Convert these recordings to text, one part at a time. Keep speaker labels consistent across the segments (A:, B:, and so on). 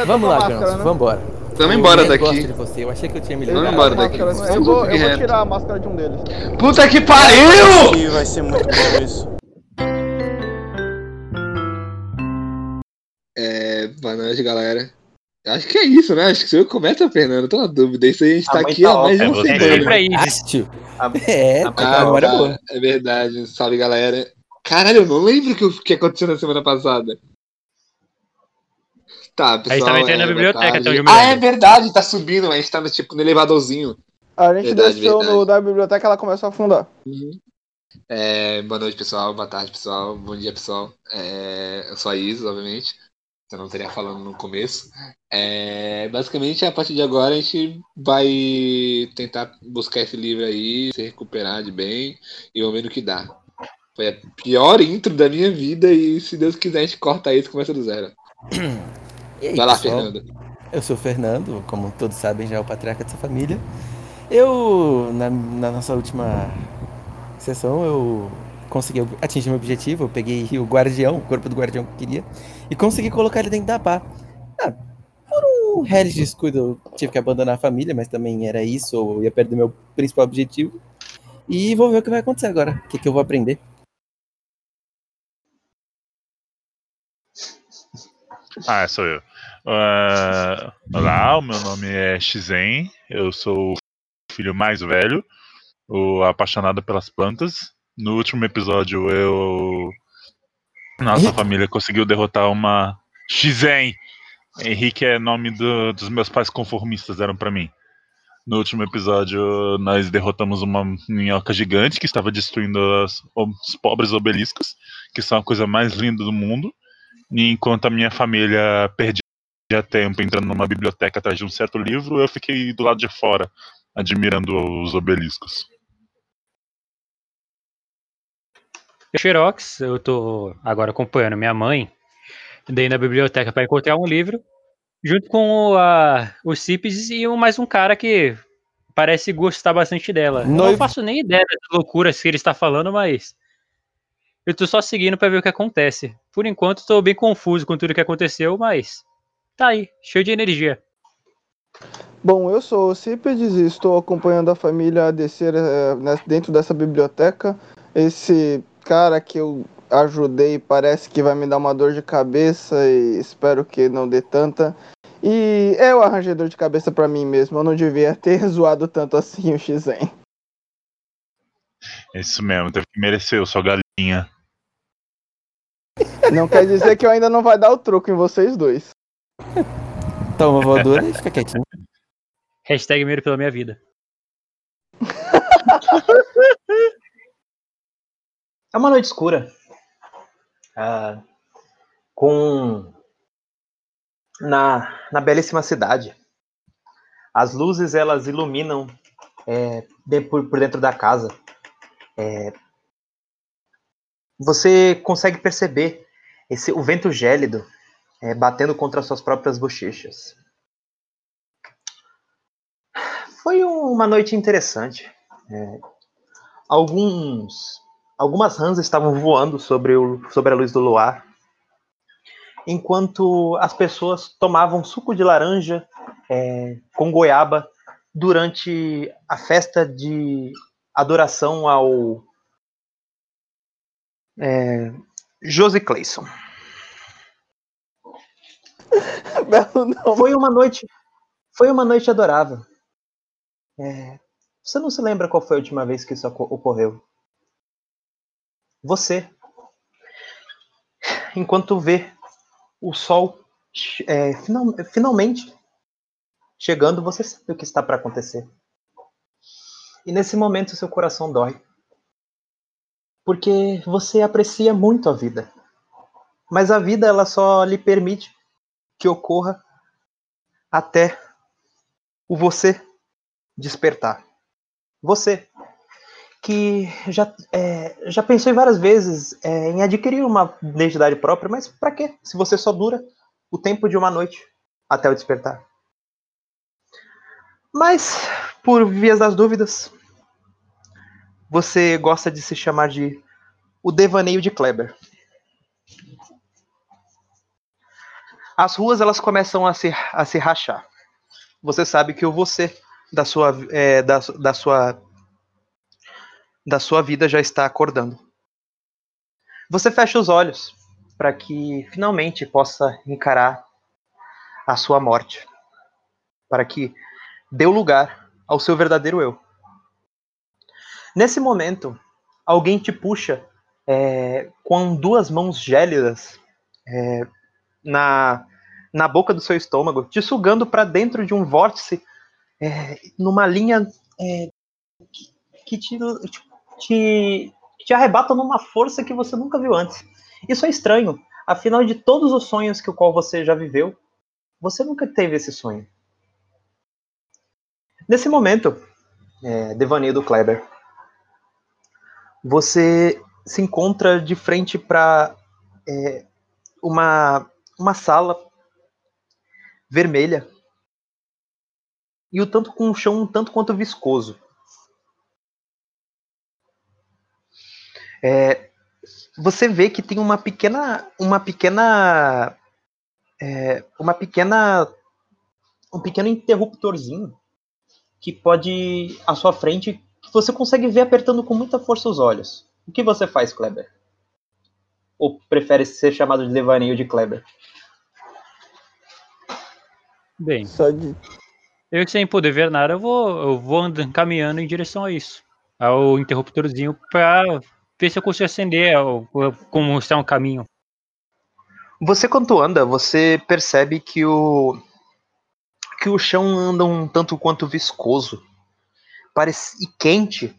A: ainda
B: Vamos lá, Ganso,
A: né?
B: vambora.
C: Vamos
B: Eu
C: embora daqui.
B: gosto de você, eu achei que eu tinha me
C: Vamos
B: ligado.
C: embora
A: Tá com a
C: daqui.
A: Eu vou, eu vou tirar a máscara de um deles.
C: Puta que pariu!
D: Vai ser muito bom isso.
C: É, boa noite, galera. Acho que é isso, né? Acho que você começa, Fernando. Tô na dúvida. Isso aí a gente
E: A
C: tá aqui
E: tá
C: há mais de uma
E: é você.
F: É a
B: É,
E: a-
B: tá a
C: Ah, tá. É verdade. Salve, galera. Caralho, eu não lembro o que, o que aconteceu na semana passada. Tá, pessoal.
F: A gente tava entrando na
C: é, boa
F: biblioteca, até onde eu me
C: Ah, é
F: lembro.
C: verdade, tá subindo. A gente tá no, tipo, no elevadorzinho.
A: A gente
C: Verdade,
A: desceu
C: verdade.
A: no, da biblioteca ela começou a afundar.
C: É, boa noite, pessoal. Boa tarde, pessoal. Bom dia, pessoal. É, eu sou a Isis, obviamente. Eu não teria falando no começo. É, basicamente, a partir de agora, a gente vai tentar buscar esse livro aí, se recuperar de bem e vamos ver no que dá. Foi a pior intro da minha vida e, se Deus quiser, a gente corta isso e começa do zero.
B: E aí,
C: Vai lá,
B: pessoal?
C: Fernando.
B: Eu sou o Fernando, como todos sabem, já é o patriarca dessa família. Eu, na, na nossa última sessão, eu consegui atingir meu objetivo. Eu peguei o guardião, o corpo do guardião que eu queria, e consegui colocar ele dentro da pá. Ah, por um réis descuido, eu tive que abandonar a família, mas também era isso, eu ia perder meu principal objetivo. E vou ver o que vai acontecer agora, o que, que eu vou aprender.
G: Ah, sou eu. Ah, olá, o meu nome é Shizen, eu sou o filho mais velho, o apaixonado pelas plantas. No último episódio, eu. Nossa
B: Henrique.
G: família conseguiu derrotar uma Shizen. Henrique é nome do- dos meus pais conformistas, deram pra mim. No último episódio, nós derrotamos uma minhoca gigante que estava destruindo as- os pobres obeliscos, que são a coisa mais linda do mundo. E enquanto a minha família perdia tempo entrando numa biblioteca atrás de um certo livro, eu fiquei do lado de fora, admirando os obeliscos.
F: Xerox, eu tô agora acompanhando minha mãe, dei na biblioteca para encontrar um livro, junto com a, os CIPs e um- mais um cara que parece gostar bastante dela. Eu não
B: Noivo.
F: faço nem ideia das loucuras que ele está falando, mas eu tô só seguindo para ver o que acontece. Por enquanto, tô bem confuso com tudo que aconteceu, mas tá aí, cheio de energia.
A: Bom, eu sou o Cípedes e estou acompanhando a família a descer né, dentro dessa biblioteca. Esse cara que eu ajudei parece que vai me dar uma dor de cabeça e espero que não dê tanta. E eu arranjei dor de cabeça pra mim mesmo. Eu não devia ter zoado tanto assim o Xen.
G: É isso mesmo, teve que merecer, sua galinha.
A: Não quer dizer que eu ainda não vai dar o troco em vocês dois.
B: Toma voadora e fica quietinho.
F: Hashtag medo pela minha vida.
E: É uma noite escura. Ah, com. Na, na belíssima cidade. As luzes elas iluminam é, de- por, por dentro da casa. É, você consegue perceber esse, o vento gélido é, batendo contra suas próprias bochechas. Foi uma noite interessante. É, alguns algumas rãs estavam voando sobre, o, sobre a luz do luar, enquanto as pessoas tomavam suco de laranja é, com goiaba durante a festa de adoração ao é, Josie Clayson. Foi uma noite, foi uma noite adorável. É, você não se lembra qual foi a última vez que isso oco- ocorreu? Você, enquanto vê o sol é, final- finalmente chegando, você sabe o que está para acontecer. E nesse momento seu coração dói. Porque você aprecia muito a vida. Mas a vida ela só lhe permite que ocorra até o você despertar. Você que já, é, já pensou várias vezes é, em adquirir uma identidade própria, mas para quê? Se você só dura o tempo de uma noite até o despertar. Mas, por vias das dúvidas, você gosta de se chamar de o devaneio de Kleber. As ruas elas começam a se, a se rachar. Você sabe que o você da sua, é, da, da sua da sua vida já está acordando. Você fecha os olhos para que finalmente possa encarar a sua morte, para que dê lugar ao seu verdadeiro eu. Nesse momento, alguém te puxa é, com duas mãos gélidas é, na, na boca do seu estômago, te sugando para dentro de um vórtice é, numa linha é, que te, te, te arrebata numa força que você nunca viu antes. Isso é estranho. Afinal de todos os sonhos que o qual você já viveu, você nunca teve esse sonho. Nesse momento, é, devaneio do Kleber, você se encontra de frente para é, uma, uma sala vermelha e o tanto com um chão um tanto quanto viscoso. É, você vê que tem uma pequena uma pequena é, uma pequena um pequeno interruptorzinho que pode à sua frente que você consegue ver apertando com muita força os olhos. O que você faz, Kleber? Ou prefere ser chamado de devaneio de Kleber?
F: Bem,
A: Só de...
F: eu sem poder ver nada, eu vou, eu vou andando, caminhando em direção a isso. Ao interruptorzinho pra ver se eu consigo acender ao- como está um caminho.
E: Você quando anda, você percebe que o que o chão anda um tanto quanto viscoso, parece e quente,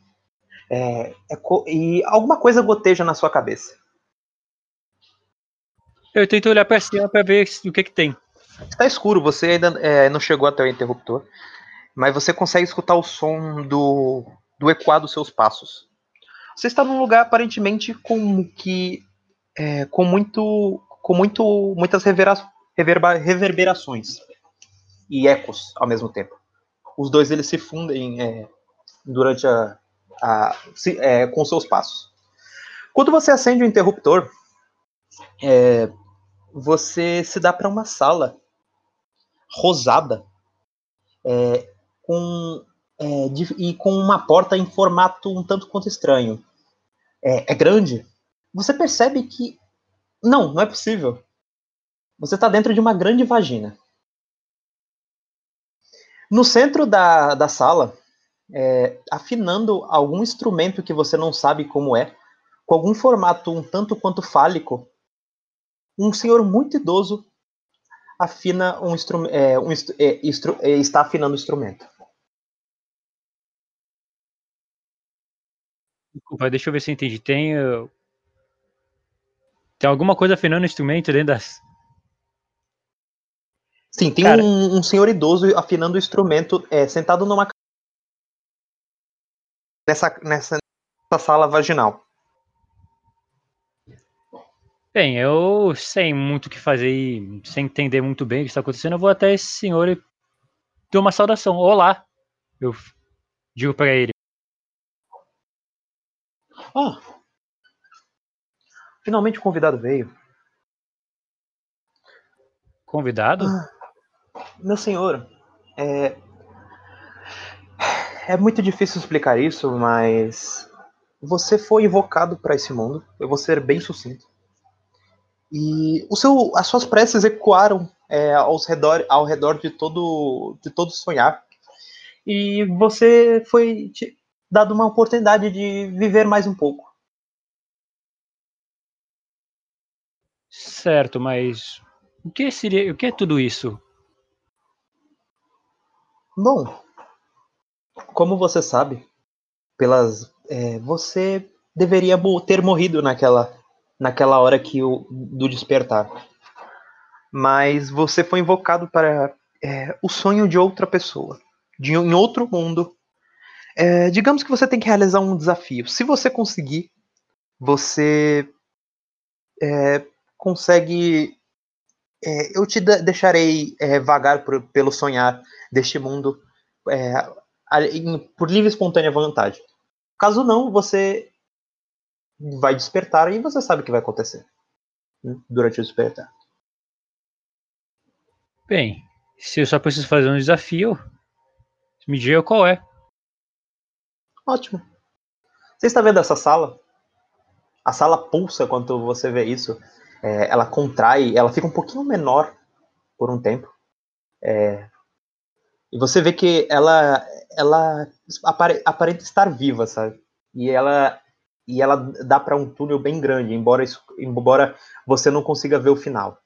E: é, é co- e alguma coisa goteja na sua cabeça.
F: Eu tento olhar pra cima pra ver o que que tem.
E: Está escuro, você ainda é, não chegou até o interruptor, mas você consegue escutar o som do, do ecoar dos seus passos. Você está num lugar aparentemente com que é, com muito com muito muitas reverba- reverberações e ecos ao mesmo tempo. Os dois eles se fundem é, durante a, a se- é, com seus passos. Quando você acende o interruptor, é, você se dá para uma sala rosada é, com, é, de- e com uma porta em formato um tanto quanto estranho. É, é grande. Você percebe que. Não, não é possível. Você está dentro de uma grande vagina. No centro da, da sala, é, afinando algum instrumento que você não sabe como é, com algum formato um tanto quanto fálico, um senhor muito idoso afina um instrumento, é, um instru- é, instru- é, está afinando o instrumento.
F: Desculpa, deixa eu ver se eu entendi. Tem. uh, Tem alguma coisa afinando o instrumento dentro das.
E: Sim, tem
F: Cara.
E: um, um senhor idoso afinando o instrumento, é, sentado numa nessa, nessa, nessa sala vaginal.
F: Bem, eu sem muito o que fazer e sem entender muito bem o que está acontecendo, eu vou até esse senhor e dou uma saudação. Olá! Eu digo pra ele.
E: Ah, finalmente o convidado veio.
F: Convidado?
E: Ah, meu senhor, é, é muito difícil explicar isso, mas você foi invocado para esse mundo. Eu vou ser bem sucinto. E o seu, as suas preces ecoaram é, aos redor, ao redor de todo, de todo sonhar. E você foi te dado uma oportunidade de viver mais um pouco.
F: Certo, mas o que seria, o que é tudo isso?
E: Bom, como você sabe, pelas é, você deveria ter morrido naquela naquela hora que o do despertar, mas você foi invocado para é, o sonho de outra pessoa, de em outro mundo. É, digamos que você tem que realizar um desafio. Se você conseguir, você é, consegue. é, eu te de- deixarei é, vagar por- pelo sonhar deste mundo é, por livre e espontânea vontade. Caso não, você vai despertar e você sabe o que vai acontecer né, durante o despertar.
F: Bem, se eu só preciso fazer um desafio, me diga qual é.
E: Ótimo. Você está vendo essa sala? A sala pulsa quando você vê isso. É, ela contrai, ela fica um pouquinho menor por um tempo. É, e você vê que ela, ela apare, aparenta estar viva, sabe? E ela, e ela dá para um túnel bem grande, embora, isso, embora você não consiga ver o final.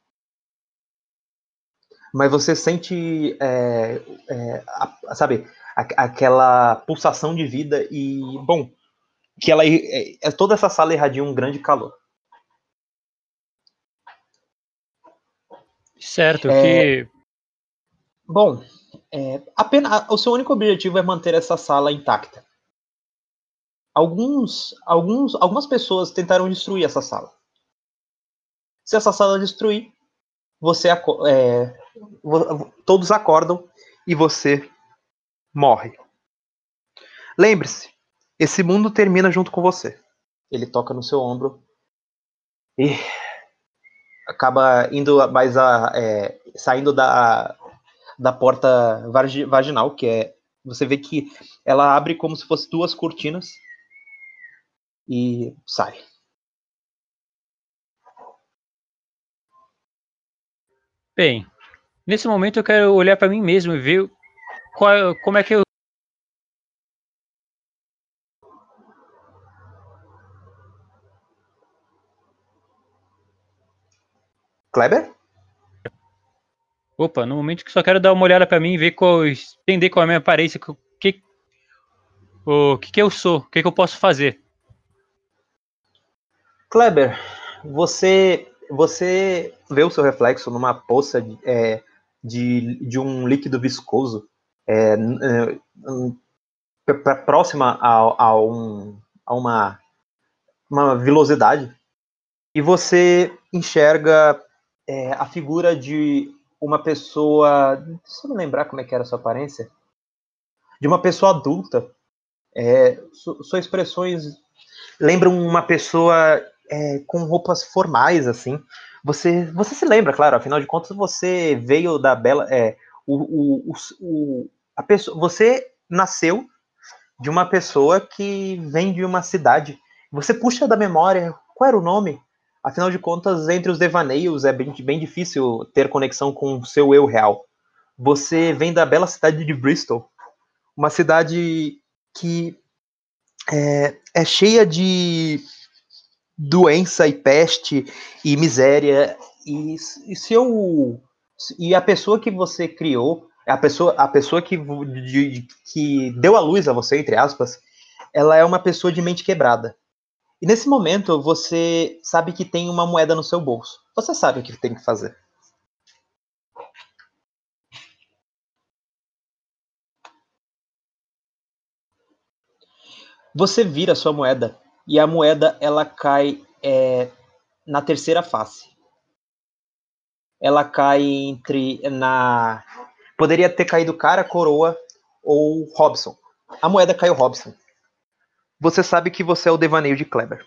E: Mas você sente, é, é, a, sabe, a, aquela pulsação de vida e, bom, que ela é, é, toda essa sala irradia um grande calor.
F: Certo, é, que.
E: Bom, é, apenas, o seu único objetivo é manter essa sala intacta. Alguns, alguns, algumas pessoas tentaram destruir essa sala. Se essa sala destruir, você é, todos acordam e você morre. Lembre-se, esse mundo termina junto com você. Ele toca no seu ombro e acaba indo mais a é, saindo da da porta vaginal, que é você vê que ela abre como se fosse duas cortinas e sai.
F: Bem, nesse momento eu quero olhar para mim mesmo e ver qual, como é que eu
E: Kleber?
F: Opa, no momento que só quero dar uma olhada para mim e ver qual, entender qual é a minha aparência, o que, o que, que eu sou, o que, que eu posso fazer.
E: Kleber, você você vê o seu reflexo numa poça de, é, de, de um líquido viscoso é, é, próxima a, a, um, a uma, uma vilosidade e você enxerga é, a figura de uma pessoa. Deixa eu me lembrar como é que era a sua aparência. De uma pessoa adulta. É, su, suas expressões lembram uma pessoa é, com roupas formais, assim. Você, você se lembra, claro, afinal de contas, você veio da bela. É, o, o, o, a pessoa, você nasceu de uma pessoa que vem de uma cidade. Você puxa da memória qual era o nome Afinal de contas, entre os devaneios é bem, bem difícil ter conexão com o seu eu real. Você vem da bela cidade de Bristol, uma cidade que é, é cheia de doença e peste e miséria. E, e se eu e a pessoa que você criou, a pessoa, a pessoa que, de, que deu a luz a você, entre aspas, ela é uma pessoa de mente quebrada. E nesse momento você sabe que tem uma moeda no seu bolso. Você sabe o que tem que fazer. Você vira sua moeda e a moeda ela cai é, na terceira face. Ela cai entre na poderia ter caído cara, coroa ou Robson. A moeda caiu Robson. Você sabe que você é o devaneio de Kleber.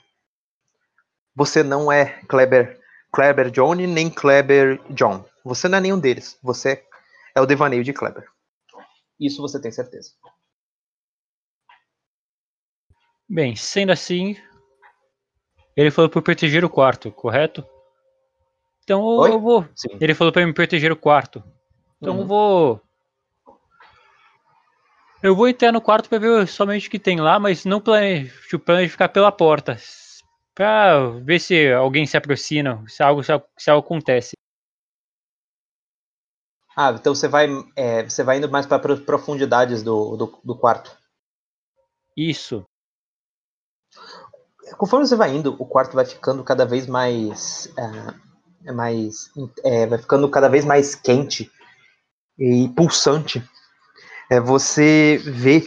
E: Você não é Kleber, Kleber Johnny nem Kleber John. Você não é nenhum deles. Você é o devaneio de Kleber. Isso você tem certeza.
F: Bem, sendo assim, ele falou para proteger o quarto, correto? Então Oi? eu vou. Sim. Ele falou para me proteger o quarto. Então uhum. eu vou eu vou entrar no quarto para ver somente o que tem lá, mas não planejo, planejo ficar pela porta. Pra ver se alguém se aproxima, se algo, se algo acontece.
E: Ah, então você vai, é, você vai indo mais para profundidades do, do, do, quarto.
F: Isso.
E: Conforme você vai indo, o quarto vai ficando cada vez mais, é, mais, é, vai ficando cada vez mais quente e pulsante é, você vê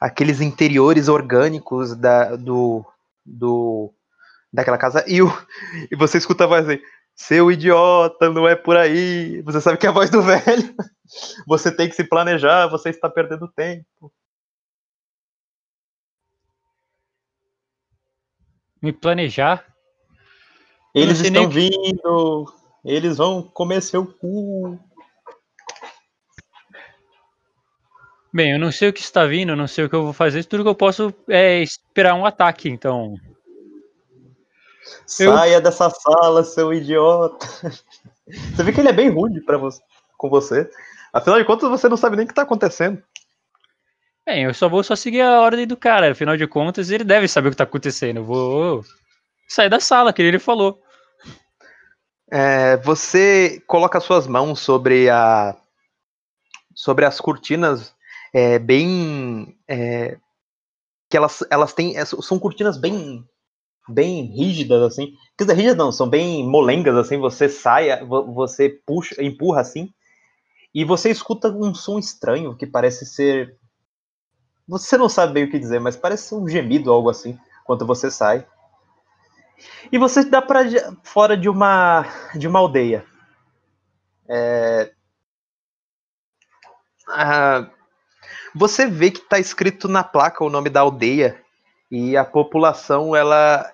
E: aqueles interiores orgânicos da, do, do, daquela casa e, o, e você escuta a voz assim, seu idiota, não é por aí. Você sabe que é a voz do velho. Você tem que se planejar, você está perdendo tempo.
F: me planejar.
E: Eles estão vindo! Eles vão comer seu cu!
F: Bem, eu não sei o que está vindo, eu não sei o que eu vou fazer. Tudo que eu posso é esperar um ataque, então.
E: Saia eu... dessa sala, seu idiota. Você vê que ele é bem rude para você, com você. Afinal de contas, você não sabe nem o que está acontecendo.
F: Bem, eu só vou só seguir a ordem do cara. Afinal de contas, ele deve saber o que tá acontecendo. Eu vou sair da sala, que ele falou.
E: É, você coloca suas mãos sobre a sobre as cortinas é, bem é, que elas elas têm é, são cortinas bem bem rígidas assim quer dizer rígidas não são bem molengas assim você sai vo- você puxa empurra assim e você escuta um som estranho que parece ser você não sabe bem o que dizer mas parece um gemido algo assim quando você sai e você dá para fora de uma de uma aldeia. É, ah, você vê que está escrito na placa o nome da aldeia e a população ela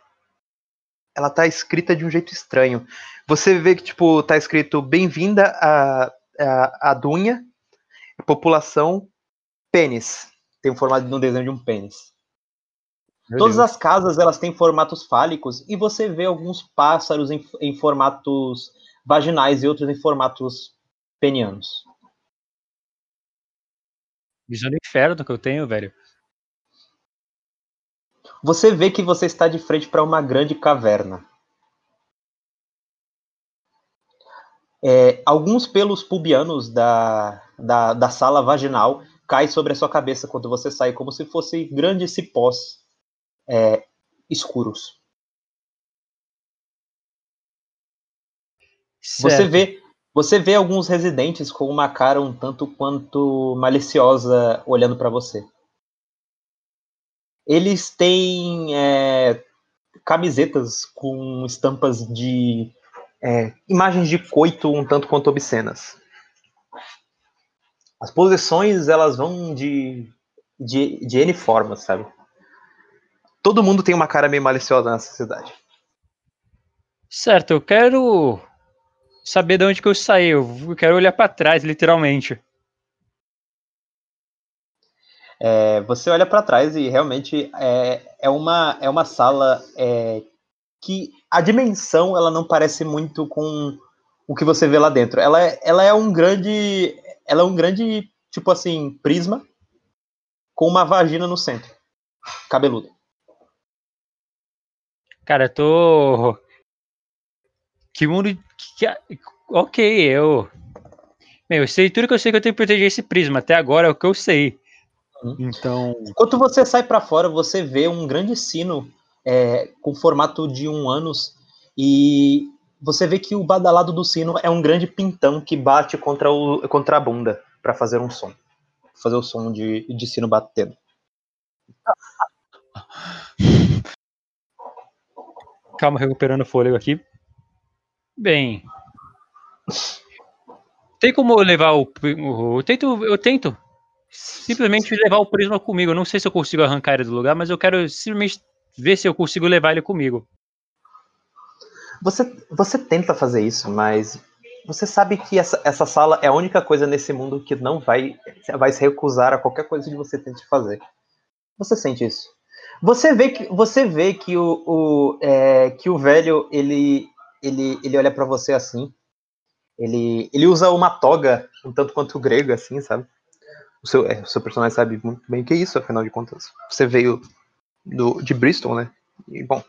E: ela tá escrita de um jeito estranho. Você vê que tipo tá escrito bem-vinda a, a a Dunha, população pênis. Tem um formato de um desenho de um pênis.
F: Meu
E: Todas
F: Deus.
E: as casas elas têm formatos fálicos e você vê alguns pássaros em, em formatos vaginais e outros em formatos penianos.
F: Visão do inferno que eu tenho, velho.
E: Você vê que você está de frente para uma grande caverna. É, alguns pelos pubianos da, da, da sala vaginal caem sobre a sua cabeça quando você sai, como se fossem grandes cipós é, escuros. Você
F: Certo.
E: vê, você vê alguns residentes com uma cara um tanto quanto maliciosa olhando para você. Eles têm é, camisetas com estampas de é, imagens de coito um tanto quanto obscenas. As posições elas vão de, de, de N formas, sabe? Todo mundo tem uma cara meio maliciosa nessa cidade.
F: Certo, eu quero saber de onde que eu saí. Eu quero olhar pra trás, literalmente.
E: É, você olha para trás e realmente é, é, uma, é uma sala é, que a dimensão ela não parece muito com o que você vê lá dentro. Ela é, ela é um grande, ela é um grande tipo assim prisma com uma vagina no centro, cabeluda.
F: Cara, eu tô. Que mundo. Que... Ok, eu. Meu, eu sei tudo que eu sei que eu tenho que proteger esse prisma. Até agora é o que eu sei.
E: Uhum.
F: Então.
E: Enquanto você sai para fora, você vê um grande sino é, com formato de um ânus e você vê que o badalado do sino é um grande pintão que bate contra, o, contra a bunda para fazer um som. Fazer o som de, de sino batendo.
F: Calma, recuperando o fôlego aqui. Bem. Tem como levar o. Eu tento. Eu tento simplesmente levar o prisma comigo. Não sei se eu consigo arrancar ele do lugar, mas eu quero simplesmente ver se eu consigo levar ele comigo.
E: Você, você tenta fazer isso, mas você sabe que essa, essa sala é a única coisa nesse mundo que não vai, vai se recusar a qualquer coisa que você tente fazer. Você sente isso. Você vê que, você vê que, o, o, é, que o velho ele, ele, ele olha para você assim. Ele, ele usa uma toga um tanto quanto grega, assim, sabe? O seu, é, o seu personagem sabe muito bem o que é isso, afinal de contas. Você veio do, de Bristol, né? E, bom,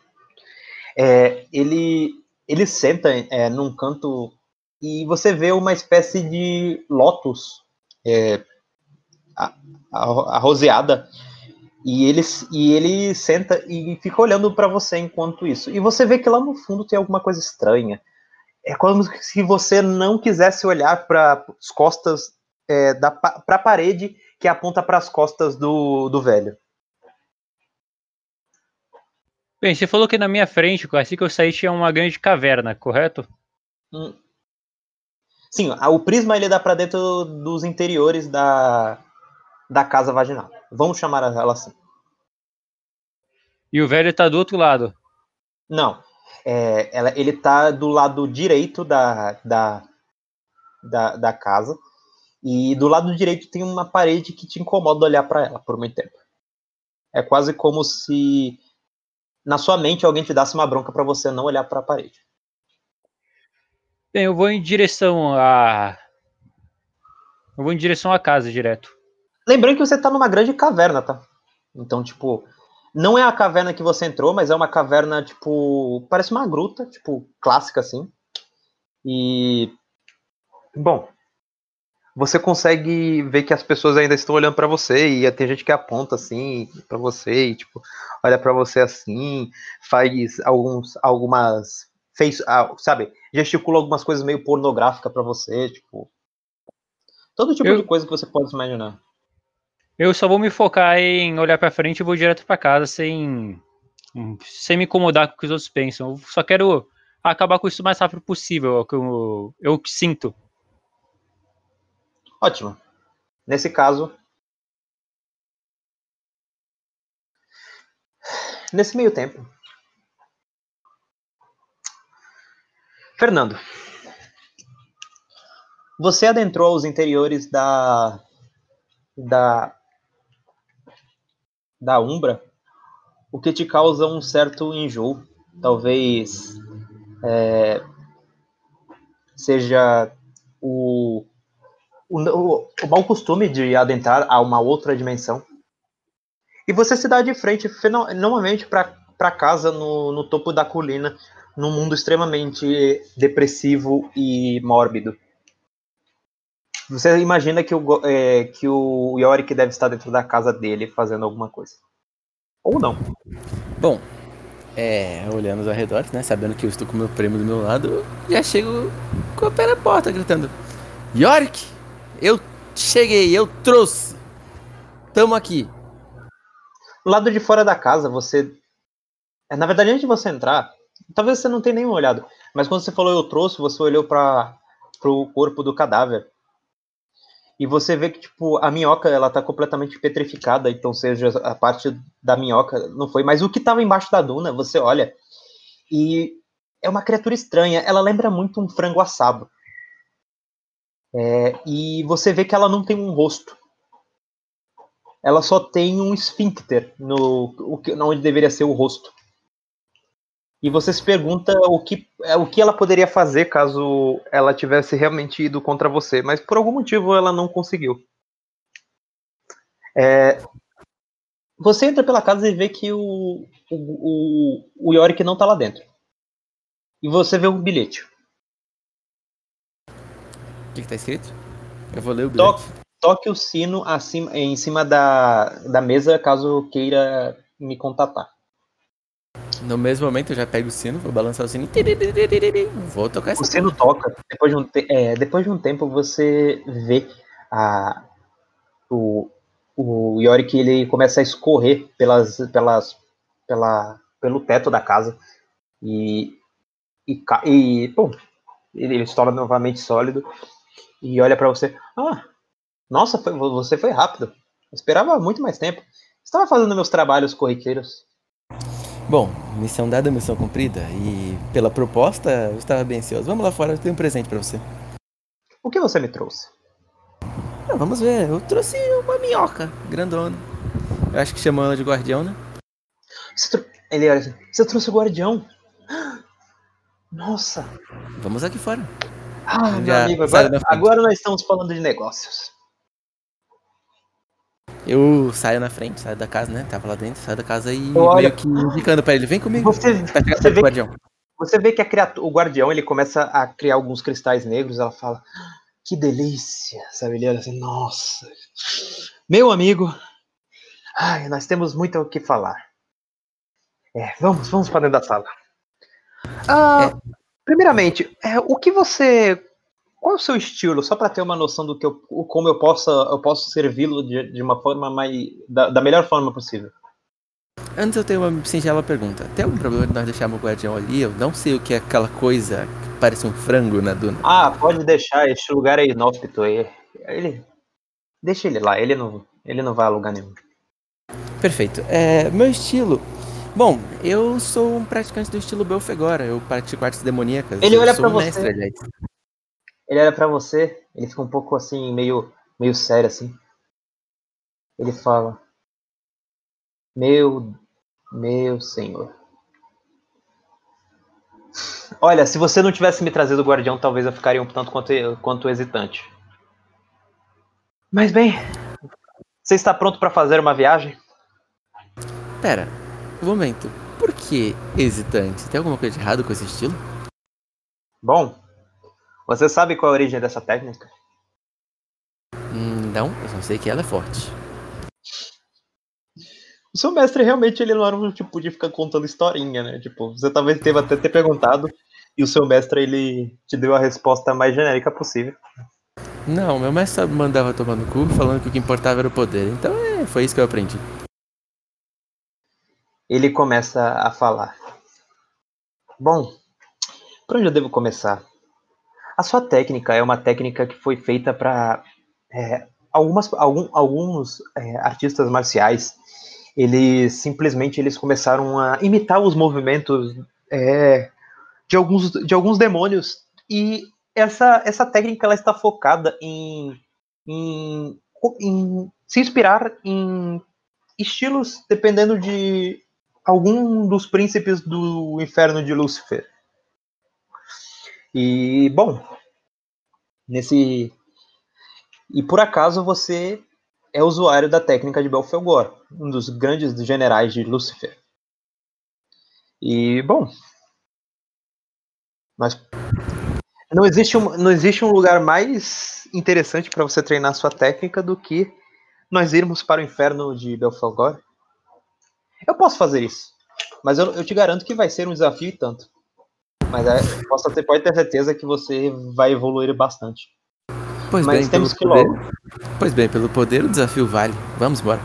E: é, ele, ele senta é, num canto e você vê uma espécie de lótus é, arroseada e ele, e ele senta e fica olhando para você enquanto isso. E você vê que lá no fundo tem alguma coisa estranha. É como se você não quisesse olhar para as costas é, para a parede que aponta para as costas do, do velho.
F: Bem, você falou que na minha frente, assim que eu saí, tinha uma grande caverna, correto?
E: Hum. Sim, o prisma ele dá para dentro dos interiores da, da casa vaginal. Vamos chamar ela assim.
F: E o velho tá do outro lado.
E: Não, é, ela, ele tá do lado direito da, da, da, da casa E do lado direito tem uma parede que te incomoda olhar para ela por muito tempo. É quase como se na sua mente alguém te desse uma bronca para você não olhar para a parede.
F: Bem, eu vou em direção a. Eu vou em direção à casa direto.
E: Lembrando que você tá numa grande caverna, tá? Então, tipo, não é a caverna que você entrou, mas é uma caverna, tipo, parece uma gruta, tipo, clássica assim. E. Bom, você consegue ver que as pessoas ainda estão olhando para você e tem gente que aponta assim para você e tipo olha para você assim, faz alguns algumas fez, ah, sabe, gesticula algumas coisas meio pornográficas para você, tipo todo tipo
F: Eu-
E: de coisa que você pode imaginar.
F: Eu só vou me focar em olhar pra frente e vou direto pra casa sem sem me incomodar com o que os outros pensam. Eu só quero acabar com isso o mais rápido possível, é o que eu, eu sinto.
E: Ótimo. Nesse caso, nesse meio tempo, Fernando, você adentrou os interiores da da da Umbra, o que te causa um certo enjoo, talvez é, seja o o, o, o mau costume de adentrar a uma outra dimensão. E você se dá de frente normalmente para casa no, no topo da colina, num mundo extremamente depressivo e mórbido. Você imagina que o, é, que o Yorick deve estar dentro da casa dele fazendo alguma coisa. Ou não.
B: Bom, é, olhando os arredores, né? Sabendo que eu estou com meu primo do meu lado, já chego com o pé na porta, gritando: Yorick, eu cheguei, eu trouxe. Tamo aqui.
E: Do lado de fora da casa, você. é, Na verdade, antes de você entrar, talvez você não tenha nem olhado, mas quando você falou eu trouxe, você olhou para o corpo do cadáver. E você vê que, tipo, a minhoca, ela tá completamente petrificada, então seja a parte da minhoca não foi, mas o que tava embaixo da duna, você olha, e é uma criatura estranha, ela lembra muito um frango assado. É, e você vê que ela não tem um rosto ela só tem um esfíncter no onde deveria ser o rosto. E você se pergunta o que, é, o que ela poderia fazer caso ela tivesse realmente ido contra você, mas por algum motivo ela não conseguiu. É, você entra pela casa e vê que o, o, o, o Yorick não tá lá dentro. E você vê um bilhete.
B: O que, que tá escrito? Eu vou ler o
E: Toque,
B: bilhete.
E: toque o sino acima, em cima da, da mesa caso queira me contatar.
B: No mesmo momento eu já pego o sino, vou balançar o sino. e Vou tocar essa
E: O sino toca. Depois de um, te- é, depois de um tempo você vê a, o, o Yorick ele começa a escorrer pelas, pelas, pela, pelo teto da casa e, e, e ele, ele se torna novamente sólido e olha pra você. Ah, nossa, foi- você foi rápido. Eu esperava muito mais tempo. Estava fazendo meus trabalhos corriqueiros.
B: Bom, missão dada, missão cumprida. E pela proposta, eu estava bem ansioso. Vamos lá fora, eu tenho um presente pra você.
E: O que você me trouxe?
B: Ah, vamos ver, eu trouxe uma minhoca grandona. Eu acho que chamam ela de guardião, né?
E: Ele olha assim, você trouxe o guardião? Nossa!
B: Vamos aqui fora.
E: Ah, meu amigo, agora, agora nós estamos falando de negócios.
B: Eu saio na frente, saio da casa, né? Tava lá dentro, saio da casa e
E: Olha-
B: meio que indicando pra ele, vem comigo.
E: Você, você vê,
B: guardião.
E: você vê que a criatura, o guardião ele começa a criar alguns cristais negros. Ela fala, que delícia, sabe? Ele olha assim, nossa, meu amigo, ai, nós temos muito o que falar. É, vamos, vamos para dentro da sala. Ah, Primeiramente, é, o que você, qual é o seu estilo, só para ter uma noção do que eu, como eu possa, eu posso servi-lo de, de uma forma mais, da, da melhor forma possível.
B: Antes eu tenho uma singela pergunta. Tem algum problema de nós deixarmos o guardião ali? Eu não sei o que é aquela coisa que parece um frango na duna.
E: Ah, pode deixar, este lugar é inóspito. Ele, ele deixa ele lá, ele não, ele não vai a lugar nenhum.
B: Perfeito. É, meu estilo. Bom, eu sou um praticante do estilo Belfegora. Eu pratico artes demoníacas.
E: Ele olha pra
B: um
E: você.
B: mestre,
E: ele olha pra você, ele fica um pouco assim, meio, meio sério assim. Ele fala: Meu, meu senhor. Olha, se você não tivesse me trazido o guardião, talvez eu ficaria um tanto quanto, quanto hesitante. Mas bem, você está pronto para fazer uma viagem?
B: Pera, momento. Por que hesitante? Tem alguma coisa de errado com esse estilo?
E: Bom, você sabe qual é a origem dessa técnica?
B: Hum, não, eu só sei que ela é forte.
E: O seu mestre realmente ele não era um tipo de ficar contando historinha, né? Tipo, você talvez teve até ter perguntado e o seu mestre ele te deu a resposta mais genérica possível.
B: Não, meu mestre mandava tomar no cu falando que o que importava era o poder. Então é, foi isso que eu aprendi.
E: Ele começa a falar. Bom, por onde eu devo começar? A sua técnica é uma técnica que foi feita para é, algumas algum, alguns é, artistas marciais eles simplesmente eles começaram a imitar os movimentos é, de, alguns, de alguns demônios e essa, essa técnica ela está focada em, em, em se inspirar em estilos dependendo de algum dos príncipes do inferno de Lúcifer. E bom, nesse e por acaso você é usuário da técnica de Belfegor, um dos grandes generais de Lúcifer. E, bom, mas não existe um, não existe um lugar mais interessante para você treinar sua técnica do que nós irmos para o inferno de Belfagor. Eu posso fazer isso, mas eu, eu te garanto que vai ser um desafio e tanto. Mas é, posso ter, pode ter certeza que você vai evoluir bastante.
B: Pois
E: Mas
B: bem,
E: temos que
B: poder. Pois bem, pelo poder o desafio vale. Vamos embora.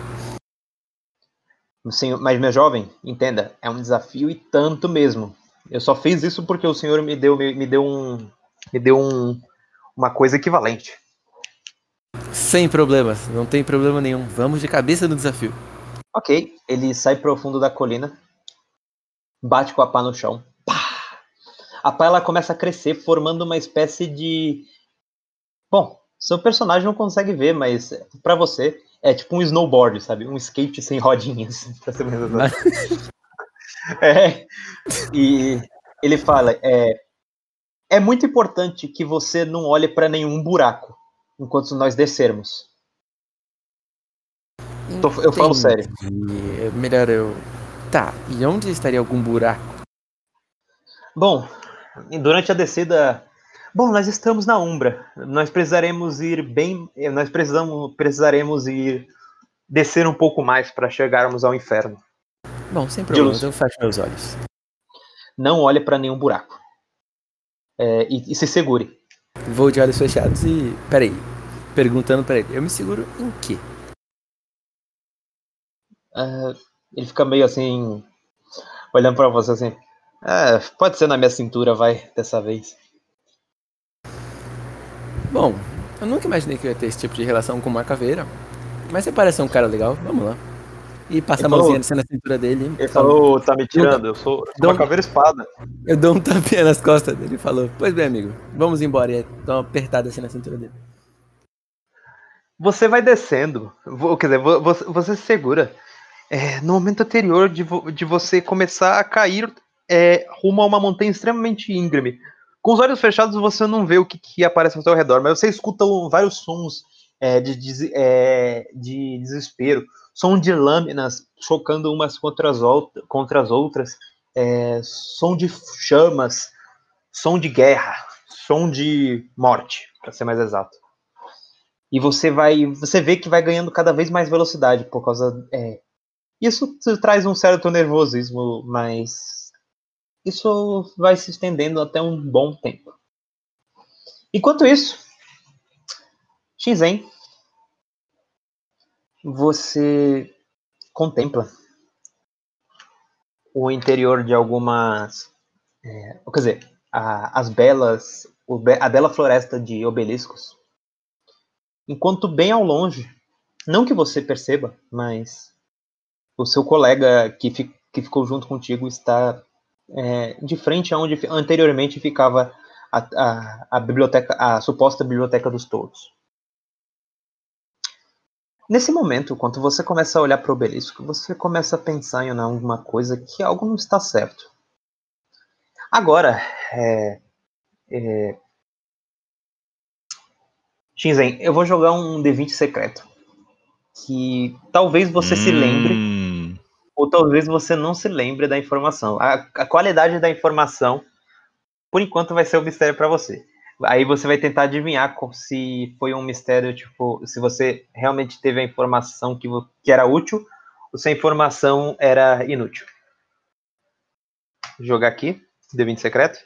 E: Senhor, mas meu jovem, entenda, é um desafio e tanto mesmo. Eu só fiz isso porque o senhor me deu, me, me deu um, me deu um, uma coisa equivalente.
B: Sem problemas, não tem problema nenhum. Vamos de cabeça no desafio.
E: Ok, ele sai pro fundo da colina, bate com a pá no chão. Pá! A pá ela começa a crescer, formando uma espécie de. Bom, seu personagem não consegue ver, mas para você é tipo um snowboard, sabe? Um skate sem rodinhas. pra ser mais exato. é, e ele fala: é, é muito importante que você não olhe para nenhum buraco enquanto nós descermos. Tô- eu falo sério.
B: É Melhor eu. Tá, e onde estaria algum buraco?
E: Bom, durante a descida. Bom, nós estamos na Umbra. Nós precisaremos ir bem. Nós precisamos, precisaremos ir descer um pouco mais para chegarmos ao inferno.
B: Bom, sem problemas, eu fecho meus olhos.
E: Não olhe para nenhum buraco. É, e, e se segure.
B: Vou de olhos fechados e. Peraí. Perguntando pra ele, eu me seguro em quê?
E: Ele fica meio assim, olhando para você assim. "É, pode ser na minha cintura, vai, dessa vez.
B: Bom, eu nunca imaginei que eu ia ter esse tipo de relação com uma caveira. Mas você parece ser um cara legal, vamos lá. E passa a
E: Ele
B: mãozinha assim na cintura dele.
E: Ele falou, tá me tirando, eu sou
B: Não.
E: uma caveira espada.
B: Eu dou um tapinha nas costas dele e falou, pois bem, amigo, vamos embora. E aí, dá uma apertada assim na cintura dele.
E: Você vai descendo, quer dizer, vo- você, você se segura. É, no momento anterior de, vo- de você começar a cair é, rumo a uma montanha extremamente íngreme. Com os olhos fechados você não vê o que, que aparece ao seu redor, mas você escuta vários sons é, de, é, de desespero, som de lâminas chocando umas contra as, contra as outras, é, som de chamas, som de guerra, som de morte, para ser mais exato. E você vai, você vê que vai ganhando cada vez mais velocidade por causa, é, isso traz um certo nervosismo, mas isso vai se estendendo até um bom tempo. Enquanto isso, Shinzen, você contempla o interior de algumas, é, quer dizer, a- as belas, a bela floresta de obeliscos. Enquanto bem ao longe, não que você perceba, mas o seu colega que, fi- que ficou junto contigo está é, de frente aonde fi- anteriormente ficava a, a, a biblioteca, a suposta biblioteca dos tolos. Nesse momento, quando você começa a olhar para o obelisco, você começa a pensar em alguma coisa que algo não está certo. Agora, é, é, Shinzen, eu vou jogar um D20 secreto. Que talvez você hum. se lembre,
G: Hum,
E: ou talvez você não se lembre da informação. A, a qualidade da informação, por enquanto, vai ser um mistério para você. Aí você vai tentar adivinhar se foi um mistério, tipo, se você realmente teve a informação que, que era útil, ou se a informação era inútil. Vou jogar aqui, D20 secreto.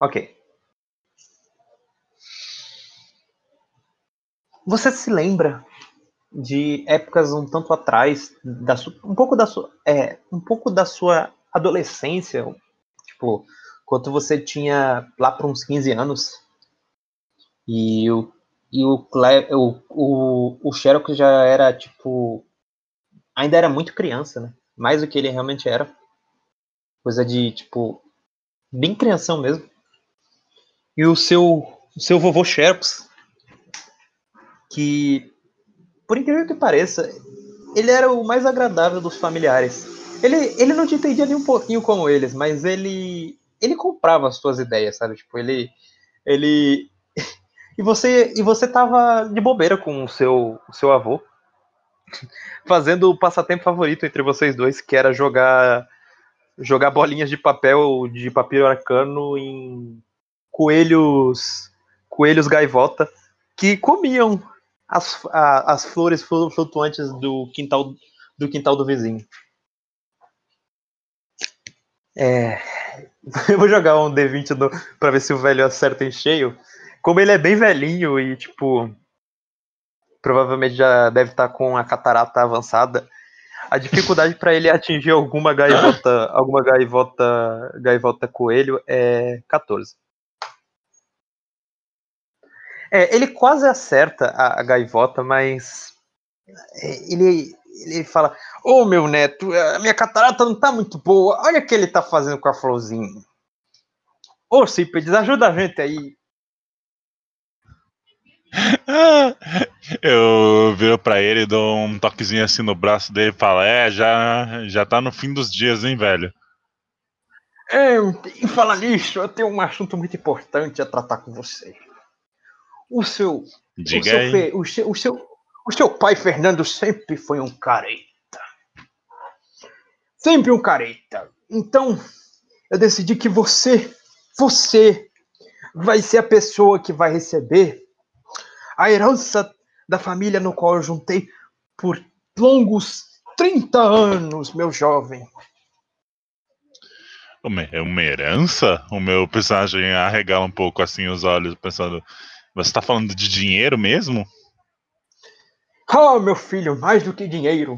E: Ok. Você se lembra de épocas um tanto atrás, da um pouco da sua, é, um pouco da sua adolescência, tipo, quando você tinha lá para uns 15 anos e o e o, Cle- o, o, o Sherlock já era tipo ainda era muito criança, né? Mais do que ele realmente era. Coisa de tipo bem crianção mesmo. E o seu o seu vovô Sherps que por incrível que pareça, ele era o mais agradável dos familiares. Ele, ele não te entendia nem um pouquinho como eles, mas ele ele comprava as suas ideias, sabe? Tipo, ele ele e você e você tava de bobeira com o seu o seu avô, fazendo o passatempo favorito entre vocês dois, que era jogar jogar bolinhas de papel de papiro arcano em coelhos coelhos gaivota que comiam as, a- as flores flu- flutuantes do quintal do quintal do vizinho. É, eu vou jogar um D20 no, pra ver se o velho acerta em cheio. Como ele é bem velhinho e, tipo, provavelmente já deve estar com a catarata avançada, a dificuldade para ele atingir alguma gaivota, alguma gaivota, gaivota coelho é 14. É, ele quase acerta a, a gaivota, mas é, ele, ele fala: Ô meu neto, a minha catarata não tá muito boa. Olha o que ele tá fazendo com a florzinha. Ô Cípedes, ajuda a gente aí.
G: Eu viro pra ele, dou um toquezinho assim no braço dele e falo: É, já, já tá no fim dos dias, hein, velho?
E: É, em falar nisso, eu tenho um assunto muito importante a tratar com você. O seu, o
G: Diga
E: seu,
G: aí.
E: o seu, o seu, o seu pai Fernando sempre foi um careta. Sempre um careta. Então, eu decidi que você, você, vai ser a pessoa que vai receber a herança da família no qual eu juntei por longos 30 anos, meu jovem.
G: Uma, é uma herança? O meu personagem arregala um pouco assim os olhos, pensando: Você tá falando de dinheiro mesmo?
E: Ah, meu filho, mais do que dinheiro.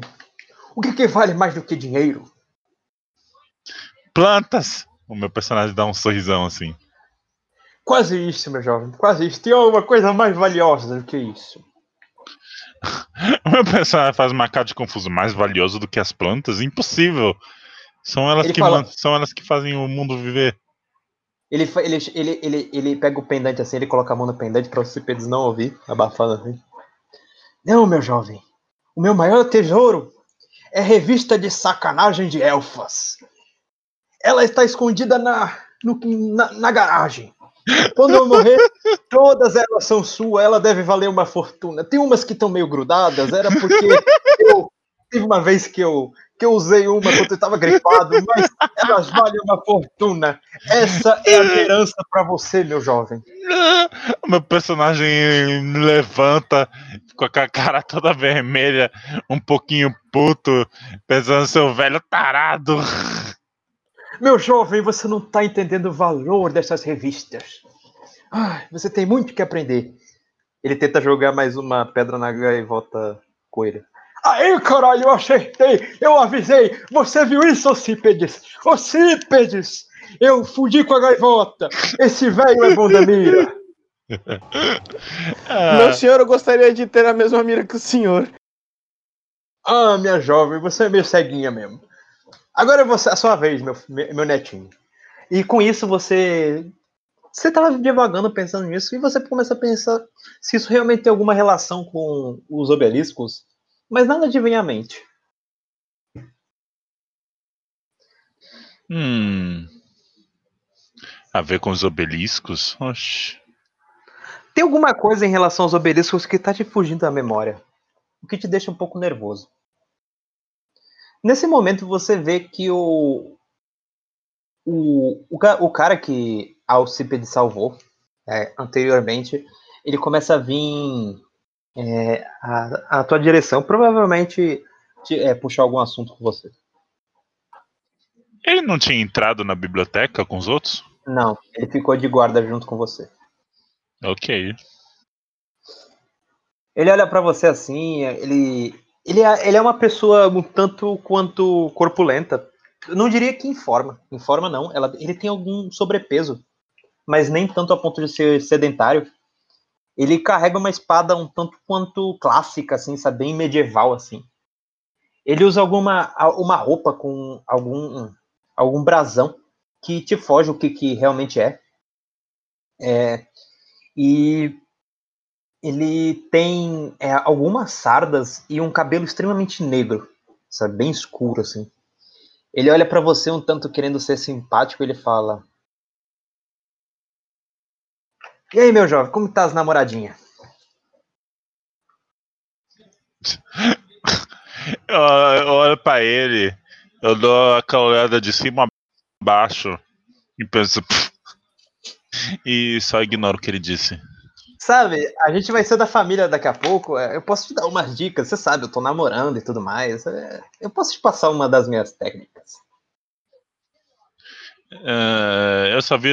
E: O que, que vale mais do que dinheiro?
G: Plantas! O meu personagem dá um sorrisão assim.
E: Quase isso, meu jovem, quase isso. Tem alguma coisa mais valiosa do que isso.
G: O meu personagem faz uma cara de confuso. Mais valioso do que as plantas? Impossível! São elas,
E: Ele
G: que,
E: fala-
G: são elas que fazem o mundo viver.
E: Ele, ele, ele, ele, ele pega o pendante assim, ele coloca a mão no pendante para os Cípedes não ouvir, abafando assim. Não, meu jovem. O meu maior tesouro é revista de sacanagem de elfas. Ela está escondida na, no- na, na garagem. Quando eu morrer, todas elas são suas, ela deve valer uma fortuna. Tem umas que estão meio grudadas, era porque eu teve uma vez que eu, que eu usei uma quando eu estava gripado, mas elas valem uma fortuna. Essa é a herança para você, meu jovem.
G: Meu personagem levanta com a cara toda vermelha, um pouquinho puto, pensando seu velho tarado.
E: Meu jovem, você não está entendendo o valor dessas revistas. Ai, você tem muito que aprender. Ele tenta jogar mais uma pedra na gaivota coelho. Aí, caralho, eu acertei! Eu avisei! Você viu isso, Ocípedes? Ocípedes! Eu fugi com a gaivota! Esse velho é bom da mira!
G: Ah,
A: Meu senhor, eu gostaria de ter a mesma mira que o senhor.
E: Ah, minha jovem, você é meio ceguinha mesmo. Agora é você, a sua vez, meu, meu netinho. E com isso você. Você estava devagando pensando nisso e você começa a pensar se isso realmente tem alguma relação com os obeliscos, mas nada de vem à mente.
G: Hum. A ver com os obeliscos? Oxi.
E: Tem alguma coisa em relação aos obeliscos que tá te fugindo da memória, o que te deixa um pouco nervoso. Nesse momento você vê que o o, o, o cara que a Alcípede salvou é, anteriormente, ele começa a vir é, a, a tua direção, provavelmente te, é, puxar algum assunto com você.
G: Ele não tinha entrado na biblioteca com os outros?
E: Não, ele ficou de guarda junto com você.
G: Ok.
E: Ele olha para você assim, ele ele é, ele é uma pessoa um tanto quanto corpulenta. Eu não diria que em forma. Em forma não, ela, ele tem algum sobrepeso, mas nem tanto a ponto de ser sedentário. Ele carrega uma espada um tanto quanto clássica, assim, sabe, bem medieval assim. Ele usa alguma uma roupa com algum algum brasão que te foge o que, que realmente é. é. E ele tem é, algumas sardas e um cabelo extremamente negro, sabe, bem escuro assim. Ele olha para você um tanto querendo ser simpático, ele fala: "E aí, meu jovem, como tá as namoradinhas?"
G: eu, eu olho para ele, eu dou aquela olhada de cima a baixo e penso Pff, e só ignoro o que ele disse.
E: Sabe, a gente vai ser da família daqui a pouco. é, Eu posso te dar umas dicas, você sabe, eu tô namorando e tudo mais. é, Eu posso te passar uma das minhas técnicas.
G: É, eu só vi.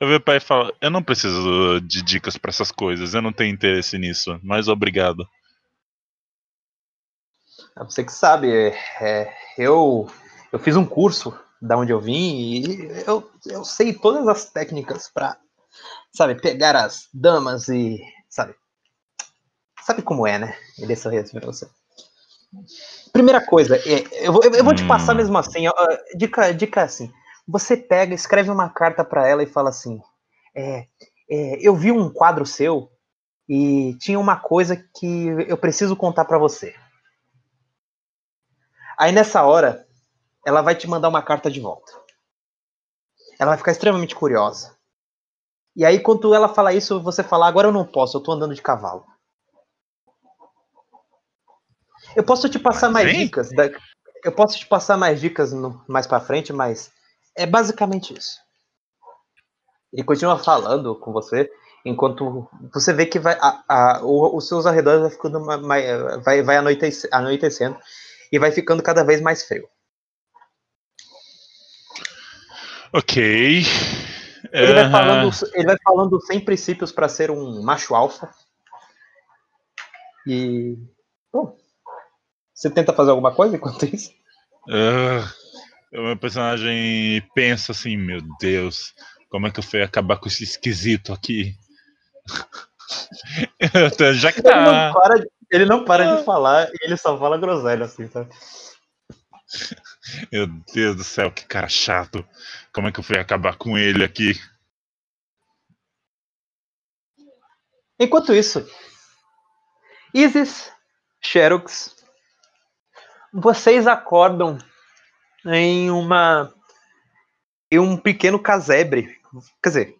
G: Eu vi o pai falar: Eu não preciso de dicas pra essas coisas, eu não tenho interesse nisso, mas obrigado.
E: É Você que sabe, é, eu, eu fiz um curso da onde eu vim e eu, eu sei todas as técnicas pra, sabe, pegar as damas e, sabe, sabe como é, né? Ele sorriu pra você. Primeira coisa, é, eu, vou, eu vou te passar
G: Hum.
E: mesmo assim, ó, dica, dica assim, você pega, escreve uma carta pra ela e fala assim, é, é, eu vi um quadro seu e tinha uma coisa que eu preciso contar pra você. Aí nessa hora, ela vai te mandar uma carta de volta. Ela vai ficar extremamente curiosa. E aí, quando ela fala isso, você fala: agora eu não posso, eu tô andando de cavalo. Eu posso te passar mais
G: Sim.
E: dicas. Eu posso te passar mais dicas no- mais pra frente, mas é basicamente isso. Ele continua falando com você, enquanto você vê que vai, a- a- o- os seus arredores vai ficando ma- mai- vai, vai anoitece- anoitecendo e vai ficando cada vez mais frio.
G: Ok.
E: Ele vai falando, ele vai falando sem princípios para ser um macho alfa. E bom, você tenta fazer alguma coisa enquanto isso?
G: Ah, o meu personagem pensa assim, meu Deus, como é que eu fui acabar com esse esquisito aqui? Já que
E: Ele não
G: tá.
E: para, de- ele não para de falar e ele só fala groselha assim, tá?
G: Meu Deus do céu, que cara chato. Como é que eu fui acabar com ele aqui?
E: Enquanto isso, Isis, Xerox, vocês acordam em uma em um pequeno casebre, quer dizer,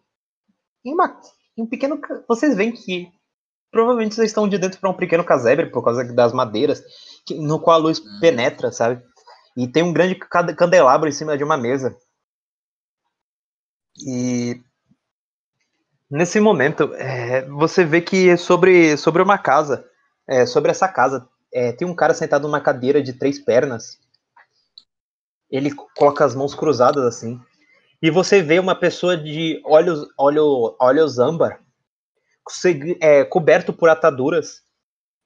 E: em uma em um pequeno vocês veem que provavelmente vocês estão de dentro para um pequeno casebre por causa das madeiras, que- no qual a luz penetra, sabe? E tem um grande candelabro em cima de uma mesa. E nesse momento, é, você vê que sobre, sobre uma casa, é, sobre essa casa, é, tem um cara sentado numa cadeira de três pernas. Ele coloca as mãos cruzadas assim. E você vê uma pessoa de olhos, olho, olhos âmbar, é, coberto por ataduras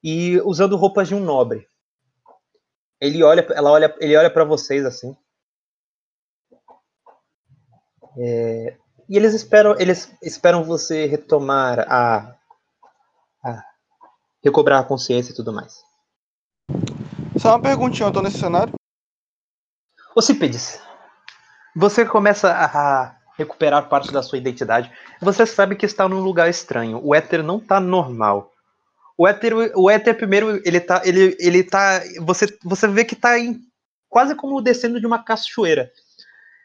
E: e usando roupas de um nobre. Ele olha, ela olha, ele olha para vocês assim. É, e eles esperam, eles esperam você retomar a, a recobrar a consciência e tudo mais.
A: Só uma perguntinha, eu tô nesse cenário?
E: Ocípedes, você começa a recuperar parte da sua identidade. Você sabe que está num lugar estranho. O éter não tá normal. O éter, o éter primeiro, ele tá, ele, ele tá, você, você vê que tá em, quase como descendo de uma cachoeira.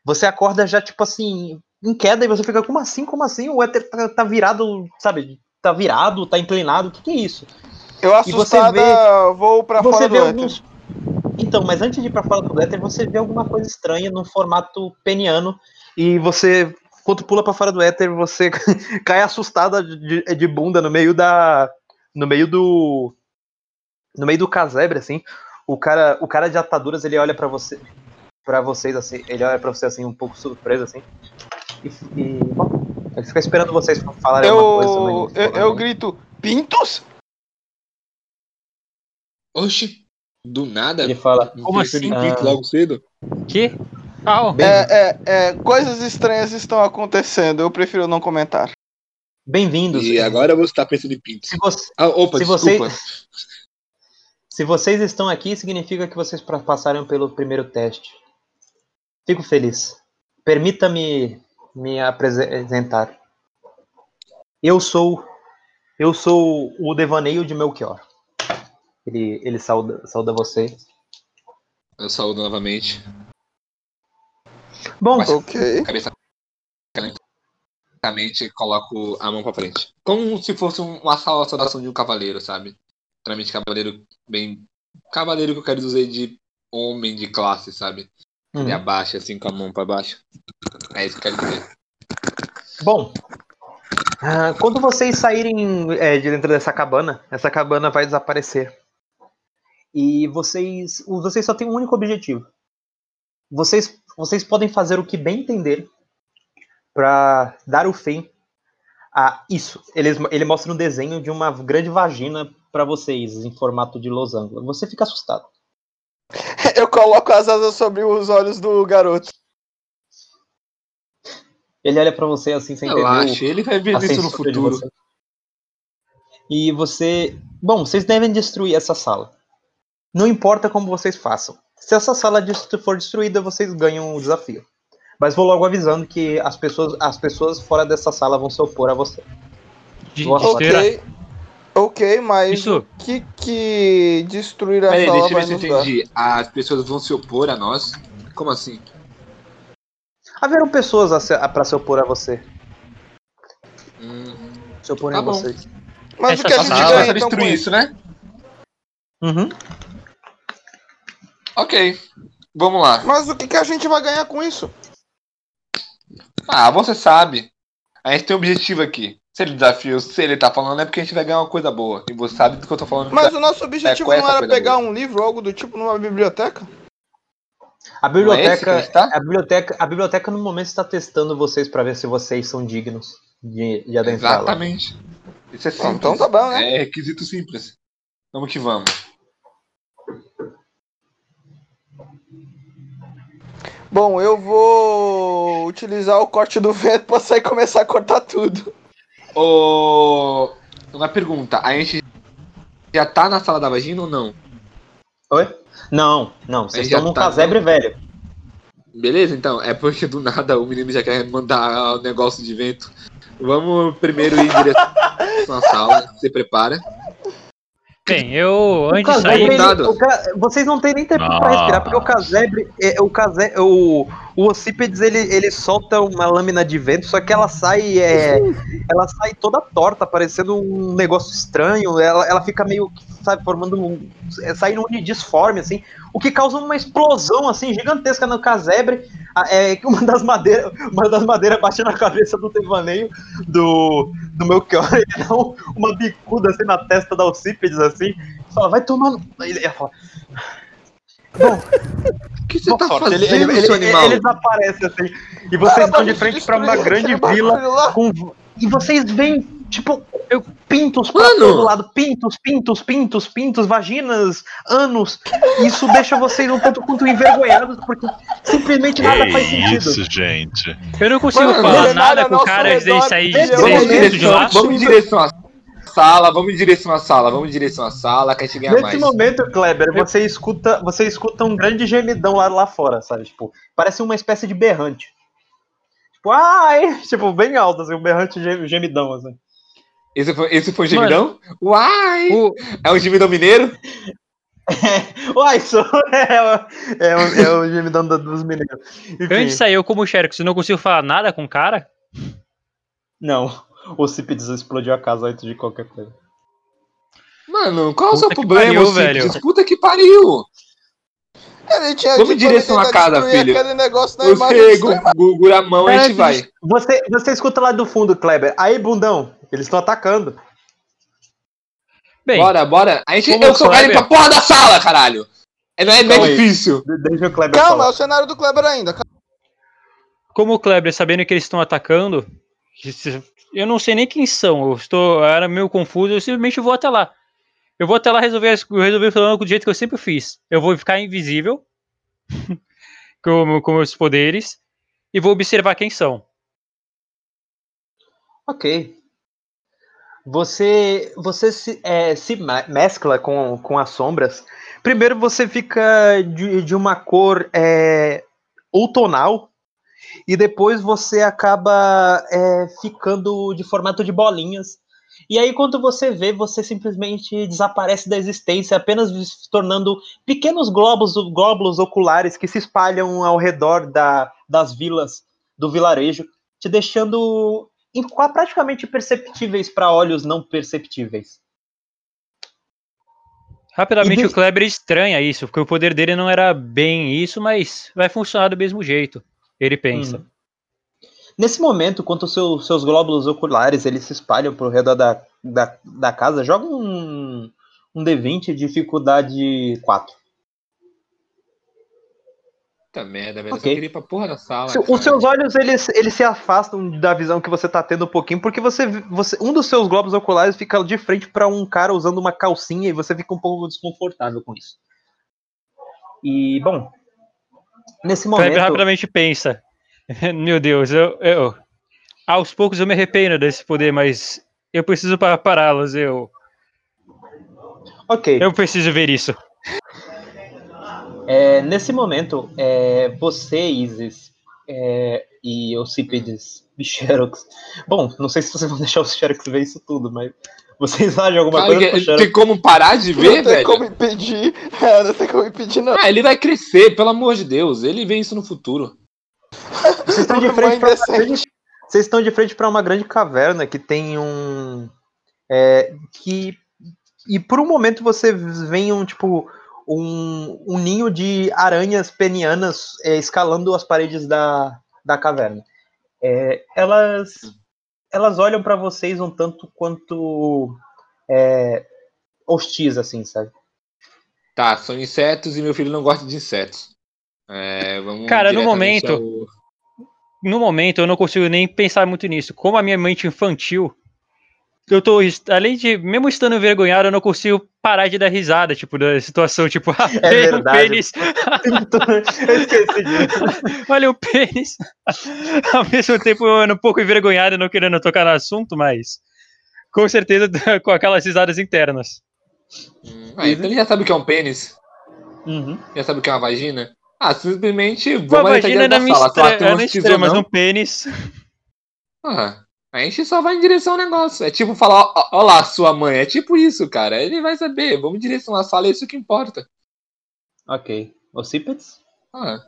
E: Você acorda já, tipo assim, em queda e você fica, como assim, como assim? O éter tá, tá virado, sabe, tá virado, tá inclinado, o que que é isso?
A: Eu
E: E você
A: assustada
E: vê-
A: vou pra
E: você
A: fora do
E: vê
A: éter.
E: Então, mas antes de ir pra fora do éter, você vê alguma coisa estranha no formato peniano e você, quando pula pra fora do éter, você cai assustada de, de bunda no meio da, no meio do, no meio do casebre, assim. O cara, o cara de ataduras, ele olha pra você, para vocês assim, ele olha pra você assim um pouco surpreso assim. E, e bom, ele fica esperando vocês falarem
A: Eu,
E: alguma coisa.
A: eu, eu grito, Pintos?
C: Oxi, do nada?
E: Ele fala,
F: Como assim?
E: Ah.
C: logo cedo?
F: Que?
E: Bem-
A: É, é, é, coisas estranhas estão acontecendo, eu prefiro não comentar.
E: bem-vindos.
C: E agora você tá pensando em pintos.
E: Se você,
C: Ah, opa,
E: Se
C: desculpa.
E: vocês- Se vocês estão aqui, significa que vocês passaram pelo primeiro teste. Fico feliz. Permita-me me apresentar. Eu sou eu sou o devaneio de Melchior. Ele, ele sauda, sauda você.
C: Eu saúdo novamente.
E: Bom,
C: Mas-
A: Ok.
C: Cabeça lentamente coloco a mão pra frente. Como se fosse um- uma saudação de um cavaleiro, sabe? Literalmente cavaleiro bem. Cavaleiro que eu quero dizer de homem de classe, sabe?
E: hum,
C: Ele abaixa assim com a mão pra baixo. É isso que eu quero dizer.
E: bom. ah, quando vocês saírem é, de dentro dessa cabana, essa cabana vai desaparecer. E vocês, vocês só têm um único objetivo. Vocês, vocês podem fazer o que bem entender para dar o fim a isso. Ele, ele mostra um desenho de uma grande vagina para vocês em formato de losango. Você fica assustado.
A: Eu coloco as asas sobre os olhos do garoto.
E: Ele olha para você assim sem entender. o-
C: Relaxa, ele vai ver isso no futuro.
E: você. E você. Bom, vocês devem destruir essa sala. Não importa como vocês façam. Se essa sala for destruída, vocês ganham o desafio. Mas vou logo avisando que as pessoas, as pessoas fora dessa sala vão se opor a você. Nossa.
A: Ok. Ok, mas
F: Isso.
A: o que que destruir a
C: Peraí,
A: sala
C: deixa eu
A: vai
C: ver se eu
A: dar?
C: entendi. As pessoas vão se opor a nós? Como assim?
E: Haverão pessoas a se, a, pra se opor a você.
C: Hum,
E: Se oporem
C: Tá
E: a
C: bom.
E: vocês.
A: Mas
F: Essa
A: o que a gente ganha então com
C: destruir
A: isso?
C: isso, né?
E: Uhum.
C: Ok. Vamos lá.
A: Mas o que, que a gente vai ganhar com isso?
C: Ah, você sabe. A gente tem um objetivo aqui. Se ele desafia, se ele tá falando, é porque a gente vai ganhar uma coisa boa. E você sabe do que eu tô falando.
A: Mas o nosso objetivo
C: essa
A: não era pegar
C: boa.
A: um livro ou algo do tipo numa biblioteca?
E: A
C: é
E: biblioteca,
C: gente tá?
E: a biblioteca, a biblioteca no momento está testando vocês para ver se vocês são dignos de, de adentrá-la.
C: Exatamente. Isso é
A: Ah,
C: simples.
A: então tá bom, né?
C: É requisito simples. Vamos que vamos.
A: Bom, eu vou utilizar o corte do vento pra sair e começar a cortar tudo.
C: Ô, Uma pergunta. A gente já tá na sala da vagina ou não?
E: Oi? Não, não, vocês estão num
C: tá,
E: casebre velho.
C: Beleza, então. É porque do nada o menino já quer mandar o negócio de vento. Vamos primeiro ir em direção à sala. Se prepara.
F: Bem, eu
E: O
F: antes de
E: casebre,
F: sair.
E: ele- o ca- vocês não têm nem tempo
G: Nossa.
E: pra respirar, porque o casebre, é, o, case, o, o Ocípedes, ele, ele solta uma lâmina de vento, só que ela sai, é, ela sai toda torta, parecendo um negócio estranho, ela, ela fica meio, sabe, formando um, é, saindo um disforme, assim, o que causa uma explosão, assim, gigantesca no casebre, a- é que uma das madeiras, uma das madeiras bate na cabeça do devaneio do, do Melchior, ele dá um- uma bicuda, assim, na testa da Ocípedes, assim, fala, vai tomando. Ele, fala,
C: O que você
E: boa
C: tá
E: sorte.
C: fazendo,
E: ele, ele,
C: seu
E: ele,
C: animal?
E: ele desaparece assim. E vocês estão de frente pra uma grande vila com. E vocês veem, tipo, eu, pintos pra
C: Mano!
E: todo lado. Pintos, pintos, pintos, pintos, vaginas, anos. Isso deixa vocês um tanto quanto envergonhados, porque simplesmente nada faz
G: Que
E: sentido.
G: isso, gente.
F: Eu não consigo
C: Mano,
F: falar
A: ele
F: nada com o cara
A: redor,
F: sair dentro de lá.
C: vamos em direção à sala, vamos em direção à sala, vamos em direção à sala, que a gente ganha
E: Nesse
C: mais.
E: momento, Kleber, você escuta, você escuta um grande gemidão lá, lá fora, sabe? Tipo, parece uma espécie de berrante. Tipo, ai! Tipo, bem alto, assim, um berrante gem- gemidão, assim.
C: Esse foi, esse foi o gemidão? Uai!
F: O-
C: É um gemidão mineiro?
E: Uai, isso é, o- é, o- é o gemidão da- dos mineiros. Enfim,
F: Antes eu como Xerox, não consigo falar nada com o cara?
E: não, o Cipides explodiu a casa antes de qualquer coisa.
C: Mano, qual é o
F: Puta
C: seu
F: que
C: problema,
F: pariu, velho.
C: Puta que pariu!
A: Ele tinha
C: Vamos em direção à casa, filho.
A: aquele negócio na
C: Você, gura a mão, a gente vai.
E: Você, você escuta lá do fundo, Kleber. Aí, bundão, eles estão atacando.
F: Bem,
C: Bora, bora. A gente, eu ir
F: Kleber-
C: pra porra da sala, caralho. É, não é, não é difícil.
E: De- Deixa o Kleber
A: Calma, é
E: falar.
A: o cenário do Kleber ainda.
F: como o Kleber, sabendo que eles estão atacando, eu não sei nem quem são, eu estou, eu era meio confuso, eu simplesmente vou até lá. Eu vou até lá resolver, resolver o problema do jeito que eu sempre fiz. Eu vou ficar invisível, com, com meus poderes, e vou observar quem são.
E: Ok. Você, você se, é, se mescla com, com as sombras. Primeiro você fica de, de uma cor é, outonal. E depois você acaba é, ficando de formato de bolinhas. E aí, quando você vê, você simplesmente desaparece da existência, apenas se tornando pequenos globos, glóbulos oculares que se espalham ao redor da, das vilas do vilarejo, te deixando praticamente perceptíveis para olhos não perceptíveis.
F: Rapidamente
E: de-
F: o Kleber estranha isso, porque o poder dele não era bem isso, mas vai funcionar do mesmo jeito. Ele pensa.
E: Hum. Nesse momento, quando os seu- seus glóbulos oculares eles se espalham pro redor da, da, da casa, joga um, um D20 dificuldade 4.
C: Puta merda, velho. Eu
E: Ok.
C: só queria ir pra porra da sala.
E: Se-. Os seus olhos eles, eles se afastam da visão que você tá tendo um pouquinho, porque você, você um dos seus globos oculares fica de frente para um cara usando uma calcinha e você fica um pouco desconfortável com isso. E bom, nesse
F: Kleber
E: momento,
F: rapidamente pensa. Meu Deus, eu, eu- aos poucos eu me arrependo desse poder, mas eu preciso pa- pará-los. Eu,
E: ok.
F: eu preciso ver isso.
E: É, nesse momento, é, você, Isis, é, e o Cipides e Xerox. Bom, não sei se vocês vão deixar o Xerox ver isso tudo, mas vocês acham alguma
C: Cara,
E: coisa pro
C: tem como parar de ver,
A: Não tem
C: velho?
A: como impedir. É, não tem como impedir, não.
C: Ah, ele vai crescer, pelo amor de Deus. Ele vê isso no futuro.
E: Vocês estão de frente pra uma
A: decente.
E: grande, vocês estão de frente para uma grande caverna que tem um é, que e por um momento você vê um tipo um, um ninho de aranhas penianas é, escalando as paredes da, da caverna. É, elas elas olham para vocês um tanto quanto é, hostis assim, sabe?
C: Tá, são insetos e meu filho não gosta de insetos. É, vamos
F: Cara, no momento-
C: ao-
F: No momento eu não consigo nem pensar muito nisso. Como a minha mente infantil, eu tô, além de, mesmo estando envergonhado, eu não consigo parar de dar risada, tipo, da situação, tipo, ah,
E: É
F: um
E: verdade.
F: pênis,
E: Eu esqueci disso.
F: olha o pênis. Ao mesmo tempo, eu ando um pouco envergonhado e não querendo tocar no assunto, mas com certeza com aquelas risadas internas.
C: Hum, ah, então ele já sabe o que é um pênis.
E: Uhum.
C: Já sabe o que é uma vagina. Ah, simplesmente
F: Uma
C: vamos até
F: vagina
C: da
F: me
C: sala. Se ela tem
F: não
C: umas
F: estranha, mas um pênis.
C: Ah, a gente só vai em direção ao negócio. É tipo falar, ó, lá, sua mãe. É tipo isso, cara. Ele vai saber. Vamos em direção à sala, é isso que importa.
E: Ok. O Cipides?
C: Ah,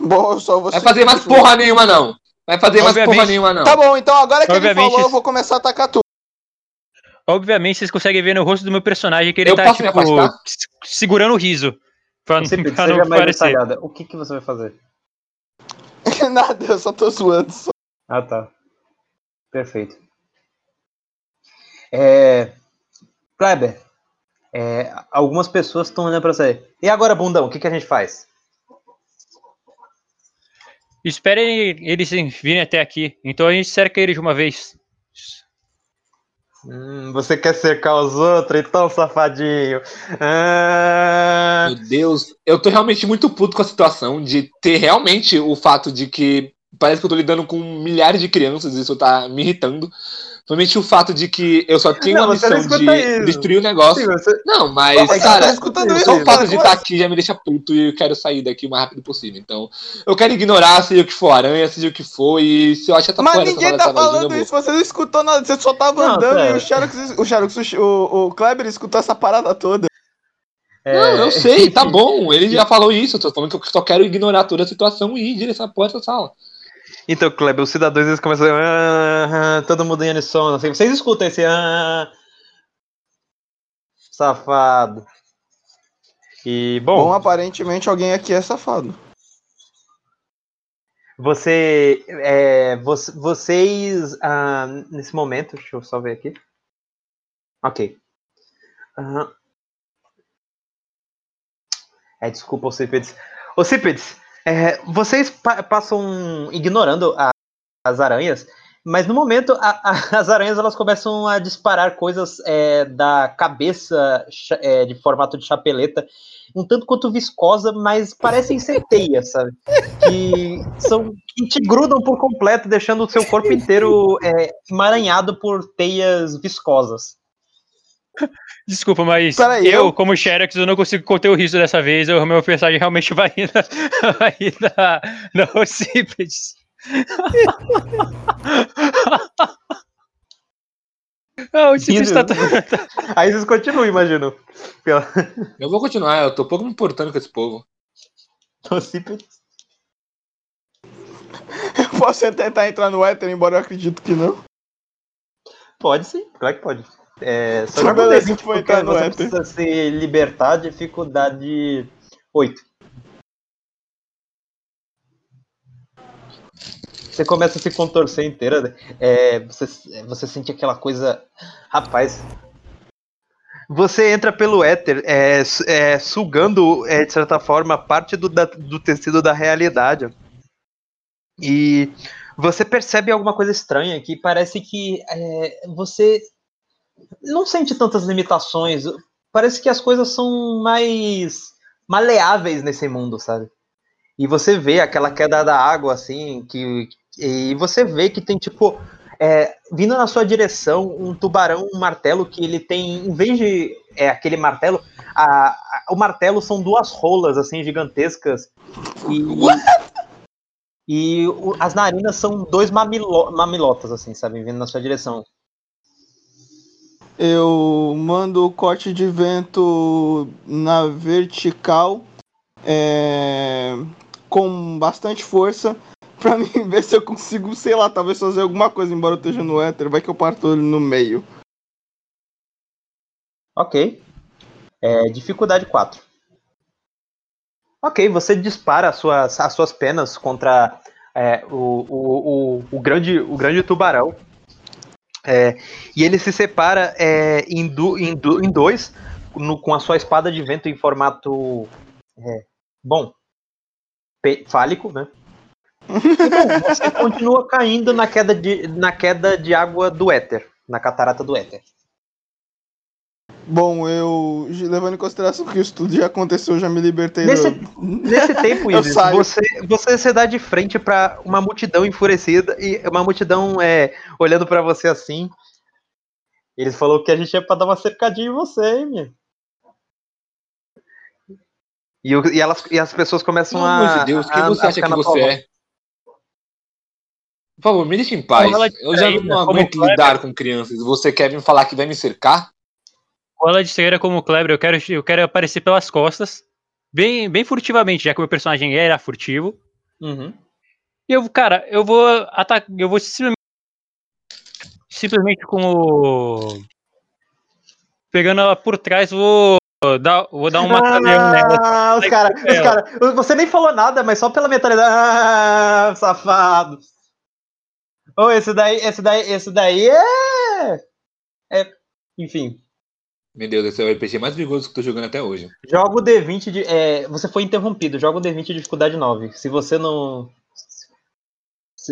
A: Bom, eu só vou
C: vai fazer mais porra nenhuma, não. Vai fazer mais
F: Obviamente.
C: porra nenhuma, não.
A: Tá bom, então agora que ele
F: Obviamente
A: falou, eu vou começar a atacar tudo.
F: Obviamente, vocês conseguem ver no rosto do meu personagem que ele
C: Eu
F: tá, tipo, segurando o riso. Pra, não parecer.
E: detalhada. O que, que você vai fazer?
A: Nada, eu só tô zoando. só.
E: Ah, tá. Perfeito. É... Kleber, é, algumas pessoas estão olhando pra você. E agora, bundão, o que, que a gente faz?
F: Esperem eles virem até aqui. Então a gente cerca eles de uma vez.
E: Hum, você quer cercar os outros, então, safadinho? Ah,
C: Meu Deus, eu tô realmente muito puto com a situação de ter realmente o fato de que parece que eu tô lidando com milhares de crianças, isso tá me irritando. Somente o fato de que eu só tenho
E: Não, não
C: missão de destruir o negócio.
E: Sim, você-
C: Não, mas,
A: É que você
C: cara,
A: tá
C: só
A: isso,
C: o fato de estar
A: assim?
C: aqui já me deixa puto e eu quero sair daqui o mais rápido possível. Então, eu quero ignorar, seja o que for aranha, seja o que for, e se eu achar essa
A: Mas
C: porra
A: ninguém tá falando isso, você não escutou nada, você só tava
E: Não,
A: andando
E: pera.
A: e o Xerox, o, Xerox, o, o Kleber escutou essa parada toda.
C: Não,
E: É,
C: eu sei, tá bom. Ele já falou isso. Eu tô falando que eu só quero ignorar toda a situação e ir à porta da sala.
E: Então, Kleber, os cidadãos eles começam a. "Ah, ah", todo mundo em unissono. Assim, vocês escutam esse. "Ah, safado. E, bom,
A: Bom, aparentemente alguém aqui é safado.
E: você. É, vo- vocês. ah, nesse momento, deixa eu só ver aqui. Ok. Aham. É, desculpa, Ocípedes. Ocípedes, é, vocês pa- passam ignorando a- as aranhas, mas no momento a- a- as aranhas elas começam a disparar coisas é, da cabeça é, de formato de chapeleta, um tanto quanto viscosa, mas parecem ser teias, sabe? Que, são, que te grudam por completo, deixando o seu corpo inteiro é, emaranhado por teias viscosas.
F: Desculpa, mas
A: Peraí,
F: eu,
A: eu-
F: como Xerox, eu não consigo conter o riso dessa vez. O meu personagem realmente vai ir na, vai ir na, na Ocípedes. Ah, o Ocípedes tá, tá,
E: Aí vocês continuam, imagino. Pela...
C: Eu vou continuar, eu tô pouco me importando com esse povo.
E: Ocípedes.
A: Eu posso tentar entrar no éter, embora eu acredito que não.
E: Pode sim, claro que pode. É, só joga um
A: beleza,
E: D20
A: vou
E: porque você
A: éter.
E: precisa se libertar, dificuldade 8. Você começa a se contorcer inteira, né? é, você, você sente aquela coisa. Rapaz. Você entra pelo éter, é, é, sugando, é, de certa forma, parte do, da- do tecido da realidade. E você percebe alguma coisa estranha que parece que é, você não sente tantas limitações. Parece que as coisas são mais maleáveis nesse mundo, sabe? E você vê aquela queda da água, assim, que. E você vê que tem, tipo, é, vindo na sua direção um tubarão, um martelo, que ele tem, em vez de é, aquele martelo, a- a- o martelo são duas rolas, assim, gigantescas. E, e o- as narinas são dois mamilo, mamilotas, assim, sabe? Vindo na sua direção.
A: Eu mando o corte de vento na vertical é, com bastante força pra mim ver se eu consigo, sei lá, talvez fazer alguma coisa, embora eu esteja no éter. Vai que eu parto ele no meio.
E: Ok. É, dificuldade 4. Ok, você dispara as suas, as suas penas contra é, o, o, o, o grande, o grande tubarão. É, e ele se separa é, em, du, em, du, em dois, no- com a sua espada de vento em formato. é, bom. fálico, né? E, bom, você continua caindo na queda, de, na queda de água do éter, na catarata do éter.
A: Bom, eu, levando em consideração que isso tudo já aconteceu, eu já me libertei
E: Nesse-
A: do...
E: Nesse tempo,
A: saio.
E: você, você se dá de frente pra uma multidão enfurecida e uma multidão é, olhando pra você assim. Eles falaram que a gente é pra dar uma cercadinha em você, hein, minha. E, e elas, e as pessoas começam
C: Pelo
E: a.
C: amor de Deus, quem
E: a-
C: você
E: a
C: acha que você
E: volta.
C: é? Por favor, me deixe em paz. Eu já
F: distraída,
C: não
F: como
C: aguento lidar com crianças. Você quer me falar que vai me cercar?
F: Cola de cegueira como o Kleber, eu quero, eu quero aparecer pelas costas, bem, bem furtivamente, já que o meu personagem era furtivo.
E: Uhum.
F: E eu, cara, eu vou atacar. Eu vou simplesmente. Simplesmente com o. Pegando ela por trás, vou dar, vou dar um mataleão nela.
E: Ah, os caras. Cara, você nem falou nada, mas só pela mentalidade. Ah, safado. Oh, esse daí, esse daí, esse daí é. É. Enfim.
C: Meu Deus, esse é o RPG mais perigoso que eu tô jogando até hoje.
E: Joga o D20 de. é, você foi interrompido, joga o D20 de dificuldade 9. Se você não.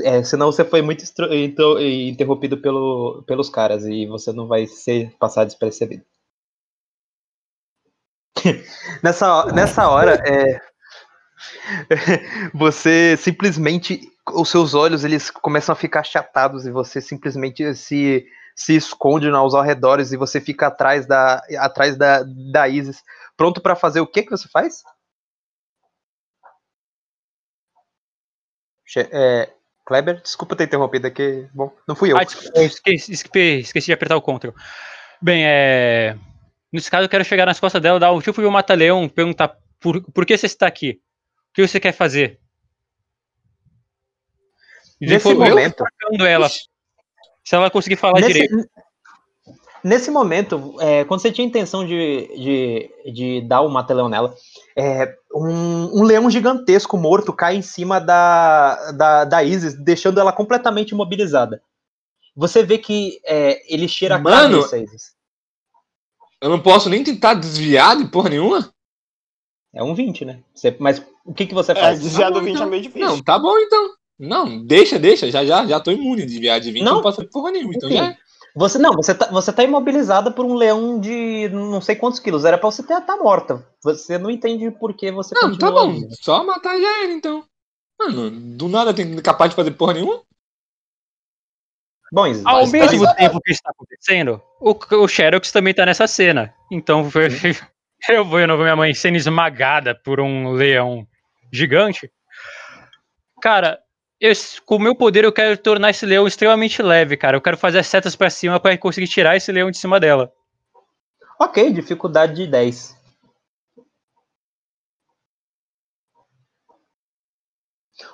E: É, senão você foi muito estro- interrompido pelo, pelos caras e você não vai ser passar despercebido. nessa, nessa hora, é, você simplesmente. Os seus olhos eles começam a ficar achatados e você simplesmente se se esconde aos arredores e você fica atrás da, atrás da, da Isis, pronto para fazer o que que você faz? É, Kleber, desculpa ter interrompido aqui. Bom, não fui eu.
F: Ah, desculpa, esqueci, esqueci- de apertar o Ctrl. Bem, é. Nesse caso, eu quero chegar nas costas dela, dar um tipo de um mata-leão, perguntar por, por que você está aqui? O que você quer fazer?
E: Nesse
F: depois eu
E: momento-
F: marcando Se ela conseguir falar
E: Nesse,
F: direito.
E: nesse momento, é, quando você tinha intenção de, de, de dar o mata-leão nela, é, um, um leão gigantesco morto cai em cima da, da, da Isis, deixando ela completamente imobilizada. Você vê que é, ele cheira a
C: Mano!
E: cabeça, Isis.
C: Eu não posso nem tentar desviar de porra nenhuma?
E: É um 20, né? Você- mas o que, que você
A: É,
E: faz?
A: desviar do
C: bom,
A: 20 é
C: então.
A: meio difícil.
C: Não, tá bom então. Não, deixa, deixa. Já, já, já tô imune de desviar de 20.
E: Não.
C: Não, posso fazer porra nenhuma. Então
E: Enfim,
C: já. é.
E: Você não, você tá, você tá imobilizada por um leão de não sei quantos quilos. Era pra você ter estar morta. Você não entende por que você
C: Não, tá bom. Só matar já era então. Mano, do nada tem capaz de fazer porra nenhuma?
E: Bom, Isis,
F: Ao mesmo
E: peraí.
F: tempo que está acontecendo, o, o Xerox também tá nessa cena. Então eu vou eu não vou minha mãe sendo esmagada por um leão gigante. Cara, eu, com o meu poder eu quero tornar esse leão extremamente leve, cara. Eu quero fazer as setas pra cima pra conseguir tirar esse leão de cima dela.
E: Ok, dificuldade de 10.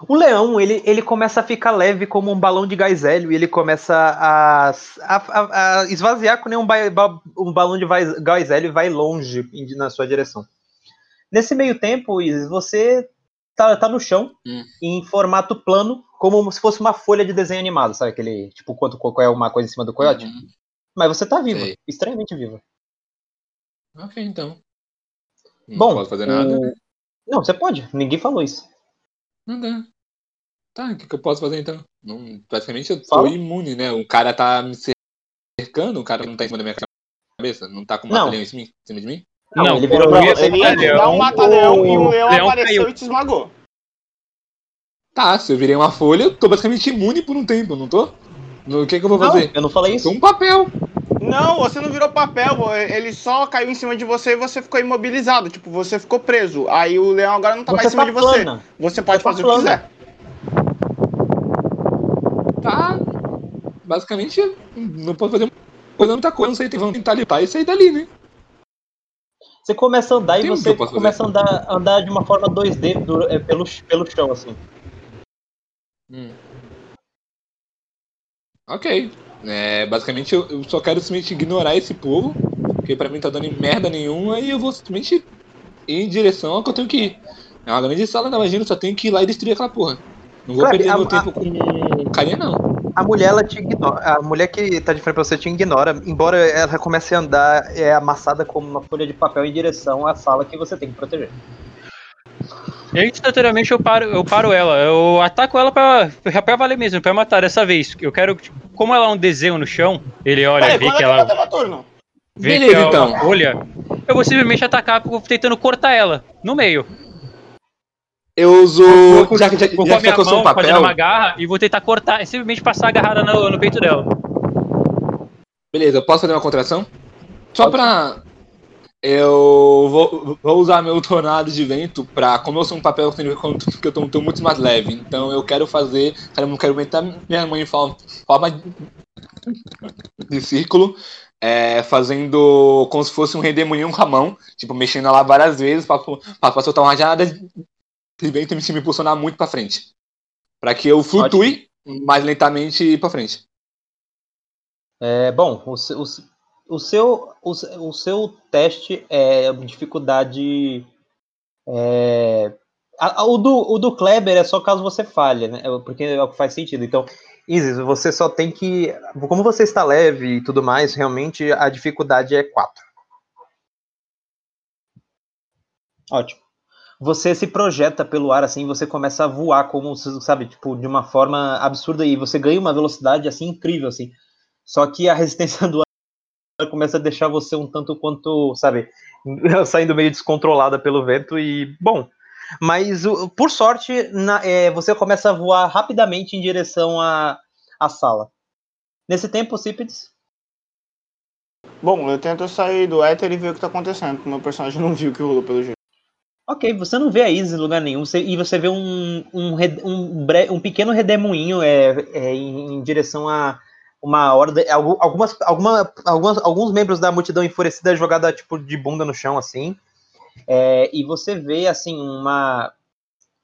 E: O leão, ele, ele começa a ficar leve como um balão de gás hélio e ele começa a, a, a- a esvaziar com um, ba- um balão de gás hélio vai longe na sua direção. Nesse meio tempo, Isis, você tá, tá no chão,
C: Hum.
E: em formato plano, como se fosse uma folha de desenho animado, sabe? Aquele, tipo, quanto qual é uma coisa em cima do coiote?
C: Uhum.
E: Mas você tá viva,
C: Sei.
E: extremamente viva.
C: Ok, então. Não
E: Bom,
C: posso fazer nada.
E: Não, você pode, ninguém falou isso.
C: Não dá. Tá, o que, que eu posso fazer então? Não, praticamente eu tô
E: Fala.
C: imune, né? O cara tá me cercando, o cara não tá em cima da minha cabeça, não tá com uma
E: Não.
C: em cima de mim?
E: Não, ele virou você.
A: Ele dar um mata-leão e o leão,
F: leão
A: apareceu
F: caiu.
A: e te esmagou.
C: Tá, se eu virei uma folha, eu tô basicamente imune por um tempo, não tô? No, o que, que eu vou
E: Não,
C: fazer?
E: eu não falei isso.
C: um papel.
A: Não, você não virou papel, ele só caiu em cima de você e você ficou imobilizado. Tipo, você ficou preso. Aí o leão agora não tá mais em
E: Você
A: cima
E: tá
A: de você.
E: plana.
A: Você pode
E: tá
A: fazer o que quiser.
C: Tá. Basicamente, não posso fazer coisa muita coisa, não sei, vamos tentar limpar e sair dali, né?
E: Você começa a andar e
C: Tem
E: você começa a andar, andar de uma forma 2D do- é, pelo, pelo chão, assim.
C: Hum. Ok. É, basicamente, eu, eu só quero simplesmente ignorar esse povo, porque pra mim tá dando merda nenhuma, e eu vou simplesmente ir em direção ao que eu tenho que ir. É uma grande sala da magia, eu só tenho que ir lá e destruir aquela porra. Não vou perder
E: a-
C: meu
E: a-
C: tempo com carinha, não.
E: A mulher, ela te ignora. A mulher que tá de frente pra você te ignora, embora ela comece a andar é, amassada como uma folha de papel em direção à sala que você tem que proteger.
F: E instantaneamente eu paro, eu paro ela. Eu ataco ela pra, pra valer mesmo, pra matar dessa vez. Eu quero. tipo, Como ela é um desenho no chão, ele olha,
A: Peraí,
F: vê que
A: é que
F: ela.
A: turno?
F: Vê
C: Beleza,
F: que é
C: então.
F: uma folha. Eu vou simplesmente atacar tentando cortar ela no meio.
C: Eu uso.
F: Vou-
C: Já, já,
F: Vou com
C: já
F: a minha
C: um
F: mão fazendo
C: papel.
F: uma garra e vou tentar cortar, simplesmente passar agarrada no, no peito dela.
C: Beleza, eu posso fazer uma contração? Só pra. Eu vou, vou usar meu tornado de vento pra. Como eu sou um papel que eu tô, tô muito mais leve, então eu quero fazer. Cara, eu não quero aumentar minha mão em forma, forma de círculo, é, fazendo como se fosse um redemoinho com a mão, tipo, mexendo ela várias vezes pra, pra, pra soltar uma rajada de vento e me impulsionar muito pra frente. Pra que eu flutue mais lentamente pra frente.
E: É, bom, o, o, o seu, o, o seu teste é dificuldade. É, a- a- o, do, o do Kleber é só caso você falhe, né? É, Porque é o que faz sentido. Então, Isis, você só tem que. Como você está leve e tudo mais, realmente a dificuldade é 4. Ótimo. Você se projeta pelo ar assim, você começa a voar como, sabe, tipo, de uma forma absurda e você ganha uma velocidade assim incrível assim. Só que a resistência do ar começa a deixar você um tanto quanto, sabe, saindo meio descontrolada pelo vento e, bom, mas por sorte na- é, você começa a voar rapidamente em direção à, à sala. Nesse tempo, Cípedes,
A: Bom, eu tento sair do éter e ver o que tá acontecendo, porque meu personagem não viu o que rolou pelo jeito.
E: Ok, você não vê a Isis em lugar nenhum, você- e você vê um, um, um, bre- um pequeno redemoinho é, é, em, em direção a uma horda. algu- Algumas, alguma, algumas, alguns membros da multidão enfurecida jogada tipo de bunda no chão, assim. É, e você vê assim uma,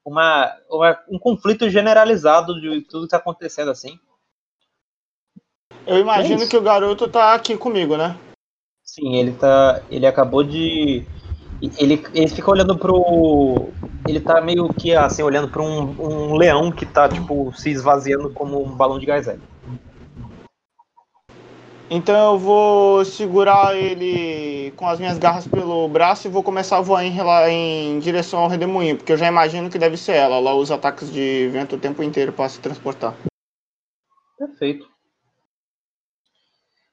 E: uma, uma- um conflito generalizado de tudo que tá acontecendo assim.
A: Eu imagino
E: É
A: que o garoto tá aqui comigo, né?
E: Sim, ele tá. Ele acabou de. Ele, ele fica olhando pro. Ele tá meio que assim, olhando pra um, um leão que tá, tipo, se esvaziando como um balão de gás hélio.
A: Então eu vou segurar ele com as minhas garras pelo braço e vou começar a voar em, em direção ao redemoinho, porque eu já imagino que deve ser ela. Ela usa ataques de vento o tempo inteiro para se transportar.
E: Perfeito.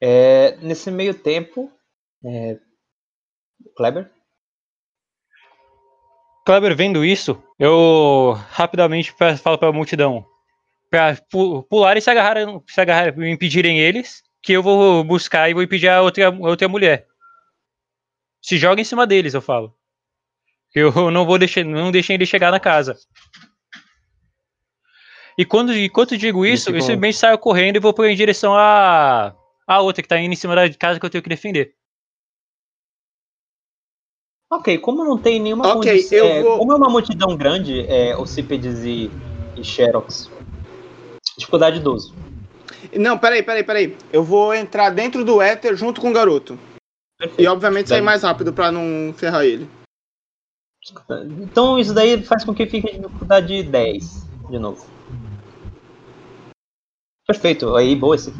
E: É, nesse meio tempo. É, Kleber?
F: Kleber, vendo isso, eu rapidamente falo pra multidão pra pu- pular e se agarrar, se agarrar, impedirem eles, que eu vou buscar e vou impedir a outra, a outra mulher. Se joga em cima deles, eu falo. Eu não vou deixar, não deixem ele chegar na casa. E quando, enquanto eu digo isso, eu simplesmente saio correndo e vou em direção à, à outra que tá indo em cima da casa que eu tenho que defender.
E: Ok, como não tem nenhuma
A: Ok,
E: condição.
A: eu
E: é,
A: vou-
E: Como é uma multidão grande, é, Ocípedes e, e Xerox. Dificuldade 12.
A: Não, peraí, peraí, peraí. Eu vou entrar dentro do éter junto com o garoto.
E: Perfeito.
A: E obviamente sair mais rápido para não ferrar ele.
E: Então isso daí faz com que fique dificuldade 10, de novo. Perfeito, aí boa esse.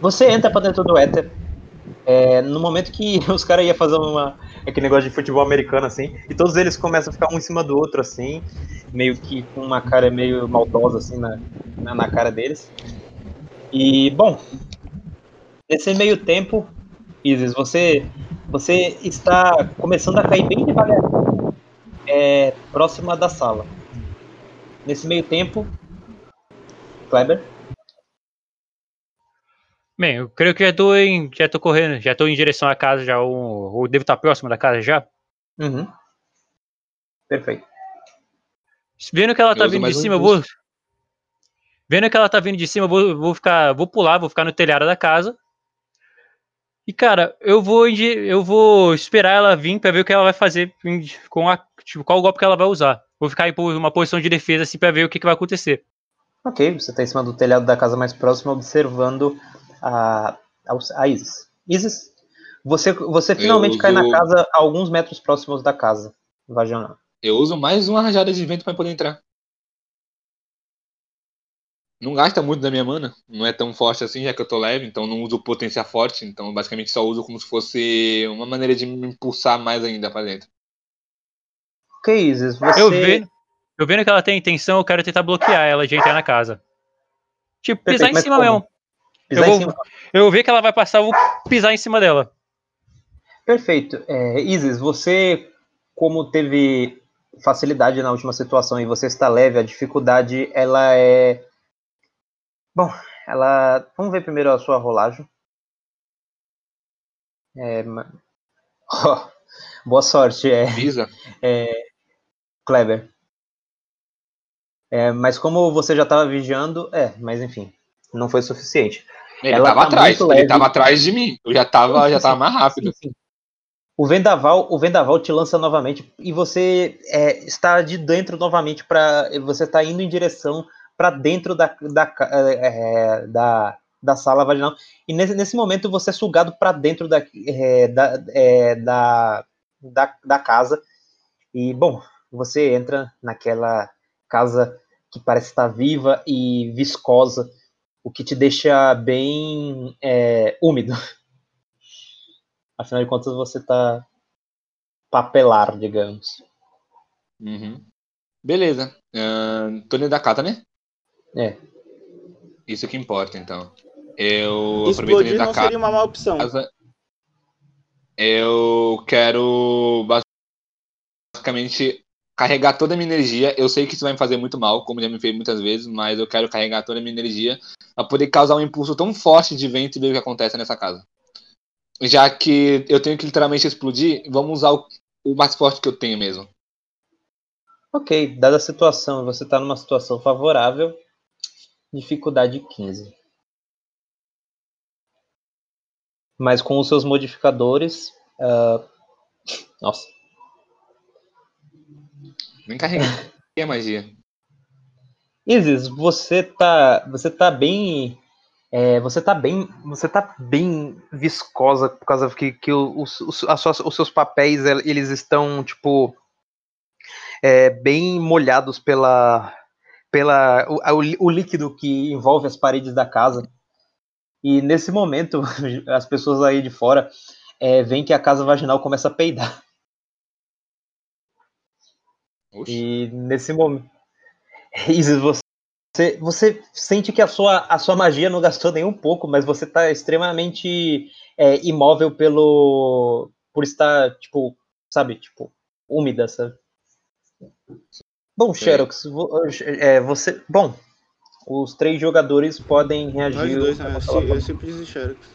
E: Você entra pra dentro do éter. é, no momento que os caras iam fazer uma, aquele negócio de futebol americano assim, e todos eles começam a ficar um em cima do outro assim, meio que com uma cara meio maldosa assim na, na, na cara deles. E bom, nesse meio tempo, Isis, você você está começando a cair bem devagar é, próxima da sala. Nesse meio tempo, Kleber,
F: Bem, eu creio que já tô em, já tô correndo, já tô em direção à casa, já ou, ou devo estar próximo da casa já.
E: Uhum. perfeito.
F: Vendo que ela tá
C: Eu uso
F: vindo de
C: mais um
F: cima, eu vou Vendo que ela tá vindo de cima, eu vou, vou ficar, vou pular, vou ficar no telhado da casa. E cara, eu vou eu vou esperar ela vir pra ver o que ela vai fazer com a tipo, qual golpe que ela vai usar. Vou ficar em uma posição de defesa assim para ver o que, que vai acontecer.
E: Ok, você está em cima do telhado da casa mais próxima, observando a, a, Isis. Isis, você, você finalmente cai na casa a alguns metros próximos da casa. Vaginal.
C: Eu uso mais uma rajada de vento pra poder entrar. Não gasta muito da minha mana. Não é tão forte assim, já que eu tô leve, então não uso potência forte. Então basicamente só uso como se fosse uma maneira de me impulsar mais ainda pra dentro.
E: Ok, Isis, você.
F: Eu vendo, eu vendo que ela tem intenção, eu quero tentar bloquear ela de entrar na casa. Tipo, pisar
E: Perfeito,
F: em
E: mas
F: cima
E: como?
F: mesmo.
E: Pisar
F: eu
E: em
F: vou-
E: cima.
F: Eu ver que ela vai passar, eu vou pisar em cima dela.
E: Perfeito. É, Isis, você, como teve facilidade na última situação e você está leve, a dificuldade, ela é. Bom, ela. Vamos ver primeiro a sua rolagem. É, Ó, boa sorte, é,
C: Pisa.
E: Kleber. É, mas como você já estava vigiando, é, mas enfim, não foi suficiente.
C: Ele
E: Ela
C: tava
E: tá
C: atrás. Ele
E: leve.
C: tava atrás de mim. Eu já tava, já tava mais rápido.
E: Sim, sim. O vendaval, o vendaval te lança novamente e você é, está de dentro novamente para você está indo em direção para dentro da, da, ca- é, da, da sala vaginal e nesse, nesse momento você é sugado para dentro da, é, da, é, da, da, da casa e bom você entra naquela casa que parece estar viva e viscosa o que te deixa bem é, úmido Afinal de contas, você tá papelar, digamos.
C: Uhum. Beleza. Ahn, tô dentro da casa, né?
E: É.
C: Isso que importa, então. Eu
A: Explodir não seria uma má opção.
C: casa. Eu quero basicamente carregar toda a minha energia. Eu sei que isso vai me fazer muito mal, como já me fez muitas vezes, mas eu quero carregar toda a minha energia para poder causar um impulso tão forte de vento e ver o que acontece nessa casa. já que eu tenho que literalmente explodir, vamos usar o, o mais forte que eu tenho mesmo.
E: Ok, dada a situação, você tá numa situação favorável, dificuldade 15. Mas com os seus modificadores. ah, Nossa.
C: Nem carreguei a magia.
E: Isis, você tá. Você tá bem. é, você tá bem. Você tá bem viscosa por causa que, que os, os, as suas- os seus papéis el- eles estão, tipo. é, bem molhados pela. pela o, o o líquido que envolve as paredes da casa. E nesse momento, as pessoas aí de fora é, veem que a casa vaginal começa a peidar.
C: Oxi.
E: E nesse momento. Isis, você, você sente que a sua, a sua magia não gastou nem um pouco, mas você tá extremamente é, imóvel pelo. por estar, tipo, sabe, tipo, úmida, sabe? Bom. Xerox, é, você. Bom, os três jogadores podem reagir.
A: Nós dois,
E: a
A: né? Eu sempre disse Xerox.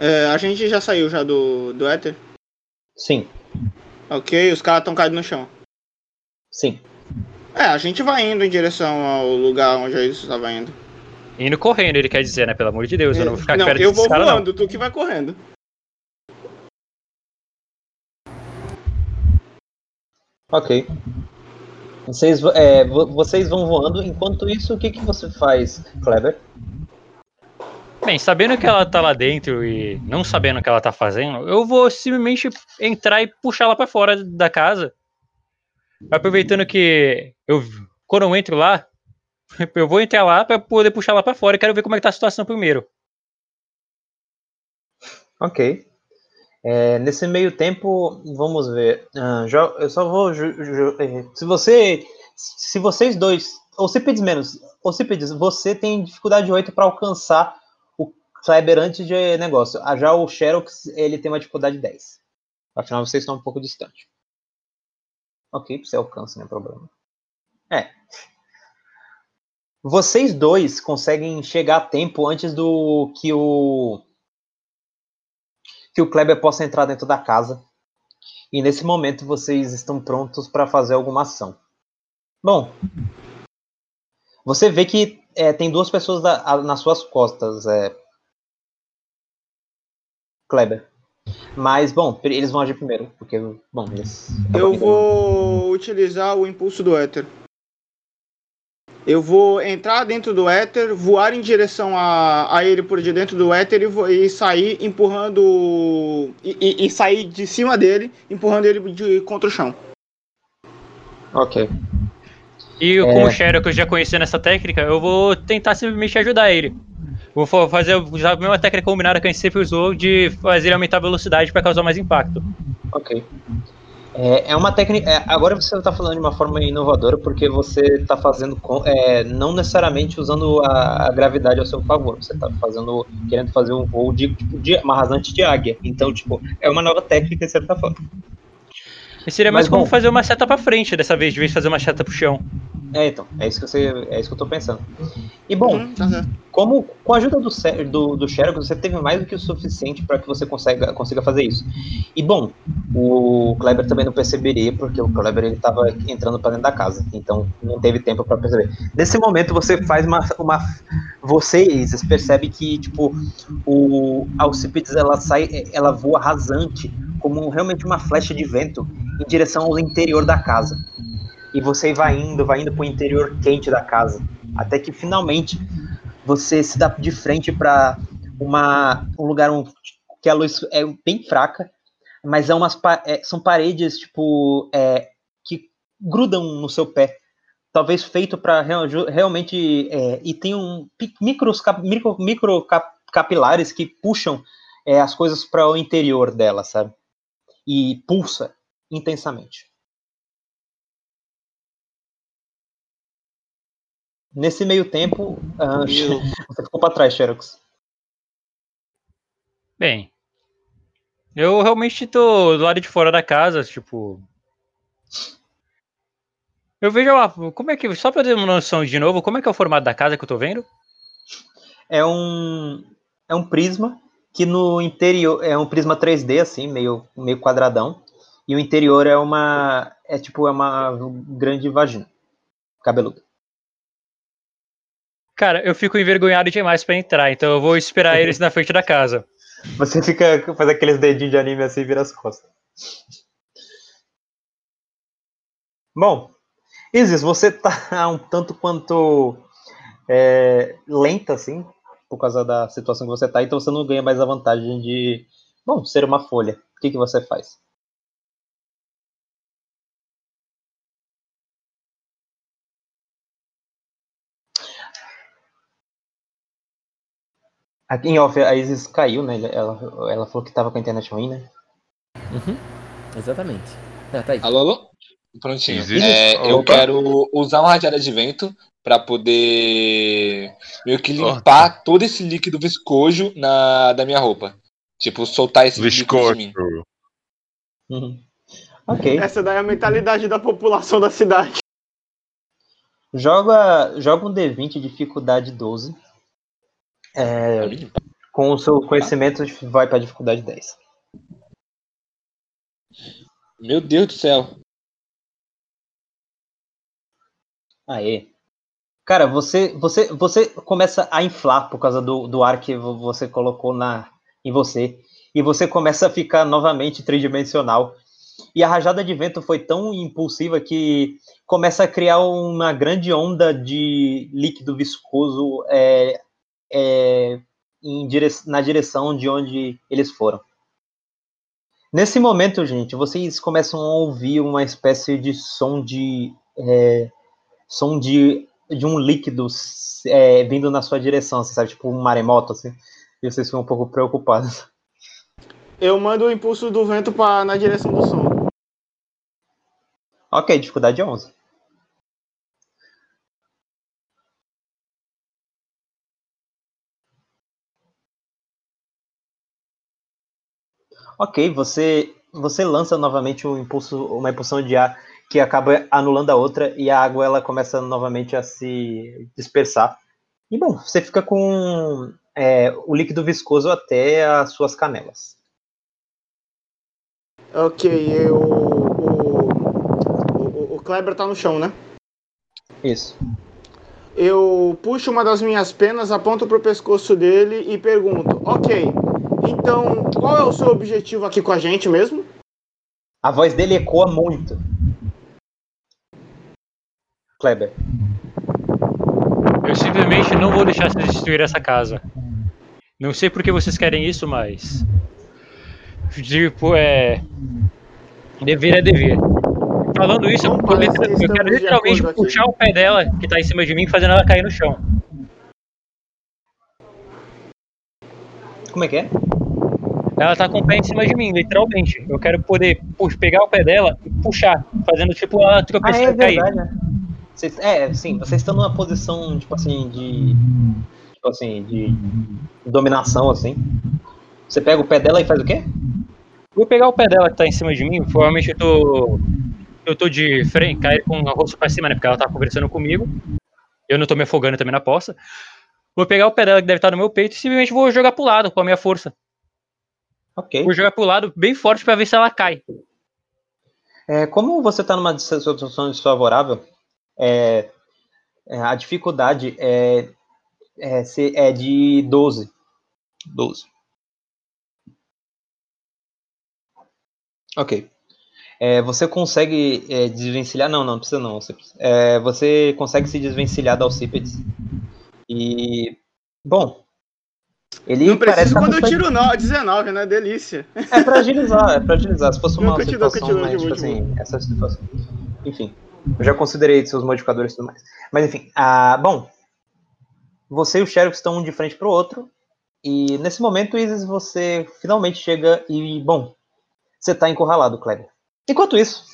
A: É, a gente já saiu já do, do Ether.
E: Sim,
A: Ok, os caras estão caídos no chão.
E: Sim.
A: É, a gente vai indo em direção ao lugar onde a Isis estava indo.
F: Indo correndo, ele quer dizer, né? Pelo amor de Deus, eu não vou ficar
A: não,
F: perto
A: eu vou
F: caras, não.
A: voando, tu que vai correndo.
E: Ok. Vocês, vo- é, vo- vocês vão voando, enquanto isso, o que, que você faz, Kleber?
F: Bem, sabendo que ela tá lá dentro e não sabendo o que ela tá fazendo, eu vou simplesmente entrar e puxar ela pra fora da casa. Aproveitando que eu, quando eu entro lá, eu vou entrar lá pra poder puxar ela pra fora e quero ver como é que tá a situação primeiro.
E: Ok. É, nesse meio tempo, vamos ver. Ah, eu só vou. eh, se você. Se vocês dois. Ocípedes menos. Ocípedes, você tem dificuldade 8 para alcançar o Kleber antes de negócio. Ah, Já o Xerox, ele tem uma dificuldade 10. Afinal, vocês estão um pouco distante. Ok, você alcança, não é problema. É. Vocês dois conseguem chegar a tempo antes do que o que o Kleber possa entrar dentro da casa. E nesse momento vocês estão prontos para fazer alguma ação. Bom, você vê que é, tem duas pessoas da- a- nas suas costas, é, Kleber. Mas, bom, eles vão agir primeiro, porque, bom, eles.
A: Eu vou utilizar o impulso do éter. Eu vou entrar dentro do éter, voar em direção a, a ele por de dentro do éter e, vou- e sair empurrando. E, e- e sair de cima dele, empurrando ele de, contra o chão.
E: Ok.
F: E eu, como
E: É.
F: o Sherlock eu já conhecendo essa técnica, eu vou tentar simplesmente ajudar ele. Vou fa- fazer usar a mesma técnica combinada que a gente sempre usou de fazer aumentar a velocidade para causar mais impacto.
E: Ok. É, é uma técnica. é, agora você está falando de uma forma inovadora porque você está fazendo com- é, não necessariamente usando a, a gravidade ao seu favor. Você está fazendo querendo fazer um voo de, tipo, de uma rasante de águia. Então, tipo, é uma nova técnica de certa forma.
F: E seria mais
E: Mas,
F: como
E: bom.
F: fazer uma seta para frente dessa vez, de vez de fazer uma seta pro chão.
E: É, então, é isso que você, é isso que eu tô pensando. E bom,
A: Uhum,
E: como com a ajuda do do, do Xerox, você teve mais do que o suficiente para que você consiga, consiga fazer isso. E bom, o Kleber também não perceberia, porque o Kleber ele tava entrando para dentro da casa, então não teve tempo para perceber. Nesse momento você faz uma, uma vocês percebem que tipo o Alcipides ela sai, ela voa rasante, como realmente uma flecha de vento em direção ao interior da casa. E você vai indo, vai indo pro interior quente da casa, até que finalmente você se dá de frente para uma um lugar um, que a luz é bem fraca, mas é umas é, são paredes tipo é, que grudam no seu pé, talvez feito para realmente é, e tem um micros micro, micro cap- capilares que puxam é, as coisas para o interior dela, sabe? E pulsa intensamente. Nesse meio tempo,
A: Eu-
E: você ficou para trás, Xerox.
F: Bem, eu realmente tô do lado de fora da casa, tipo. Eu vejo lá, como é que. Só pra ter uma noção de novo, como é que é o formato da casa que eu tô vendo?
E: É um é um prisma que no interior é um prisma 3D assim, meio meio quadradão, e o interior é uma é tipo é uma grande vagina cabeluda.
F: Cara, eu fico envergonhado demais pra entrar, então eu vou esperar eles na frente da casa.
E: Você fica faz aqueles dedinhos de anime assim e vira as costas. Bom, Isis, você tá um tanto quanto é, lenta, assim, por causa da situação que você tá, então você não ganha mais a vantagem de, bom, ser uma folha. O que, que você faz? Aqui em off, a Isis caiu, né? Ela, ela falou que tava com a internet ruim, né?
B: Uhum. Exatamente. Ah, tá aí.
C: Alô, alô? Prontinho. É, eu quero usar uma radiada de vento pra poder meio que limpar todo esse líquido viscoso na, da minha roupa. Tipo, soltar esse líquido de mim.
E: Uhum. Ok.
A: Essa daí é a mentalidade da população da cidade.
E: Joga, joga um D20 dificuldade 12. É, com o seu conhecimento, vai pra dificuldade 10.
C: Meu Deus do céu.
E: Aê. Cara, você, você, você começa a inflar por causa do, do ar que vo- você colocou na, em você. E você começa a ficar novamente tridimensional. E a rajada de vento foi tão impulsiva que começa a criar uma grande onda de líquido viscoso é, é, dire- na direção de onde eles foram. Nesse momento, gente, vocês começam a ouvir uma espécie de som de. é, som de, de um líquido é, vindo na sua direção, você sabe, tipo um maremoto, assim. E vocês ficam um pouco preocupados.
A: Eu mando o impulso do vento pra, na direção do som.
E: Ok, dificuldade 11. Ok, você você lança novamente um impulso, uma impulsão de ar que acaba anulando a outra e a água ela começa novamente a se dispersar. E bom, você fica com é, o líquido viscoso até as suas canelas.
A: Ok, eu. O, o, o Kleber tá no chão, né?
E: Isso.
A: Eu puxo uma das minhas penas, aponto pro pescoço dele e pergunto: Ok, então qual é o seu objetivo aqui com a gente mesmo?
E: A voz dele ecoa muito. Kleber.
F: Eu simplesmente não vou deixar vocês destruir essa casa. Não sei por que vocês querem isso, mas. Tipo, é. Dever é dever. Falando isso, eu, eu quero literalmente
A: acordo aqui.
F: puxar o pé dela, que tá em cima de mim, fazendo ela cair no chão.
E: Como é que é?
F: Ela tá com o pé em cima de mim, literalmente. Eu quero poder pegar o pé dela e puxar, fazendo tipo ela
E: Ah,
F: tropeçar
E: é
F: e cair.
E: verdade, né? É, sim, vocês estão numa posição, tipo assim, de. Tipo assim, de dominação, assim. Você pega o pé dela e faz o quê?
F: Vou pegar o pé dela que tá em cima de mim, provavelmente eu tô. Eu tô de frente, cair com o rosto pra cima, né? Porque ela tá conversando comigo. Eu não tô me afogando também na poça. Vou pegar o pé dela que deve estar no meu peito e simplesmente vou jogar pro lado com a minha força.
E: Ok.
F: Vou jogar pro lado bem forte pra ver se ela cai.
E: É, como você está numa situação desfavorável, é, é, a dificuldade é, é, se- é de 12. 12. Ok. É, você consegue é, desvencilhar? Não, não precisa não. Você, é, você consegue se desvencilhar da Alcípedes. E. Bom. Ele
A: Não
E: tá
A: quando eu tiro no- 19, né? Delícia.
E: é pra agilizar, é pra agilizar. Se fosse uma
A: dou,
E: situação
A: continua,
E: mais, tipo
A: continua,
E: assim, essa situação. Enfim, eu já considerei seus modificadores e tudo mais. Mas enfim, ah, bom. Você e o Sheriff estão um de frente pro outro. E nesse momento, Isis, você finalmente chega e, bom, você tá encurralado, Kleber. Enquanto isso,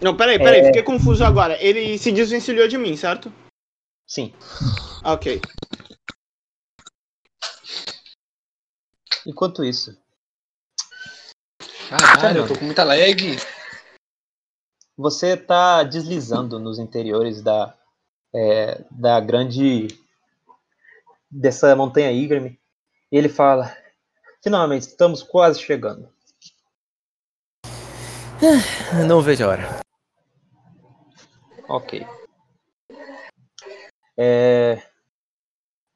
A: Não, peraí, peraí,
E: É.
A: fiquei confuso agora. Ele se desvencilhou de mim, certo?
E: Sim.
A: Ok.
E: Enquanto isso,
C: Caralho, eu tô com muita lag.
E: você tá deslizando nos interiores da, é, da grande. dessa montanha íngreme. E ele fala: Finalmente, estamos quase chegando.
B: Não vejo a hora.
E: Ok. É,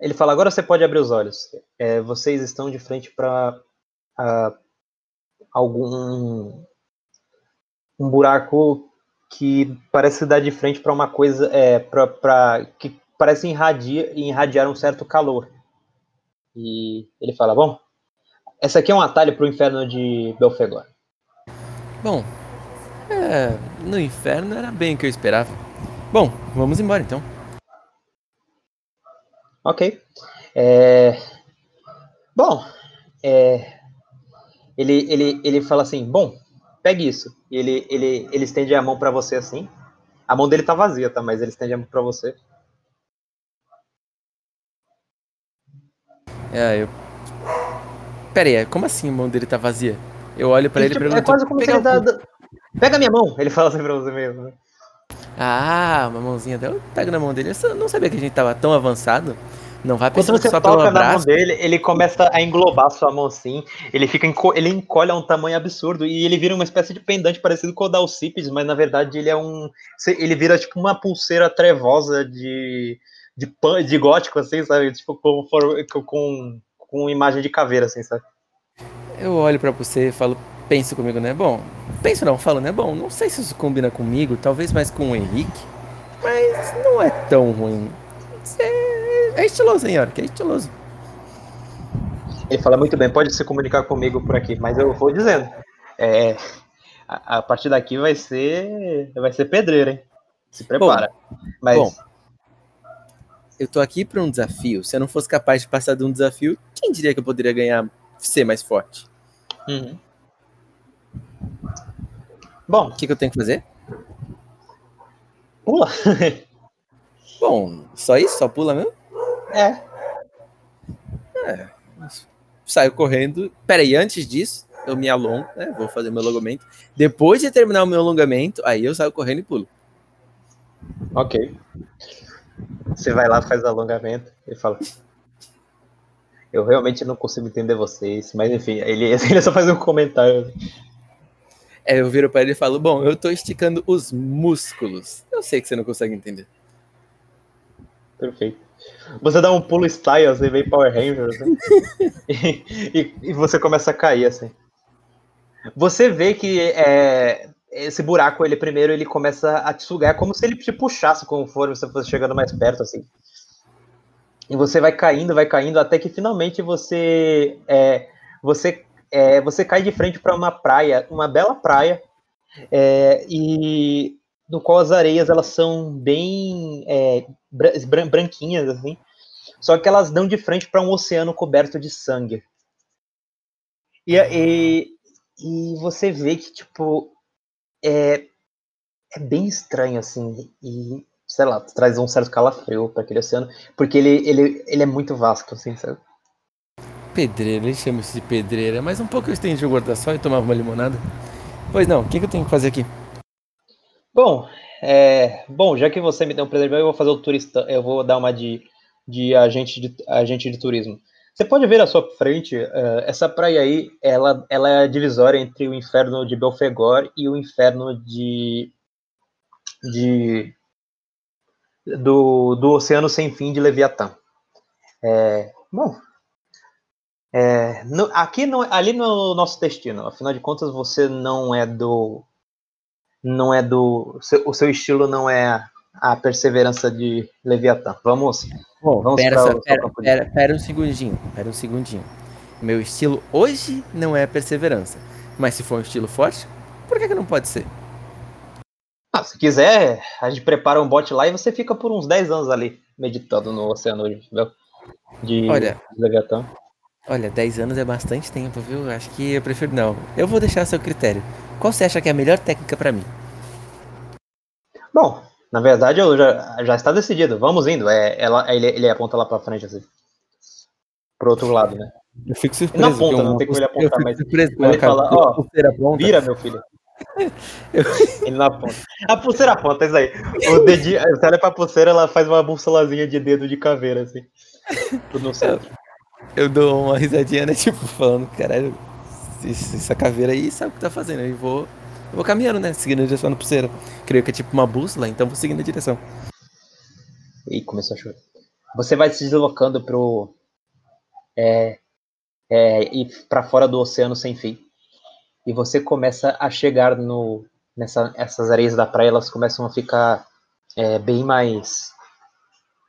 E: Ele fala: agora você pode abrir os olhos. É, vocês estão de frente para algum um buraco que parece dar de frente para uma coisa é, pra, pra- que parece irradiar, irradiar um certo calor. E ele fala: bom, essa aqui é um atalho para o inferno de Belfegor.
B: Bom, é, no inferno era bem o que eu esperava. Bom, vamos embora então.
E: Ok. É, Bom, é, ele, ele, ele fala assim, bom, pegue isso. E ele, ele, ele estende a mão pra você assim. A mão dele tá vazia, tá? Mas ele estende a mão pra você.
B: É, eu. Pera aí, como assim a mão dele tá vazia? Eu olho pra ele e
E: tipo,
B: pergunto.
E: é quase como se
B: "Pegar
E: ele
B: o
E: dá,
B: cu?"
E: dá- Pega minha mão! Ele fala assim pra você mesmo. né?
B: Ah, uma mãozinha dela. Eu pego na mão dele. Eu não sabia que a gente tava tão avançado. Não vai
E: Quando você
B: só
E: toca na mão dele, ele começa a englobar a sua mão assim. Ele fica ele encolhe a um tamanho absurdo e ele vira uma espécie de pendante parecido com o da mas na verdade ele é um. Ele vira tipo uma pulseira trevosa de. de, pan, de gótico, assim, sabe? Tipo, com, com, com imagem de caveira, assim, sabe?
B: Eu olho pra você e falo, pensa comigo, né? Bom, penso não, falo, né? Bom, não sei se isso combina comigo, talvez mais com o Henrique, mas não é tão ruim. É, é estiloso, hein, York? É estiloso.
E: Ele fala muito bem, pode se comunicar comigo por aqui, mas eu vou dizendo. É, a, a partir daqui vai ser. Vai ser pedreira, hein? Se prepara. mas.
B: bom. Eu tô aqui pra um desafio. Se eu não fosse capaz de passar de um desafio, quem diria que eu poderia ganhar, ser mais forte?
E: Uhum. Bom,
B: O que, que eu tenho que fazer?
E: pula.
B: Bom, só isso? Só pula mesmo?
E: É.
B: Saio correndo. Peraí, antes disso, eu me alongo, né? Vou fazer meu alongamento. Depois de terminar o meu alongamento, aí eu saio correndo e pulo.
E: Ok. Você vai lá, faz alongamento e fala. Eu realmente não consigo entender vocês, mas enfim, ele, ele só faz um comentário.
B: É, eu viro pra ele e falo, bom, eu tô esticando os músculos. Eu sei que você não consegue entender.
E: Perfeito. Você dá um pulo style, assim, vem Power Rangers, né? e, e- e você começa a cair, assim. Você vê que é, esse buraco, ele primeiro, ele começa a te sugar, é como se ele te puxasse conforme você fosse chegando mais perto, assim. E você vai caindo, vai caindo, até que finalmente você é, você é, você cai de frente para uma praia, uma bela praia, é, e no qual as areias elas são bem é, bran- bran- branquinhas assim, só que elas dão de frente para um oceano coberto de sangue. E, e, e você vê que tipo é, é bem estranho assim e sei lá traz um certo calafrio para aquele oceano porque ele, ele, ele é muito vasto assim sabe?
B: Pedreira, ele chama isso de pedreira, mas um pouco eu estendi o guarda-sol e tomava uma limonada. Pois não, o que, que eu tenho que fazer aqui?
E: Bom, é, bom, já que você me deu um presente, eu vou fazer o turista, eu vou dar uma de, de agente de agente de turismo. Você pode ver à sua frente, eh, essa praia aí, ela, ela é a divisória entre o inferno de Belfegor e o inferno de, de do, do Oceano Sem Fim de Leviatã. É, bom, é, no- aqui no, ali no nosso destino, afinal de contas, você não é do não é do. o seu- estilo não é a perseverança de Leviatã. Vamos.
B: Bom,
E: Vamos
B: pera,
E: o-
B: pera, pera, pera um segundinho, pera um segundinho. Meu estilo hoje não é perseverança, mas se for um estilo forte, por que, que não pode ser?
E: Ah, se quiser, a gente prepara um bote lá e você fica por uns 10 anos ali, meditando no oceano de, de
B: Olha.
E: Leviatã.
B: Olha, 10 anos é bastante tempo, viu? Acho que eu prefiro não. Eu vou deixar a seu critério. Qual você acha que é a melhor técnica pra mim?
E: Bom, na verdade eu já, já está decidido. Vamos indo. É, ela, ele, ele aponta lá pra frente, assim. Pro outro lado, né?
B: Eu fico surpreso.
E: Não aponta, não tem como ele apontar,
B: fico
E: mas-
B: surpreso
E: ele fala, ó,
B: pulseira pronta.
E: Vira, meu filho.
B: Eu-
E: Ele não aponta. A pulseira aponta, é isso aí. O dedinho, você olha pra pulseira, ela faz uma bússolazinha de dedo de caveira, assim. Tudo no centro.
B: Eu dou uma risadinha, né? Tipo, falando, caralho, essa caveira aí sabe o que tá fazendo. E vou, eu vou caminhando, né? Seguindo a direção da pulseira. Creio que é tipo uma bússola, então vou seguindo a direção.
E: E começou a chover. Você vai se deslocando pro. É, é, ir para fora do oceano sem fim. E você começa a chegar no. Nessa, essas areias da praia, elas começam a ficar é, bem mais.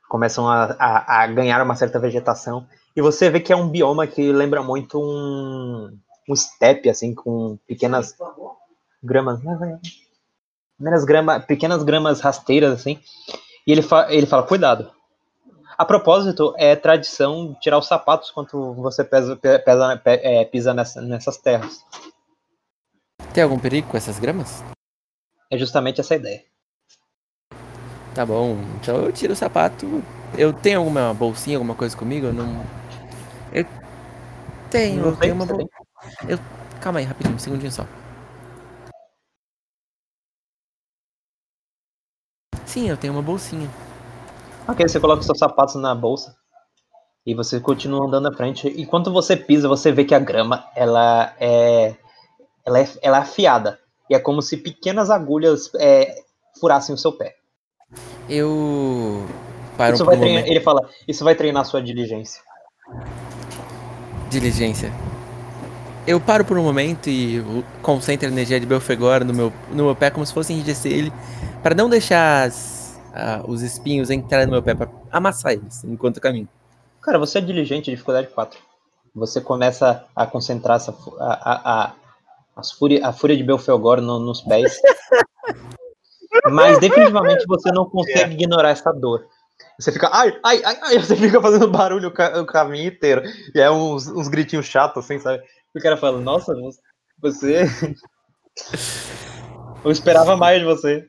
E: Começam a, a, a ganhar uma certa vegetação. E você vê que é um bioma que lembra muito um, um steppe, assim, com pequenas gramas. Pequenas, grama, pequenas gramas rasteiras, assim. E ele, fa ele fala, cuidado. A propósito, é tradição tirar os sapatos quando você pesa, pe- pesa, pe- é, pisa nessa- nessas terras.
B: Tem algum perigo com essas gramas?
E: É justamente essa a ideia.
B: Tá bom, então eu tiro o sapato. Eu tenho alguma bolsinha, alguma coisa comigo? Eu não. Eu tenho, eu tenho uma bolsa. Eu... Calma aí, rapidinho, um segundinho só. Sim, eu tenho uma bolsinha.
E: Ok, você coloca os seus sapatos na bolsa e você continua andando à frente. E quando você pisa, você vê que a grama ela é, ela é, ela é afiada. E é como se pequenas agulhas é, furassem o seu pé.
B: Eu paro
E: Isso
B: por
E: vai
B: um
E: treinar, ele fala, isso vai treinar sua diligência.
B: Diligência. Eu paro por um momento e concentro a energia de Belfegor no meu, no meu pé como se fosse enrijecer ele, para não deixar as- ah, os espinhos entrarem no meu pé, para amassar eles enquanto eu caminho.
E: Cara, você é diligente, dificuldade 4. Você começa a concentrar essa, a, a, a, as fúria, a fúria de Belfegor no- nos pés. Mas definitivamente você não consegue ignorar essa dor. Você fica, ai, ai, ai, ai, você fica fazendo barulho o, ca- o caminho inteiro. E é uns, uns gritinhos chatos, assim, sabe? E o cara fala, nossa, você. Eu esperava mais de você.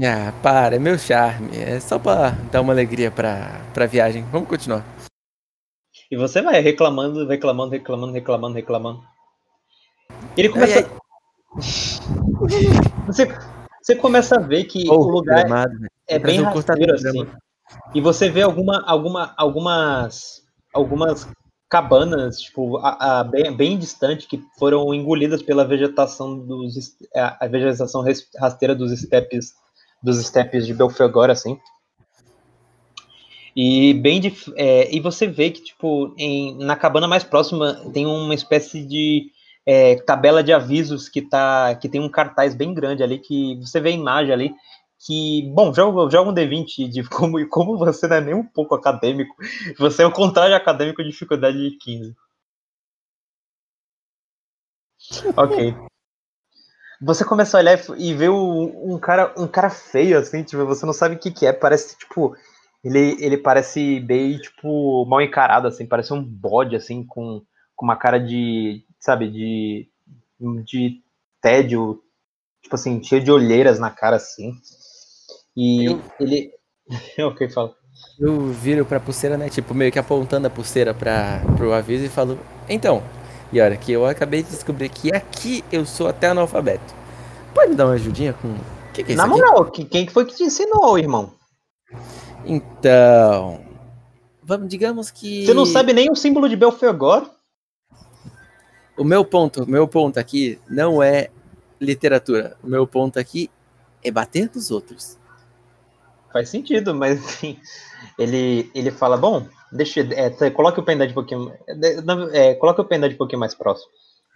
B: Ah, para, é meu charme. É só pra dar uma alegria pra, pra viagem. Vamos continuar.
E: E você vai reclamando, reclamando, reclamando, reclamando, reclamando. Ele começa.
B: Ai,
E: Você, você começa a ver que o lugar
B: velho.
E: é bem
B: um
E: rasteiro assim. E você vê alguma, alguma, algumas, algumas cabanas, tipo, a, a- bem, bem distante, que foram engolidas pela vegetação dos, es- a, vegetação rasteira dos estepes, dos estepes de Belfegor, assim. E bem dif- é, e você vê que tipo em, na cabana mais próxima tem uma espécie de é, tabela de avisos que tá que tem um cartaz bem grande ali que você vê a imagem ali que bom joga, joga um D20 de como como você não é nem um pouco acadêmico você é o contrário acadêmico de dificuldade de 15 ok você começa a olhar e vê um cara um cara feio assim tipo você não sabe o que que é parece tipo ele, ele parece bem, tipo, mal encarado, assim, parece um bode, assim, com, com uma cara de, sabe, de, de tédio, tipo assim, cheio de olheiras na cara, assim. E
B: Eu-
E: ele... ok, fala.
B: Eu viro pra pulseira, né? Tipo, meio que apontando a pulseira pra, pro aviso e falo: Então, e olha, que eu acabei de descobrir que aqui eu sou até analfabeto. Pode me dar uma ajudinha com. O que, que é isso
E: Na moral, que- quem que foi que te ensinou, irmão?
B: Então. Vamos, digamos que.
E: Você não sabe nem o símbolo de Belfegor?
B: O meu ponto, o meu ponto aqui não é literatura. O meu ponto aqui é bater nos outros.
E: Faz sentido, mas enfim, ele, ele fala, bom, deixa, é, tá, coloque o pendente um pouquinho, é, é, coloque o pendente um pouquinho mais próximo.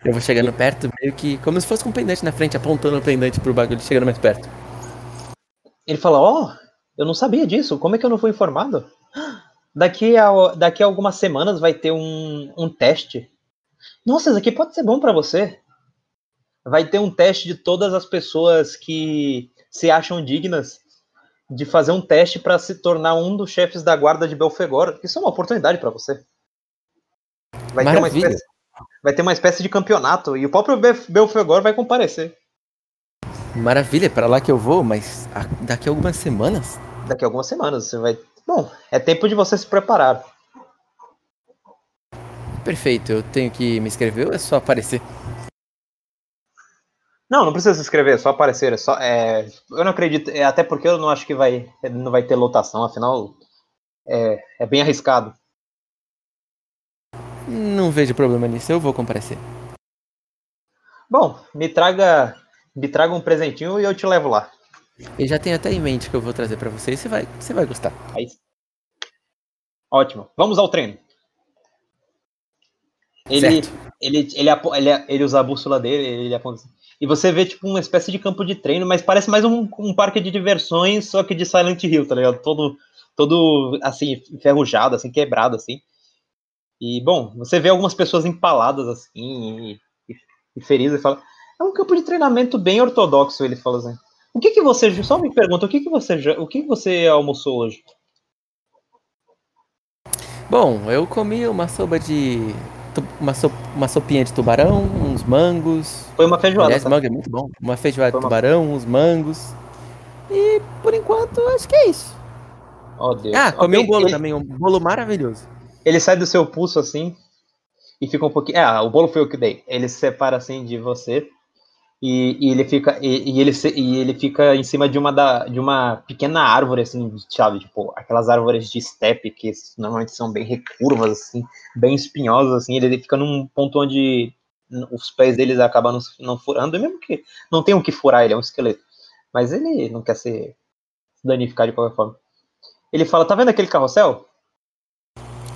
B: Eu vou chegando perto, meio que como se fosse com um pendante na frente, apontando o pendante pro bagulho, chegando mais perto.
E: Ele fala, ó, eu não sabia disso, como é que eu não fui informado? Daqui a, daqui a algumas semanas vai ter um, um teste. Nossa, isso aqui pode ser bom pra você. Vai ter um teste de todas as pessoas que se acham dignas de fazer um teste para se tornar um dos chefes da guarda de Belfegor. Isso é uma oportunidade pra você. Vai ter, espécie, vai ter uma espécie de campeonato e o próprio Bel- Belfegor vai comparecer.
B: Maravilha, para lá que eu vou, mas daqui a algumas semanas?
E: Daqui a algumas semanas você vai. Bom, é tempo de você se preparar.
B: Perfeito, eu tenho que me inscrever ou é só aparecer?
E: Não, não precisa se inscrever, é só aparecer. É só, é, eu não acredito, é, até porque eu não acho que vai, não vai ter lotação, afinal é, é bem arriscado.
B: Não vejo problema nisso, eu vou comparecer.
E: Bom, me traga, me traga um presentinho e eu te levo lá.
B: Eu já tenho até em mente que eu vou trazer pra você e você vai, você vai gostar.
E: Aí... Ótimo. Vamos ao treino. Ele,
B: Certo.
E: ele, ele, apo- ele, ele usa a bússola dele, ele aponta assim. E você vê, tipo, uma espécie de campo de treino, mas parece mais um, um parque de diversões, só que de Silent Hill, tá ligado? Todo, todo assim, enferrujado, assim, quebrado, assim. E, bom, você vê algumas pessoas empaladas, assim, e, e- feridas, e fala, é um campo de treinamento bem ortodoxo, ele fala assim. O que que você, só me pergunta, o que que você, o que que você almoçou hoje?
B: Bom, eu comi uma sopa de. Uma, so, uma sopinha de tubarão, uns mangos.
E: Foi uma feijoada,
B: Aliás,
E: tá?
B: mango é muito bom. Uma feijoada
E: Foi
B: de
E: uma-
B: tubarão, uns mangos. E por enquanto, acho que é isso.
E: Oh, Deus.
B: Ah, comi
E: Ok,
B: um bolo
E: ele-
B: também, um bolo maravilhoso.
E: Ele sai do seu pulso assim e fica um pouquinho. Ah, o bolo foi eu que dei. Ele se separa assim de você e, e ele fica e, e ele e ele fica em cima de uma da, de uma pequena árvore assim, sabe, tipo aquelas árvores de estepe que normalmente são bem recurvas assim, bem espinhosas assim. Ele fica num ponto onde os pés deles acabam não, não furando, e mesmo que não tem o que furar, ele é um esqueleto. Mas ele não quer se danificar de qualquer forma. Ele fala: "Tá vendo aquele carrossel?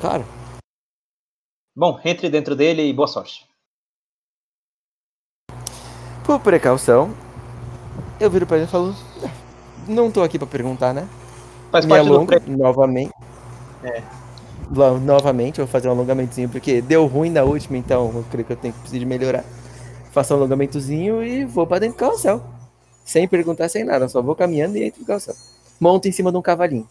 B: Claro.
E: Bom, entre dentro dele e boa sorte."
B: Por precaução, eu viro pra ele e falo. "Ah, Não tô aqui pra perguntar, né?
E: Faz
B: Me
E: do
B: alongo
E: pre-
B: novamente.
E: É.
B: Lo- Novamente, eu vou fazer um alongamentozinho, porque deu ruim na última, então eu creio que eu tenho que precisar de melhorar. Faço um alongamentozinho e vou pra dentro do carrossel. Sem perguntar, sem nada, só vou caminhando e entro no carrossel. Monto em cima de um cavalinho.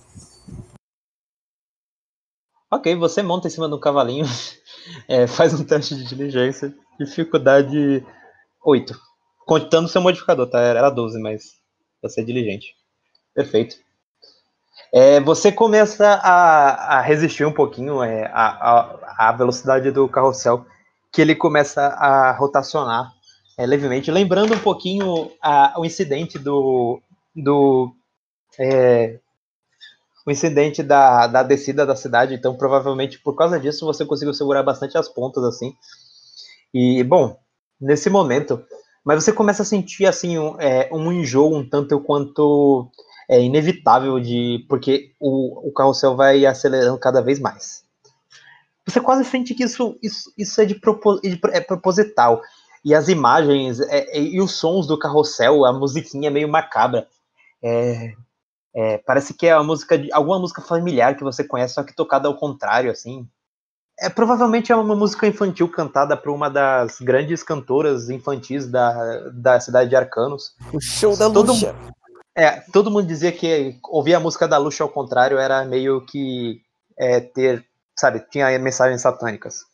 E: Ok, você monta em cima de um cavalinho, é, faz um teste de diligência, dificuldade 8. Contando seu modificador, tá? Era 12, mas você é diligente. Perfeito. É, você começa a, a resistir um pouquinho é, a, a, a velocidade do carrossel, que ele começa a rotacionar é, levemente, lembrando um pouquinho a, o incidente do, do é, o incidente da, da descida da cidade, então provavelmente por causa disso você conseguiu segurar bastante as pontas assim. E bom, nesse momento, mas você começa a sentir assim um, é, um enjoo um tanto quanto é inevitável de porque o, o carrossel vai acelerando cada vez mais. Você quase sente que isso, isso, isso é de, propo, de é proposital. E as imagens é, e os sons do carrossel, a musiquinha é meio macabra. É, é, parece que é uma música de alguma música familiar que você conhece, só que tocada ao contrário, assim. É provavelmente é uma música infantil cantada por uma das grandes cantoras infantis da, da cidade de Arcanos.
B: O show da
E: Todo-
B: Luxa.
E: É, todo mundo dizia que ouvir a música da Luxa ao contrário era meio que é, ter, sabe, tinha mensagens satânicas.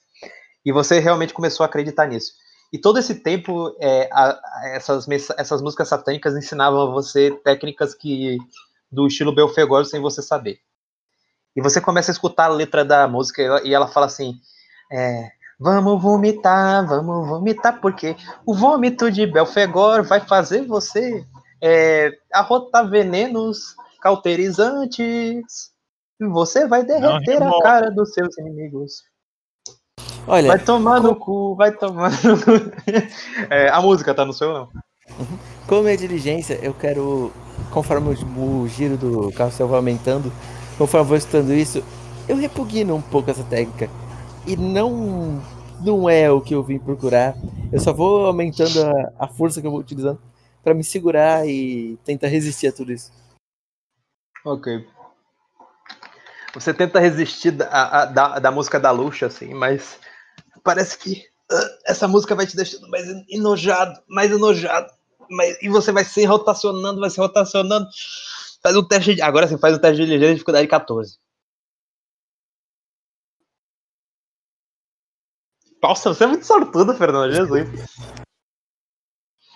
E: E você realmente começou a acreditar nisso. E todo esse tempo, é, a- a- essas, essas músicas satânicas ensinavam a você técnicas que do estilo Belfegor sem você saber. E você começa a escutar a letra da música e ela, e ela fala assim: é, Vamos vomitar, vamos vomitar, porque o vômito de Belfegor vai fazer você é, arrotar venenos cauterizantes. E você vai derreter a
G: remorso.
E: cara dos seus inimigos.
B: Olha,
E: Vai tomar no cu, vai tomar no cu. É, a música tá no seu não.
B: como é diligência, eu quero, conforme o, o giro do carrossel vai aumentando, vou estudando isso, eu repugno um pouco essa técnica. E não, não é o que eu vim procurar. Eu só vou aumentando a, a força que eu vou utilizando para me segurar e tentar resistir a tudo isso.
E: Ok. Você tenta resistir da, a- da, da música da Luxa, assim, mas parece que ah, essa música vai te deixando mais enojado, mais enojado. Mas, e você vai se rotacionando, vai se rotacionando. Faz um teste de. Agora sim, faz um teste de ligeira dificuldade 14. Nossa, você é muito sortudo, Fernando Jesus.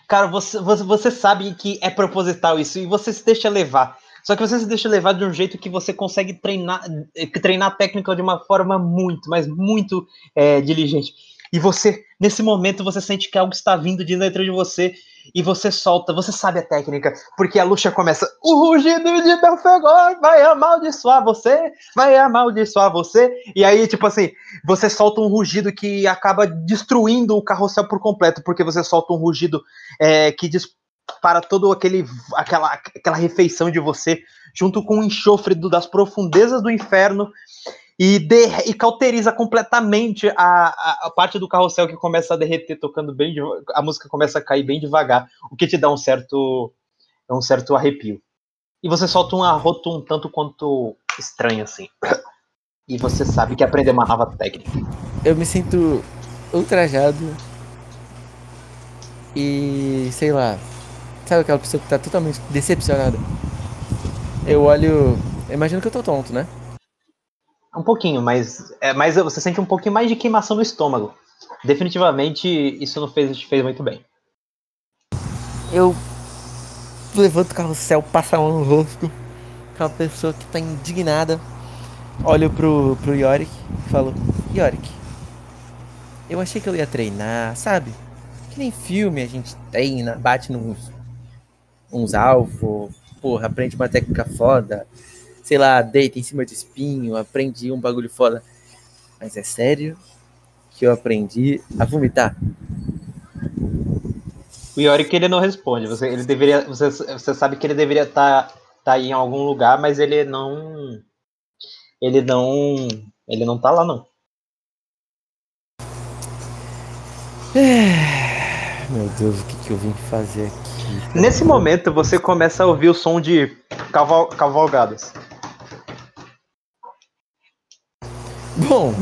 E: Cara, você, você, você sabe que é proposital isso e você se deixa levar. Só que você se deixa levar de um jeito que você consegue treinar, eh, treinar a técnica de uma forma muito, mas muito é, diligente. E você, nesse momento, você sente que algo está vindo de dentro de você e você solta, você sabe a técnica, porque a Luxa começa, o rugido de Belfegor vai amaldiçoar você, vai amaldiçoar você, e aí, tipo assim, você solta um rugido que acaba destruindo o carrossel por completo, porque você solta um rugido é, que dispara todo aquele, aquela, aquela refeição de você, junto com o enxofre do, das profundezas do inferno, e, de, e cauteriza completamente a, a, a, parte do carrossel que começa a derreter, tocando bem, a música começa a cair bem devagar, o que te dá um certo, um certo arrepio. E você solta um arroto um tanto quanto estranho assim. E você sabe que aprender uma nova técnica.
B: Eu me sinto ultrajado e sei lá, sabe aquela pessoa que tá totalmente decepcionada? Eu olho, imagino que eu tô tonto, né?
E: Um pouquinho, mas, é, mas você sente um pouquinho mais de queimação no estômago. Definitivamente isso não fez, te fez muito bem.
B: Eu levanto o carrossel, passo a mão no rosto. Aquela pessoa que tá indignada. Olho pro, pro Yorick e falo: Yorick, eu achei que eu ia treinar, sabe? Que nem filme a gente treina, bate nos uns alvos, porra, aprende uma técnica foda, sei lá, deita em cima de espinho, aprendi um bagulho foda. Mas é sério que eu aprendi a vomitar?
E: O Yorick ele não responde. Você, ele deveria, você, você sabe que ele deveria estar tá, tá em algum lugar, mas ele não, ele não, ele não tá lá não.
B: É, meu Deus, o que, que eu vim fazer aqui?
E: Nesse momento você começa a ouvir o som de caval, cavalgadas.
B: Bom,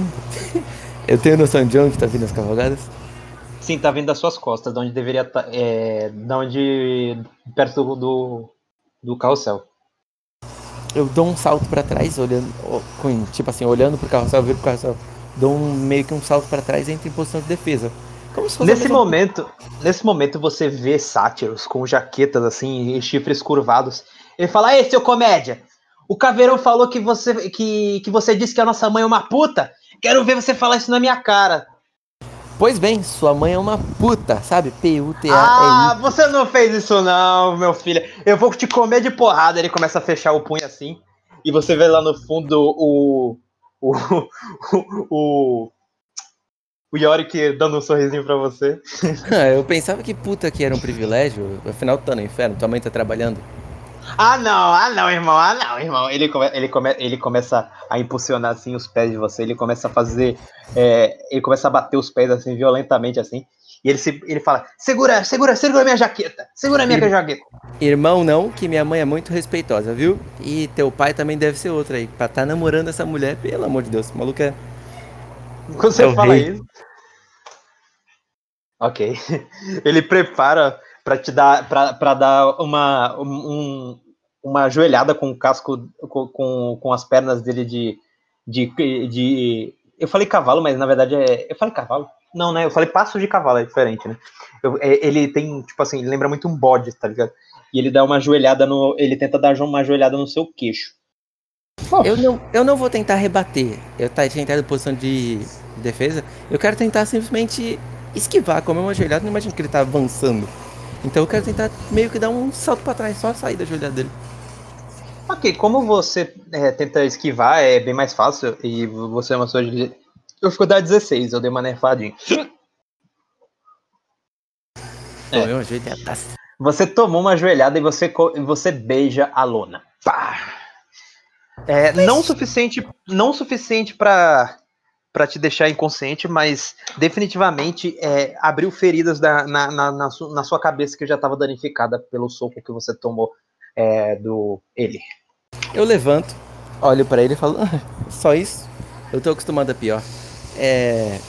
B: eu tenho noção de onde tá vindo as cavalgadas?
E: Sim, tá vindo das suas costas, de onde deveria estar. Tá, é, de onde. perto do, do, do carrossel.
B: Eu dou um salto para trás, olhando. Tipo assim, olhando pro carrossel, viro pro carrossel. Dou um, meio que um salto para trás e entro em posição de defesa.
E: nesse momento, nesse momento você vê sátiros com jaquetas assim e chifres curvados. Ele fala: "Ei, seu comédia, o Caveirão falou que você, que, que você disse que a nossa mãe é uma puta. Quero ver você falar isso na minha cara.
B: Pois bem, sua mãe é uma puta, sabe? P-U-T-A.
E: Ah, você não fez isso não, meu filho. Eu vou te comer de porrada. Ele começa a fechar o punho assim. E você vê lá no fundo o. O. O. O, o Yorick dando um sorrisinho pra você.
B: Ah, eu pensava que puta que era um privilégio. Afinal, tá no inferno. Tua mãe tá trabalhando.
E: Ah, não, ah, não, irmão, ah, não, irmão. Ele, come, ele, come, ele começa a impulsionar assim os pés de você, ele começa a fazer. É, ele começa a bater os pés assim violentamente assim. E ele, se, ele fala: segura, segura, segura minha jaqueta, segura minha Ir, jaqueta.
B: Irmão, não, que minha mãe é muito respeitosa, viu? E teu pai também deve ser outro aí. Pra estar tá namorando essa mulher, pelo amor de Deus, o maluco é.
E: Você é fala rei. isso. Ok. Ele prepara para te dar para dar uma um, uma joelhada com o casco com, com, as pernas dele de, de, de eu falei cavalo mas na verdade é eu falei cavalo não né eu falei passo de cavalo é diferente né eu, é, ele tem tipo assim lembra muito um bode tá ligado e ele dá uma joelhada no ele tenta dar uma joelhada no seu queixo
B: eu não, eu não vou tentar rebater. Eu tá tentando posição de defesa. Eu quero tentar simplesmente esquivar, como uma joelhada. Não imagino que ele tá avançando. Então eu quero tentar meio que dar um salto para trás, só sair da joelhada dele.
E: Ok, como você é, tenta esquivar, é bem mais fácil. E você é uma de. Eu fico dar 16, eu dei uma nerfadinha.
B: É.
E: Você tomou uma joelhada e você, você beija a lona. Pá! É, não suficiente, não suficiente para para te deixar inconsciente, mas definitivamente é, abriu feridas da, na, na, na, su, na, sua cabeça que já estava danificada pelo soco que você tomou é, do ele.
B: Eu levanto, olho para ele e falo: ah, só isso? Eu tô acostumado a pior. É...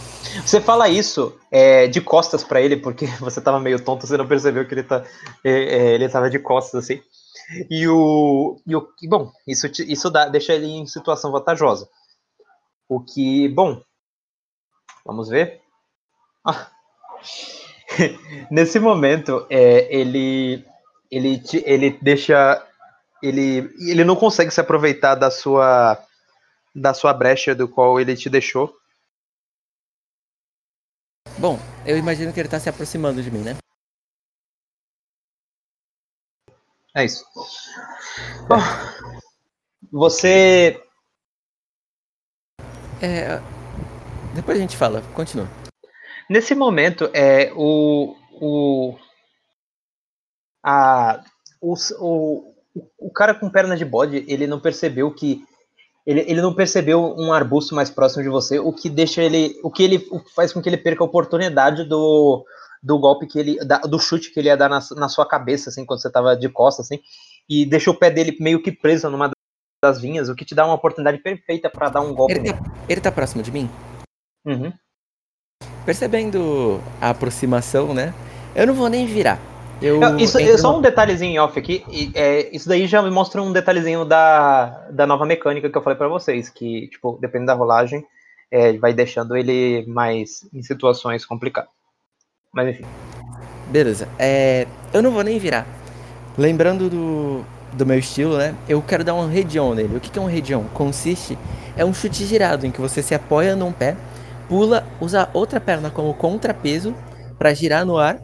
E: Você fala isso é, de costas para ele porque você tava meio tonto, você não percebeu que ele tá, é, é, ele tava de costas assim. E o, e o bom, isso, isso dá, deixa ele em situação vantajosa o que, bom, vamos ver. Ah. Nesse momento, é, ele, ele, ele deixa, ele, ele não consegue se aproveitar da sua, da sua brecha do qual ele te deixou.
B: Bom, eu imagino que ele está se aproximando de mim, né?
E: É isso. Bom, você.
B: É. Depois a gente fala, continua.
E: Nesse momento, é o. O. A. O, o, o cara com perna de bode, ele não percebeu que. Ele, ele não percebeu um arbusto mais próximo de você, o que deixa ele. O que ele o que faz com que ele perca a oportunidade do, do golpe que ele. Da, do chute que ele ia dar na, na sua cabeça, assim, quando você tava de costas, assim. E deixa o pé dele meio que preso numa das vinhas, o que te dá uma oportunidade perfeita para dar um golpe.
B: Ele tá, ele tá próximo de mim?
E: Uhum.
B: Percebendo a aproximação, né? Eu não vou nem virar. Eu
E: Isso,
B: entro
E: só um detalhezinho off aqui. e, é, isso daí já me mostra um detalhezinho da, da nova mecânica que eu falei pra vocês. Que, tipo, dependendo da rolagem, é, vai deixando ele mais em situações complicadas. Mas enfim.
B: Beleza. É, eu não vou nem virar. Lembrando do, do meu estilo, né? Eu quero dar um redion nele. O que que é um redion? Consiste é um chute girado em que você se apoia num pé, pula, usa outra perna como contrapeso para girar no ar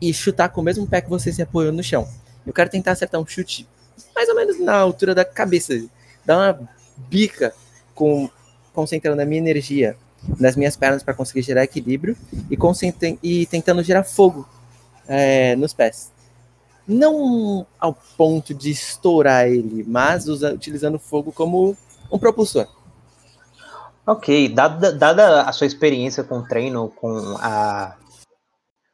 B: e chutar com o mesmo pé que você se apoiou no chão. Eu quero tentar acertar um chute mais ou menos na altura da cabeça, dar uma bica com concentrando a minha energia nas minhas pernas para conseguir gerar equilíbrio e, e tentando gerar fogo é, nos pés. Não ao ponto de estourar ele, mas usa- utilizando fogo como um propulsor.
E: Ok, dada, dada a sua experiência com o treino, com a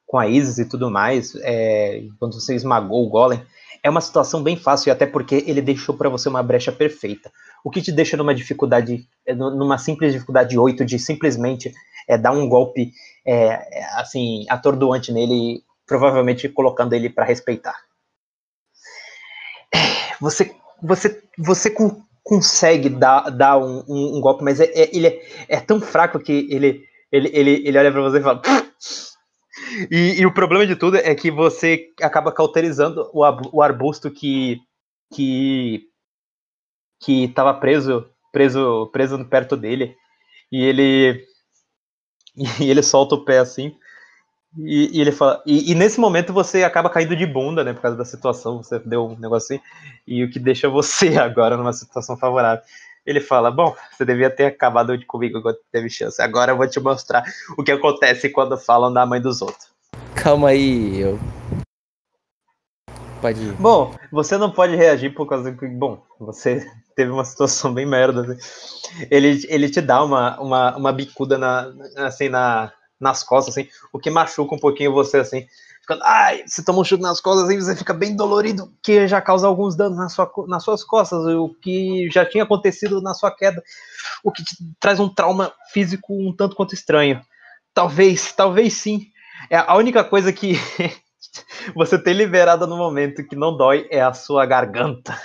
E: com a Isis e tudo mais, é, quando você esmagou o Golem, é uma situação bem fácil, até porque ele deixou pra você uma brecha perfeita. O que te deixa numa dificuldade, é, nu- numa simples dificuldade 8, de simplesmente é, dar um golpe é, assim, atordoante nele, provavelmente colocando ele pra respeitar. Você, você, você con- consegue dar, dar um, um- um golpe, mas é, é- ele é, é tão fraco que ele, ele, ele, ele olha pra você e fala. E, e o problema de tudo é que você acaba cauterizando o, o arbusto que que que estava preso preso preso perto dele e ele e ele solta o pé assim e, e ele fala e, e nesse momento você acaba caindo de bunda né por causa da situação você deu um negócio assim e o que deixa você agora numa situação favorável ele fala bom você devia ter acabado de comigo quando teve chance agora eu vou te mostrar o que acontece quando falam da mãe dos outros
B: Calma aí, eu. Pode ir.
E: Bom, você não pode reagir por causa que, bom, você teve uma situação bem merda. assim. Ele, ele te dá uma, uma, uma bicuda na, assim, na, nas costas, assim, o que machuca um pouquinho você, assim. Ficando, ai, você toma um chute nas costas, assim, você fica bem dolorido, que já causa alguns danos na sua, nas suas costas, o que já tinha acontecido na sua queda, o que traz um trauma físico um tanto quanto estranho. Talvez, talvez sim. É a única coisa que você tem liberado no momento que não dói é a sua garganta.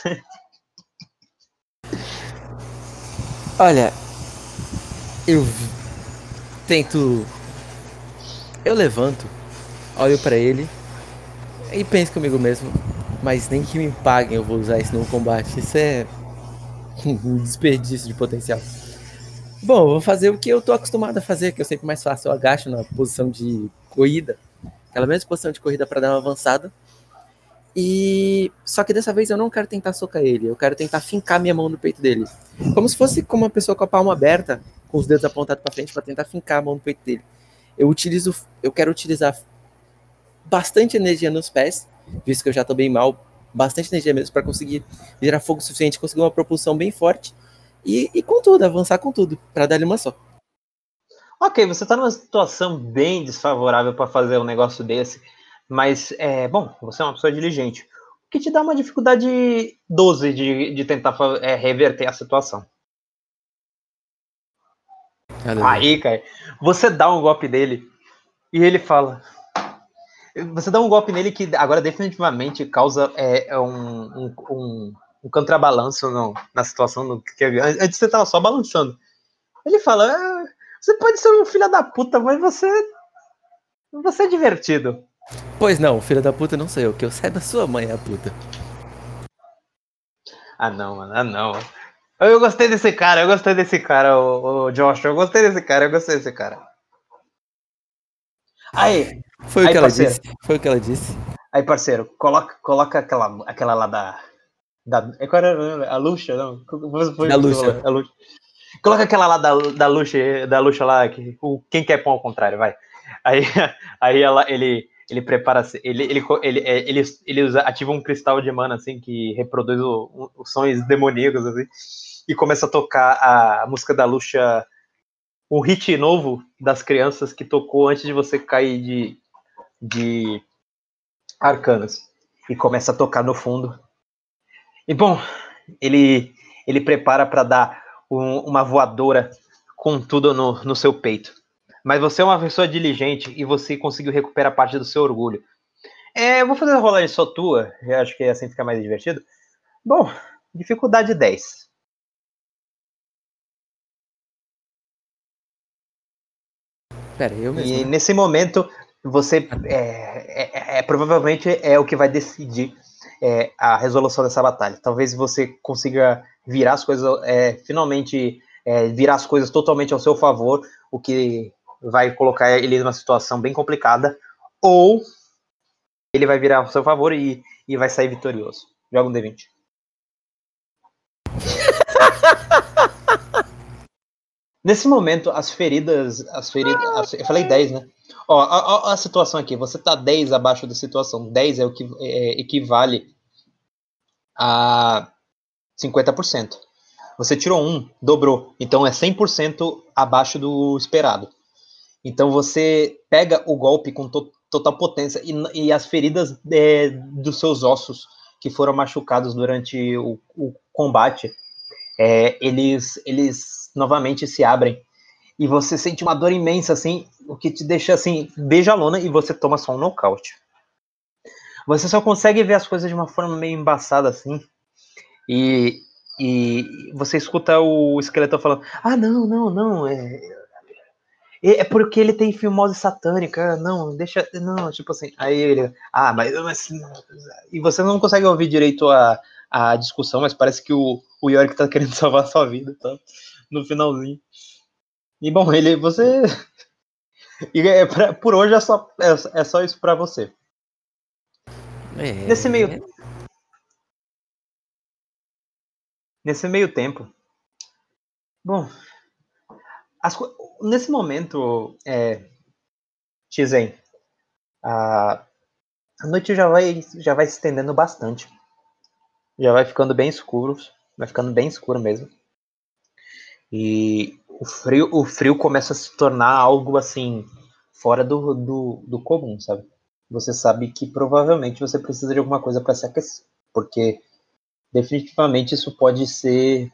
B: Olha, eu tento. Eu levanto, olho pra ele e penso comigo mesmo, mas nem que me paguem eu vou usar isso no combate. Isso é um desperdício de potencial. Bom, vou fazer o que eu tô acostumado a fazer, que eu sempre mais faço. Eu agacho na posição de corrida, aquela mesma posição de corrida pra dar uma avançada. E só que dessa vez eu não quero tentar socar ele, eu quero tentar fincar minha mão no peito dele. Como se fosse como uma pessoa com a palma aberta, com os dedos apontados para frente para tentar fincar a mão no peito dele. Eu utilizo, eu quero utilizar bastante energia nos pés, visto que eu já tô bem mal, bastante energia mesmo para conseguir gerar fogo suficiente, conseguir uma propulsão bem forte e, e com tudo, avançar com tudo, para dar-lhe uma só.
E: Ok, você tá numa situação bem desfavorável para fazer um negócio desse, mas é bom, você é uma pessoa diligente. O que te dá uma dificuldade 12 de, de tentar é, reverter a situação. Aí, cara, você dá um golpe nele e ele fala. Você dá um golpe nele que agora definitivamente causa é, é um, um, um, um contrabalanço no- na situação. No, que, antes você tava só balançando. Ele fala: "Ah, Você pode ser um filho da puta, mas você. Você é divertido.
B: Pois não, filho da puta não sou eu, que eu saiba sua mãe é a puta.
E: Ah, não, mano, ah, não. Eu gostei desse cara, eu gostei desse cara, o, Josh. Eu gostei desse cara, eu gostei desse cara. Aí,
B: Foi o
E: Aí,
B: que ela
E: parceiro.
B: disse. Foi o que ela disse.
E: Aí, parceiro, coloca, coloca aquela, aquela lá da. da é, qual era a Luxa? Não? Foi,
B: Da Luxa.
E: A Luxa. Coloca aquela lá da, da Luxa, da Luxa lá, que, o, quem quer pão ao contrário, vai. Aí, aí ela, ele, ele prepara, ele, ele, ele, é, ele, ele usa, ativa um cristal de mana, assim, que reproduz o- o- os sons demoníacos, assim, e começa a tocar a música da Luxa, um hit novo das crianças que tocou antes de você cair de, de arcanas. E começa a tocar no fundo. E bom, ele, ele prepara para dar um- uma voadora com tudo no, no seu peito. Mas você é uma pessoa diligente e você conseguiu recuperar parte do seu orgulho. É, eu vou fazer a rolagem só tua, eu acho que assim fica mais divertido. Bom, dificuldade 10.
B: Pera, eu mesmo.
E: E
B: né?
E: nesse momento, você é, é- é- provavelmente é o que vai decidir é, a resolução dessa batalha. Talvez você consiga virar as coisas, é, finalmente é, virar as coisas totalmente ao seu favor, o que vai colocar ele numa situação bem complicada, ou ele vai virar ao seu favor e, e vai sair vitorioso. Joga um D20. Nesse momento, as feridas. As feridas. as- eu falei 10, né? Ó, ó, ó a situação aqui. Você tá 10 abaixo da situação. 10 é o que é, equivale a 50%. Você tirou um, dobrou. Então é 100% abaixo do esperado. Então você pega o golpe com to- total potência e, e as feridas é, dos seus ossos que foram machucados durante o, o combate, é, eles, eles novamente se abrem e você sente uma dor imensa assim, o que te deixa assim, beija a lona e você toma só um nocaute. Você só consegue ver as coisas de uma forma meio embaçada assim. E, e você escuta o esqueleto falando: Ah, não, não, não, é, é é porque ele tem filmose satânica, não, deixa, não, tipo assim, aí ele, ah, mas, mas e você não consegue ouvir direito a, a discussão, mas parece que o, o Yorick tá querendo salvar a sua vida, tá? No finalzinho. E bom, ele, você, e é pra- por hoje é só, é, é só isso pra você.
B: É,
E: Nesse meio, nesse meio tempo, bom, as nesse momento, é, Tizen, a, a noite já vai, já vai se estendendo bastante. Já vai ficando bem escuro, vai ficando bem escuro mesmo. E o frio, o frio começa a se tornar algo assim fora do, do, do comum, sabe? Você sabe que provavelmente você precisa de alguma coisa para se aquecer, porque definitivamente isso pode ser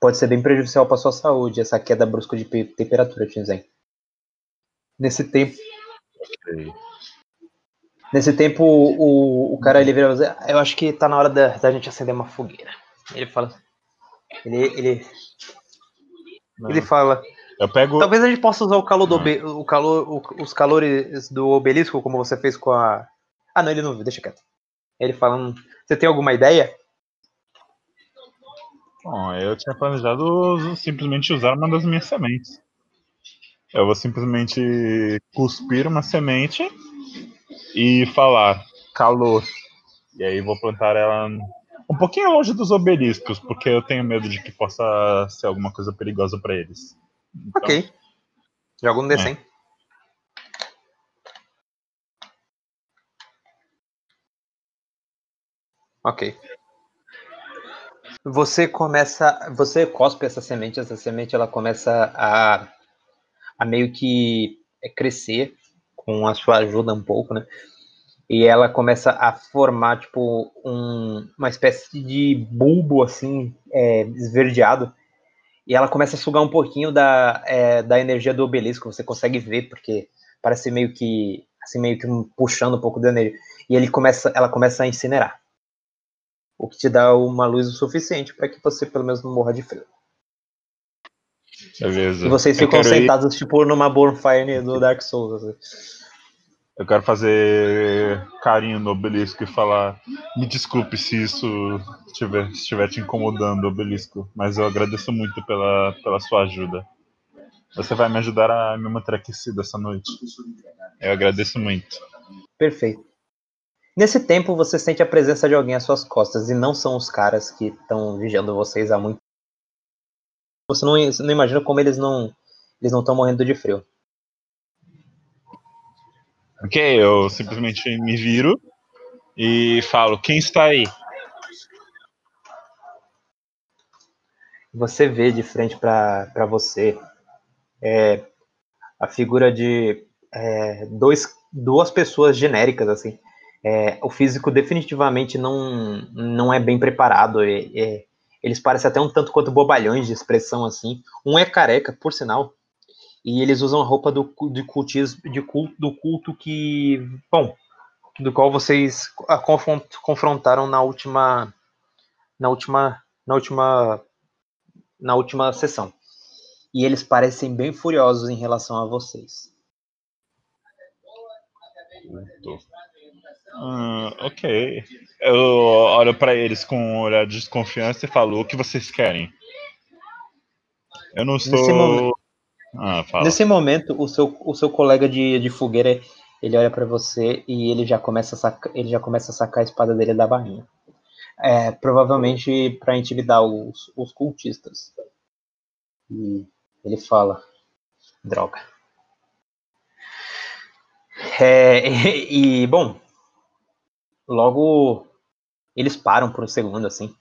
E: pode ser bem prejudicial para sua saúde, essa queda brusca de pe- temperatura, Tinzen. Nesse tempo,
G: Ok.
E: nesse tempo o, o cara ele vira eu acho que tá na hora da, da gente acender uma fogueira. Ele fala, ele ele ele fala,
G: Eu pego.
E: talvez a gente possa usar o calor do o calor o- os calores do obelisco como você fez com a Ah, não, ele não viu, deixa quieto. Ele fala, "Hum, você tem alguma ideia?
G: Bom, eu tinha planejado simplesmente usar uma das minhas sementes. Eu vou simplesmente cuspir uma semente e falar calor. E aí vou plantar ela um pouquinho longe dos obeliscos, porque eu tenho medo de que possa ser alguma coisa perigosa para eles. Então,
E: Ok. Joga um D100. Ok. Você começa, você cospe essa semente, essa semente ela começa a, a meio que crescer com a sua ajuda um pouco, né? E ela começa a formar tipo um, uma espécie de bulbo assim é, esverdeado e ela começa a sugar um pouquinho da, é, da energia do obelisco, você consegue ver, porque parece meio que assim, meio que puxando um pouco da energia. E ele começa, ela começa a incinerar. O que te dá uma luz o suficiente para que você pelo menos não morra de frio.
G: Beleza.
E: E vocês
G: Eu
E: ficam
G: quero ir-
E: sentados, tipo, numa bonfire do Dark Souls. assim.
G: Eu quero fazer carinho no obelisco e falar. Me desculpe se isso estiver, estiver te incomodando, obelisco, mas eu agradeço muito pela, pela sua ajuda. Você vai me ajudar a me manter aquecido essa noite. Eu agradeço muito.
E: Perfeito. Nesse tempo, você sente a presença de alguém às suas costas, e não são os caras que estão vigiando vocês há muito Você não, você não imagina como eles não eles não estão morrendo de frio.
G: Ok, eu simplesmente me viro e falo: Quem está aí?
E: Você vê de frente para você é, a figura de é, dois, duas pessoas genéricas, assim. É, o físico definitivamente não, não é bem preparado. É, eles parecem até um tanto quanto bobalhões de expressão, assim. Um é careca, por sinal, e eles usam a roupa do, de cultismo, de culto, do culto que, bom, do qual vocês confrontaram na última, na última, na última, na última sessão. E eles parecem bem furiosos em relação a vocês.
G: Hum, ok. Eu olho para eles com um olhar de desconfiança e falo: o que vocês querem? Eu não estou.
E: Nesse momento,
G: ah.
E: Nesse momento, o seu, o seu colega de, de fogueira, ele olha para você e ele já começa a sacar, ele já começa a sacar a espada dele da barrinha. É, provavelmente para intimidar os, os cultistas. E ele fala: droga. É, e, e, bom, logo eles param por um segundo assim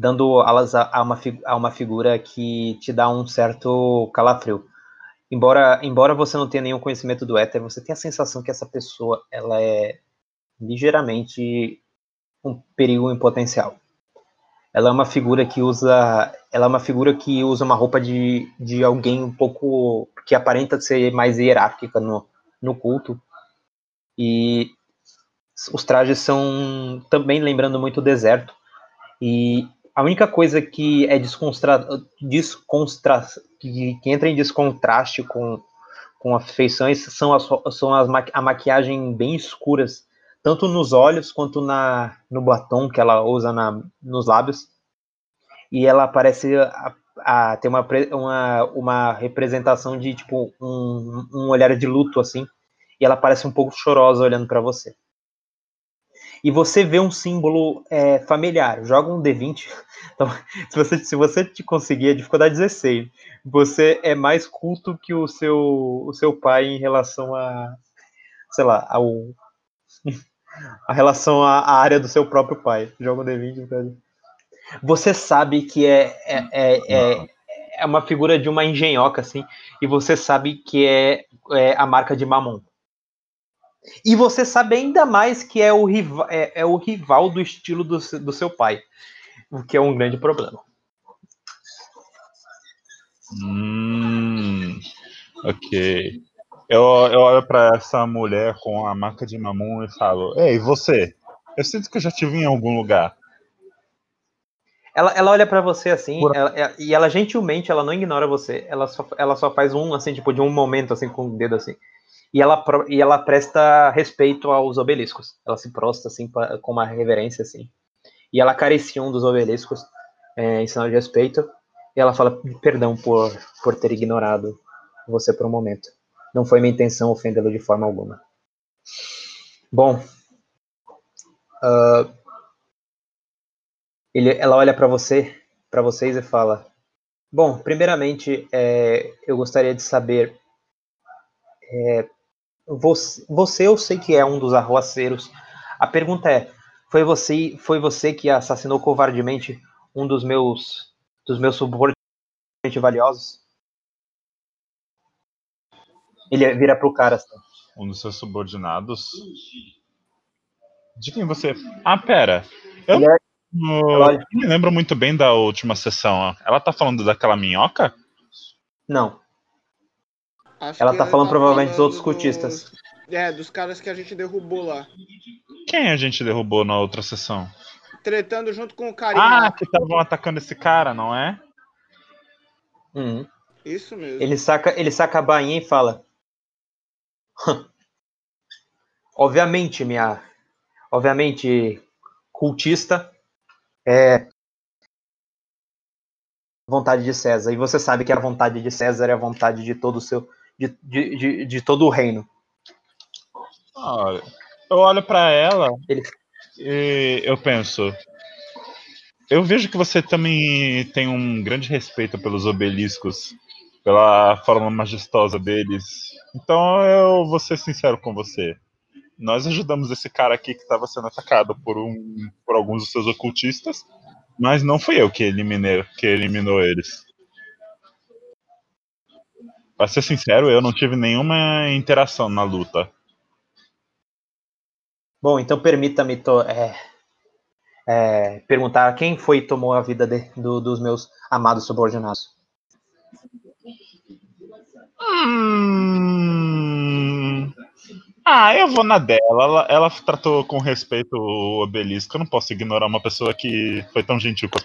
E: dando alas a, a, uma, a uma figura que te dá um certo calafrio. Embora, embora você não tenha nenhum conhecimento do éter, você tem a sensação que essa pessoa ela é ligeiramente um perigo em potencial. Ela é uma figura que usa, ela é uma figura que usa uma roupa de, de alguém um pouco que aparenta ser mais hierárquica no, no culto. E os trajes são também lembrando muito o deserto. E a única coisa que é desconstra, desconstra que, que, entra em descontraste com, com as feições são as, são as a maquiagem bem escuras, tanto nos olhos quanto na, no batom que ela usa na, nos lábios. E ela parece a, a, ter uma, uma, uma representação de tipo um, um olhar de luto assim. E ela parece um pouco chorosa olhando para você e você vê um símbolo é, familiar. Joga um D20. Então, se você, se você te conseguir a dificuldade 16, você é mais culto que o seu, o seu pai em relação a, sei lá, ao, a relação à, à área do seu próprio pai. Joga um D20. Você sabe que é, é, é, é, é uma figura de uma engenhoca, assim, e você sabe que é, é a marca de Mamon. E você sabe ainda mais que é o rival, é, é o rival do estilo do, do seu pai, o que é um grande problema.
G: Hum, ok. Eu, eu olho para essa mulher com a marca de mamão e falo: Ei, você? Eu sinto que eu já te vi em algum lugar.
E: Ela, ela olha para você assim, ela, ela, e ela gentilmente, ela não ignora você. Ela só, ela só faz um, assim, tipo, de um momento, assim, com o dedo assim e ela, e ela presta respeito aos obeliscos. Ela se prostra assim pra, com uma reverência assim. E ela acaricia um dos obeliscos é, em sinal de respeito. E ela fala perdão por, por ter ignorado você por um momento. Não foi minha intenção ofendê-lo de forma alguma. Bom, uh, ele, ela olha para você, para vocês e fala: Bom, primeiramente, é, eu gostaria de saber é, você, você eu sei que é um dos arroaceiros. A pergunta é: foi você, foi você que assassinou covardemente um dos meus dos meus subordinados valiosos? Ele vira pro cara assim.
G: Um dos seus subordinados? De quem você. Ah, pera. Eu é... não me lembro muito bem da última sessão. Ela tá falando daquela minhoca?
E: Não. Acho ela tá falando tá provavelmente falando dos outros cultistas.
A: É, dos caras que a gente derrubou lá.
G: Quem a gente derrubou na outra sessão?
A: Tretando junto com o carinha.
G: Ah, que estavam atacando esse cara, não é?
E: Uhum.
A: Isso mesmo.
E: Ele saca, ele saca a bainha e fala. obviamente, minha. Obviamente, cultista é vontade de César. E você sabe que a vontade de César é a vontade de todo o seu de, de, de, de todo o reino.
G: Olha, Eu olho pra ela
E: Ele-
G: e eu penso. Eu vejo que você também tem um grande respeito pelos obeliscos, pela forma majestosa deles. Então eu vou ser sincero com você. Nós ajudamos esse cara aqui que estava sendo atacado por, um, por alguns dos seus ocultistas, mas não fui eu que eliminei, que eliminou eles. Pra ser sincero, eu não tive nenhuma interação na luta.
E: Bom, então permita-me é, é, perguntar quem foi que tomou a vida de- do- dos meus amados subordinados.
G: Hum... Ah, eu vou na dela. Ela, ela tratou com respeito o obelisco. Eu não posso ignorar uma pessoa que foi tão gentil com as.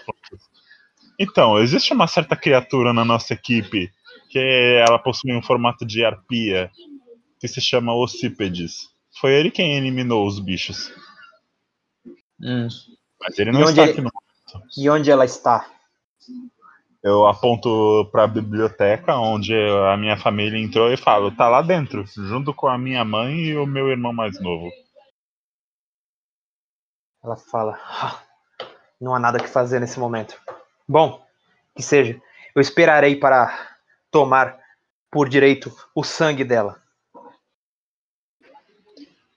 G: Então, existe uma certa criatura na nossa equipe que ela possui um formato de arpia que se chama Ossípedes. Foi ele quem eliminou os bichos.
E: Hum.
G: Mas ele não está
E: ele-
G: aqui no
E: E onde ela está?
G: Eu aponto para a biblioteca onde a minha família entrou e falo: tá lá dentro, junto com a minha mãe e o meu irmão mais novo.
E: Ela fala: "Ah, Não há nada que fazer nesse momento. Bom, que seja. Eu esperarei para tomar por direito o sangue dela.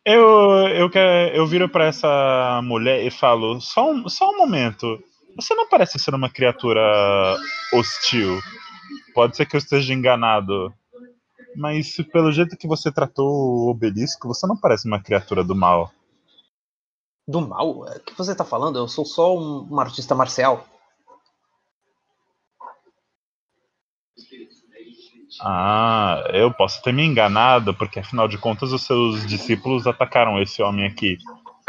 G: Eu, eu, que- eu viro para essa mulher e falo: só um, só um momento. Você não parece ser uma criatura hostil. Pode ser que eu esteja enganado. Mas pelo jeito que você tratou o obelisco, você não parece uma criatura do mal.
E: Do mal? O que você está falando? Eu sou só um, um artista marcial.
G: Ah, eu posso ter me enganado, porque afinal de contas os seus discípulos atacaram esse homem aqui.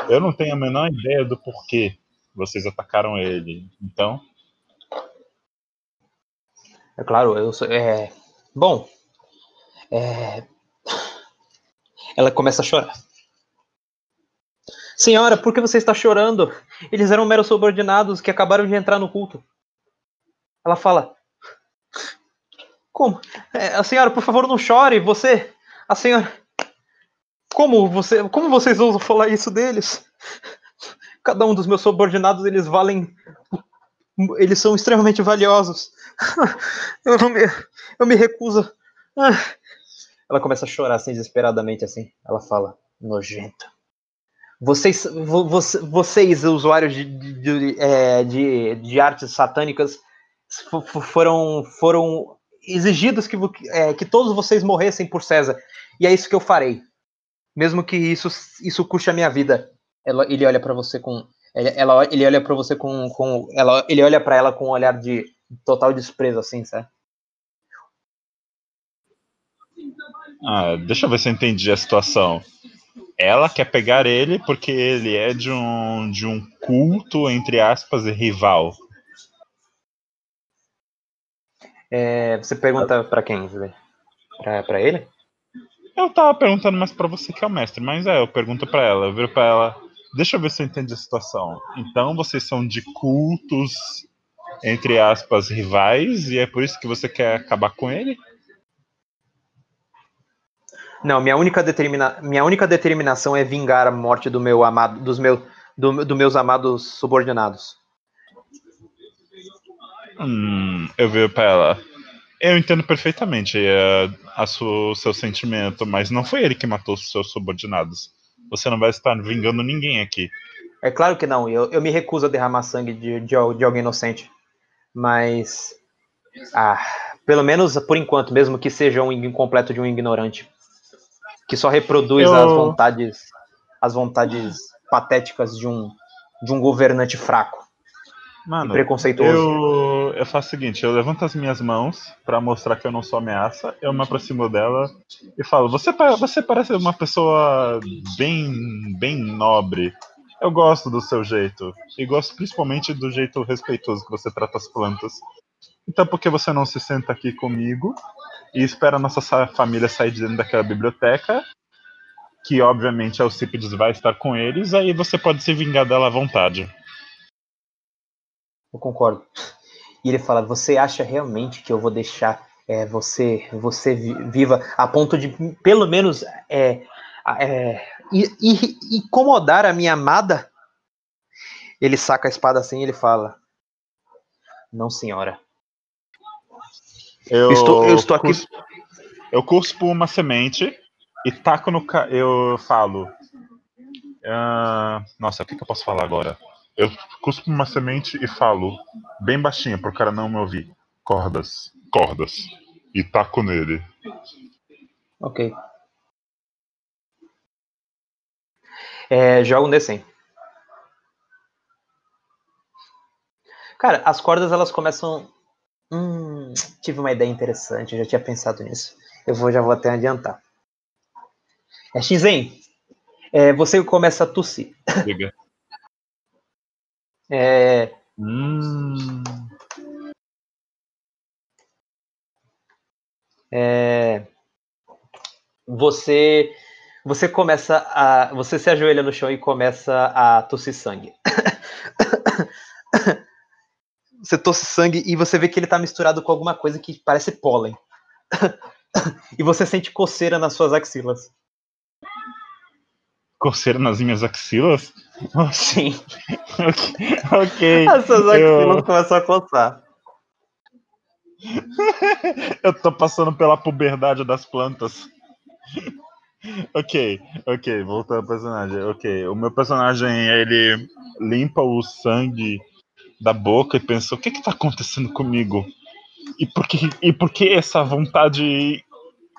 G: Eu não tenho a menor ideia do porquê vocês atacaram ele. Então,
E: É claro, eu sou. É... Bom. É... Ela começa a chorar. Senhora, por que você está chorando? Eles eram meros subordinados que acabaram de entrar no culto. Ela fala. Como? É, a senhora, por favor, não chore. Você. A senhora. Como você. Como vocês ousam falar isso deles? Cada um dos meus subordinados, eles valem. Eles são extremamente valiosos. Eu não me, eu me recuso. Ah. Ela começa a chorar assim desesperadamente assim. Ela fala: nojento. Vocês, vo- vocês usuários de, de, de, é, de- artes satânicas, fo- fo- foram, foram exigidos que, é, que todos vocês morressem por César. E é isso que eu farei. Mesmo que isso, isso custe a minha vida. Ela, ele olha para você com. Ela, ele olha para você com. com ela, ele olha para ela com um olhar de total desprezo, assim, sabe?
G: ah, deixa eu ver se eu entendi a situação. Ela quer pegar ele porque ele é de um, de um culto, entre aspas, rival.
E: É, você pergunta para quem? Pra ele?
G: Eu tava perguntando mais pra você que é o mestre, mas é, eu pergunto pra ela, eu viro pra ela, deixa eu ver se eu entendi a situação. Então vocês são de cultos, entre aspas, rivais, e é por isso que você quer acabar com ele?
E: Não, minha única, determina, minha única determinação é vingar a morte do meu amado, dos meu, do, do meus amados subordinados.
G: Hum, eu viro pra ela. Eu entendo perfeitamente é, a su- o seu sentimento, mas não foi ele que matou os seus subordinados. Você não vai estar vingando ninguém aqui.
E: É claro que não, eu, eu me recuso a derramar sangue de, de, de alguém inocente. Mas. Ah, pelo menos por enquanto, mesmo que seja um incompleto de um ignorante. Que só reproduz
G: Eu-
E: as vontades. As vontades patéticas de um, de um governante fraco e
G: Mano,
E: preconceituoso.
G: Eu, eu faço o seguinte, eu levanto as minhas mãos pra mostrar que eu não sou ameaça, eu me aproximo dela e falo, você, você parece uma pessoa bem, bem nobre. Eu gosto do seu jeito. E gosto principalmente do jeito respeitoso que você trata as plantas. Então por que você não se senta aqui comigo e espera a nossa sa- família sair de dentro daquela biblioteca? Que obviamente a Alcípides vai estar com eles, aí você pode se vingar dela à vontade.
E: Eu concordo. E ele fala: Você acha realmente que eu vou deixar é, você você vi- viva a ponto de, pelo menos, é, é, incomodar a minha amada, ele saca a espada assim e ele fala: Não, senhora.
G: Eu,
E: estou- eu estou aqui-
G: cuspo- eu cuspo uma semente e taco no. Ca... Eu falo. ah, nossa, o que, que eu posso falar agora? Eu cuspo uma semente e falo, bem baixinho, pro cara não me ouvir. Cordas. Cordas. E taco nele.
E: Ok. É, joga um D100. Cara, as cordas elas começam. Hum, tive uma ideia interessante, eu já tinha pensado nisso. Eu vou, já vou até adiantar. É Shinzen, é, você começa a tossir.
G: Diga.
E: É,
G: Hum,
E: é, você você começa a você se ajoelha no chão e começa a tossir sangue. você tosse sangue e você vê que ele tá misturado com alguma coisa que parece pólen. e você sente coceira nas suas axilas.
G: Coceira nas minhas axilas?
E: Sim.
G: ok. ok.
E: As suas axilas
G: Eu-
E: começam a coçar.
G: Eu tô passando pela puberdade das plantas. ok, ok, voltando ao personagem. Ok, o meu personagem, ele limpa o sangue da boca e pensa, o que que tá acontecendo comigo? E por que, e por que essa vontade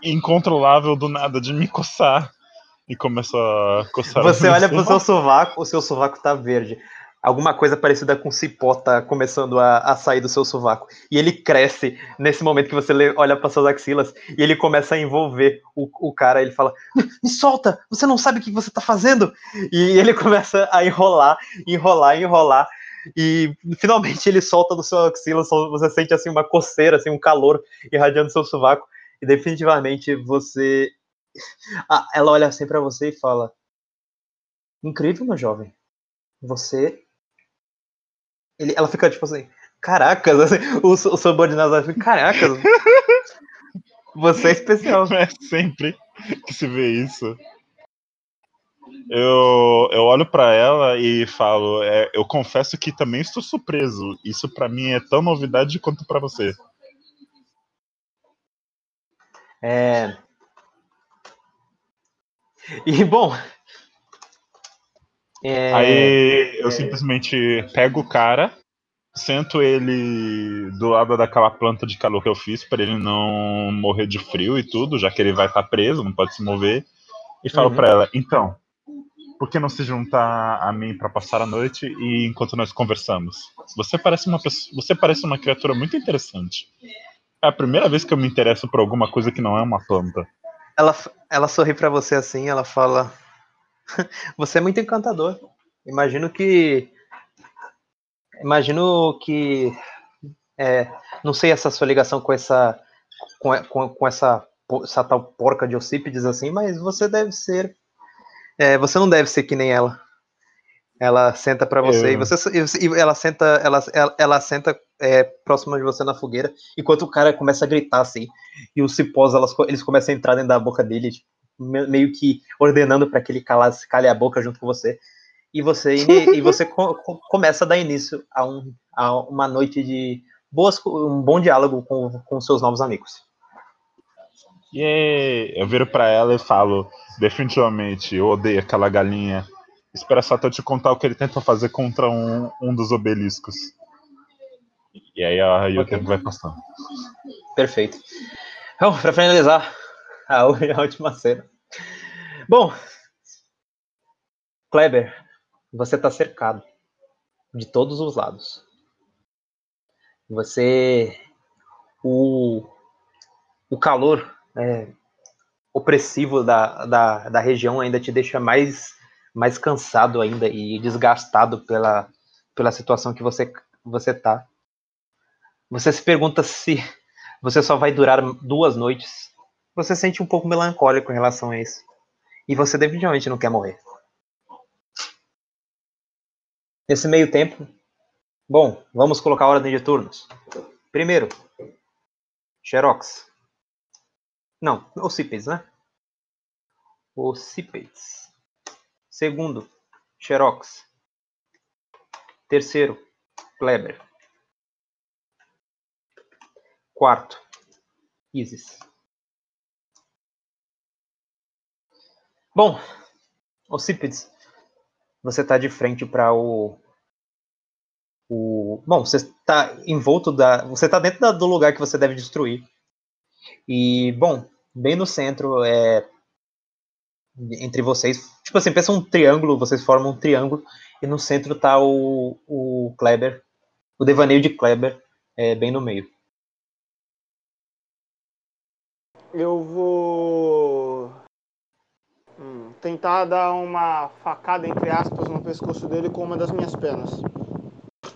G: incontrolável do nada de me coçar? E começa a coçar
E: Você olha pro seu sovaco, o seu sovaco tá verde. Alguma coisa parecida com cipó tá começando a, a sair do seu sovaco. E ele cresce nesse momento que você olha para suas axilas e ele começa a envolver o, o cara. Ele fala: Me solta! Você não sabe o que você tá fazendo! E ele começa a enrolar, enrolar, enrolar. E finalmente ele solta do seu axila. Você sente assim uma coceira, assim, um calor irradiando seu sovaco. E definitivamente você. Ah, ela olha assim para você e fala: Incrível, meu jovem. Você. Ele, ela fica tipo assim, caracas, assim, o, o subordinado vai ficar, caracas. Você é especial.
G: É sempre que se vê isso. Eu, eu olho pra ela e falo, é, eu confesso que também estou surpreso. Isso pra mim é tão novidade quanto pra você.
E: É... E bom. é,
G: Aí eu simplesmente pego o cara, sento ele do lado daquela planta de calor que eu fiz pra ele não morrer de frio e tudo, já que ele vai estar preso, não pode se mover, e falo
E: Uhum.
G: pra ela, então, por que não se juntar a mim pra passar a noite e enquanto nós conversamos? Você parece uma pessoa, você parece uma criatura muito interessante. É a primeira vez que eu me interesso por alguma coisa que não é uma planta.
E: Ela, ela sorri pra você assim, ela fala: Você é muito encantador. Imagino que. Imagino que. é, não sei essa sua ligação com essa. Com, com, com essa, essa tal porca de Ossípides assim, mas você deve ser. é, você não deve ser que nem ela. Ela senta pra você
G: Eu-
E: e você e você- e ela senta ela, ela, ela senta é, próxima de você na fogueira enquanto o cara começa a gritar assim e os cipós elas, eles começam a entrar dentro da boca dele tipo, me- meio que ordenando para que ele calasse, cale a boca junto com você e você e, você co- co- começa a dar início a, um, a uma noite de boas um bom diálogo com, com seus novos amigos
G: E eu viro pra ela e falo, definitivamente, eu odeio aquela galinha. Espera só até eu te contar o que ele tenta fazer contra um, um dos obeliscos. E aí, aí o
E: Ok.
G: tempo vai passando.
E: Perfeito. Então, para finalizar a última cena. Bom, Kleber, você está cercado de todos os lados. Você. O, o calor é, opressivo da, da, da região ainda te deixa mais, mais cansado ainda e desgastado pela, pela situação que você, você tá. Você se pergunta se você só vai durar duas noites. Você sente um pouco melancólico em relação a isso. E você definitivamente não quer morrer. Nesse meio tempo, bom, vamos colocar a ordem de turnos. Primeiro, Xerox. Não, Ossípedes, né? Ossípedes. Segundo, Xerox. Terceiro, Kleber. Quarto, Isis. Bom, Ocípedes, você está de frente para o, o. Bom, você está envolto da. Você está dentro da, do lugar que você deve destruir. E, bom, bem no centro, é. Entre vocês. Tipo assim, pensa um triângulo, vocês formam um triângulo. E no centro tá o, o Kleber. O devaneio de Kleber, é, bem no meio.
A: Eu vou hum, tentar dar uma facada, entre aspas, no pescoço dele com uma das minhas penas.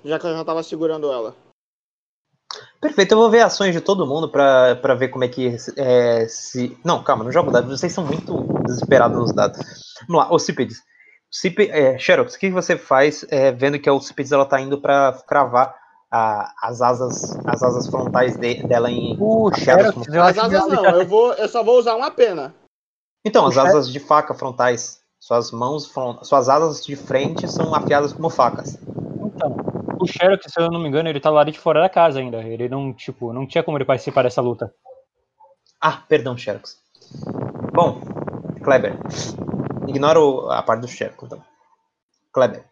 A: Já que eu já tava segurando ela.
E: Perfeito, eu vou ver ações de todo mundo pra ver como é que é, se. Não, calma, não jogo dados, vocês são muito desesperados nos dados. Vamos lá, Ocípedes. Cip, é, Xerox, o que você faz é, vendo que a Ocípedes ela tá indo pra cravar a, as asas as asas frontais de, dela em. Como-
F: eu
A: As asas não, eu, vou, eu só vou usar uma pena.
E: Então, as
F: O
E: asas de faca frontais. Suas mãos, fron- suas asas de frente são afiadas como facas.
F: Então, o Xerox, se eu não me engano, ele tá lá de fora da casa ainda. Ele não, tipo, não tinha como ele participar dessa luta.
E: Ah, perdão, Xerox. Bom, Kleber. Ignora o- a parte do Xerox, então. Kleber.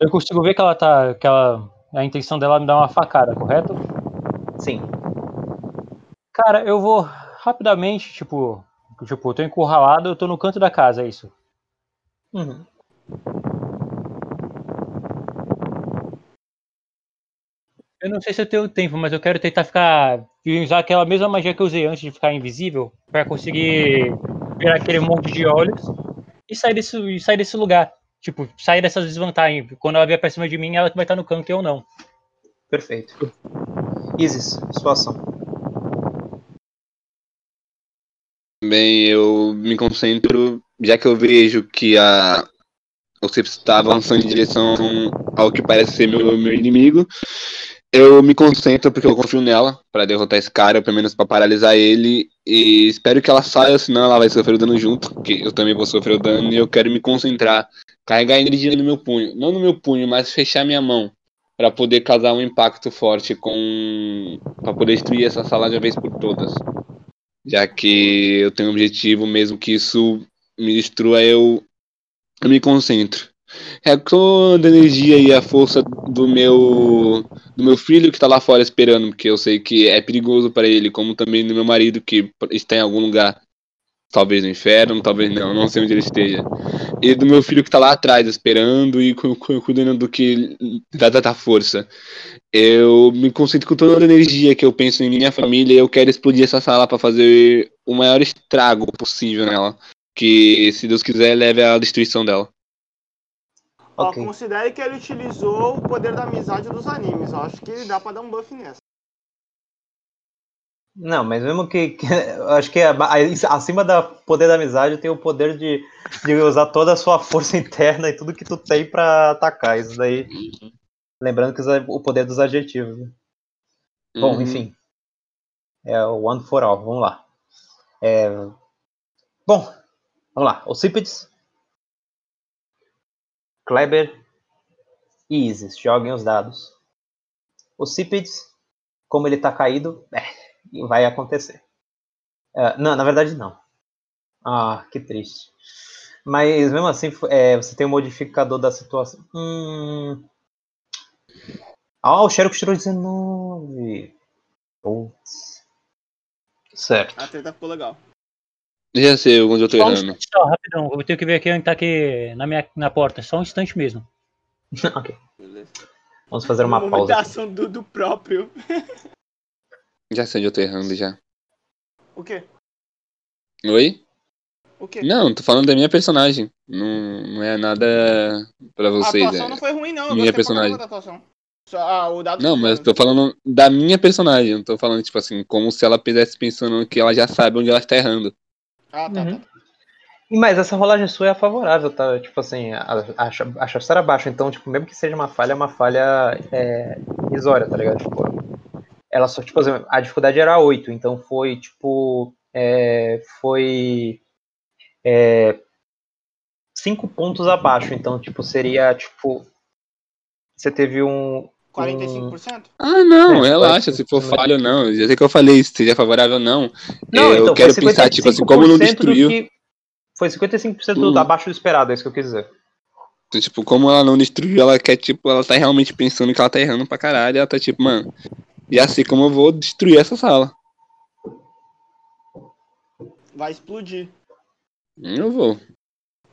F: Eu consigo ver que ela tá. que ela. A intenção dela é me dar uma facada, correto?
E: Sim.
F: Cara, eu vou rapidamente, tipo. Tipo, eu tô encurralado, eu tô no canto da casa, é isso.
E: Uhum.
F: Eu não sei se eu tenho tempo, mas eu quero tentar ficar. usar aquela mesma magia que eu usei antes de ficar invisível, pra conseguir virar aquele monte de olhos e sair desse, e sair desse lugar. Tipo, sair dessas desvantagens. Quando ela vier pra cima de mim, ela que vai estar no canto e eu não.
E: Perfeito. Isis, sua ação.
C: Bem, eu me concentro, já que eu vejo que a o Cips está avançando em direção ao que parece ser meu, meu inimigo, eu me concentro porque eu confio nela para derrotar esse cara, pelo menos para paralisar ele, e espero que ela saia, senão ela vai sofrer o dano junto, porque eu também vou sofrer o dano, e eu quero me concentrar, carregar energia no meu punho, não no meu punho, mas fechar minha mão, para poder causar um impacto forte com. para poder destruir essa sala de uma vez por todas já que eu tenho um objetivo, mesmo que isso me destrua, eu, eu me concentro. É toda a energia e a força do meu do meu filho que tá lá fora esperando, porque eu sei que é perigoso para ele, como também do meu marido que está em algum lugar, talvez no inferno, talvez não, não sei onde ele esteja. E do meu filho que tá lá atrás esperando e cu- cu- cuidando do que dá tanta força. Eu me concentro com toda a energia que eu penso em minha família e eu quero explodir essa sala para fazer o maior estrago possível nela. Que, se Deus quiser, leve à destruição dela.
A: Ó,
E: Ok.
A: considere que ele utilizou o poder da amizade dos animes. Eu acho que dá pra dar um buff nessa.
E: Não, mas mesmo que. que- acho que acima do poder da amizade tem o poder de, de usar toda a sua força interna e tudo que tu tem pra atacar. Isso daí. Lembrando que o poder dos adjetivos. né? Bom,
C: Uhum.
E: enfim. É o One for All. Vamos lá. É, Bom, vamos lá. Ocípedes, Kleber e Isis. Joguem os dados. Ocípedes, como ele tá caído, é, vai acontecer. É, não, na verdade não. Ah, que triste. Mas mesmo assim, é, você tem o modificador da situação. Hum... Ah, o Xerox tirou 19. Putz. Certo.
A: A treta ficou legal.
C: Já sei onde eu tô
F: Só um
C: errando.
F: instante só, rapidão. Eu tenho que ver quem tá aqui na, minha, na porta. Só um instante mesmo.
E: ok.
A: Beleza.
E: Vamos fazer uma pausa. aqui.
A: ação do, do próprio.
C: Já sei onde eu tô errando já.
A: O quê?
C: Oi?
A: O quê?
C: Não, tô falando da minha personagem. Não, não é nada pra
A: a
C: vocês.
A: atuação
C: é.
A: não foi ruim, não. Eu
C: minha personagem.
A: da atuação. Só, ah, o dado
C: Não, mas
A: bom.
C: tô falando da minha personagem. Não tô falando, tipo assim, como se ela estivesse pensando que ela já sabe onde ela está errando.
A: Ah, tá,
E: Uhum.
A: tá.
E: E Mas essa rolagem sua é favorável, tá? Tipo assim, a, a, a chance era baixa, então, tipo, mesmo que seja uma falha, é uma falha é, irrisória, tá ligado? Tipo, ela só, tipo assim, a dificuldade era 8, então foi, tipo, é, foi, é, cinco pontos abaixo. Então, tipo, seria tipo. Você teve um.
A: 45%?
C: Ah, não,
E: É,
C: relaxa, se for
E: ser.
C: falho, não. Já sei que eu falei, se seja favorável ou não.
E: Não,
C: eu
E: então,
C: quero
E: foi
C: pensar, tipo assim, como
E: 55%
C: não destruiu.
E: que- Foi 55%
C: Hum.
E: do abaixo do esperado, é isso que eu quis dizer.
C: Então, tipo, como ela não destruiu, ela quer, tipo, ela tá realmente pensando que ela tá errando pra caralho. Ela tá tipo, mano, já sei como eu vou destruir essa sala.
A: Vai explodir.
C: Eu vou.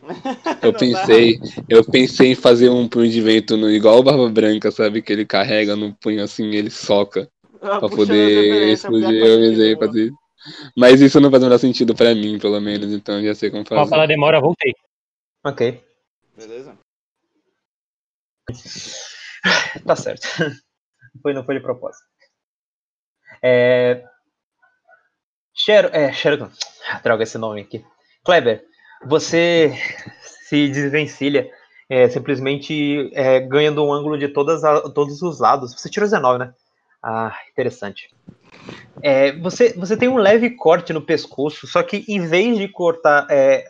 C: Eu pensei, eu pensei em fazer um punho de vento no, igual o Barba Branca, sabe? Que ele carrega no punho assim, ele soca
A: Ah,
C: pra poder explodir. Eu
A: sentido,
C: fazer. Mas isso não faz o menor sentido pra mim, pelo menos, então já sei como fazer.
F: fala demora, voltei.
E: Ok,
A: Beleza?
E: tá certo. Foi, não foi de propósito. É. Shero, é, Sheridan. Droga esse nome aqui. Kleber, você se desvencilha é, simplesmente é, ganhando um ângulo de todas a- todos os lados. Você tirou 19, né? Ah, interessante. É, você, você tem um leve corte no pescoço, só que em vez de cortar, é,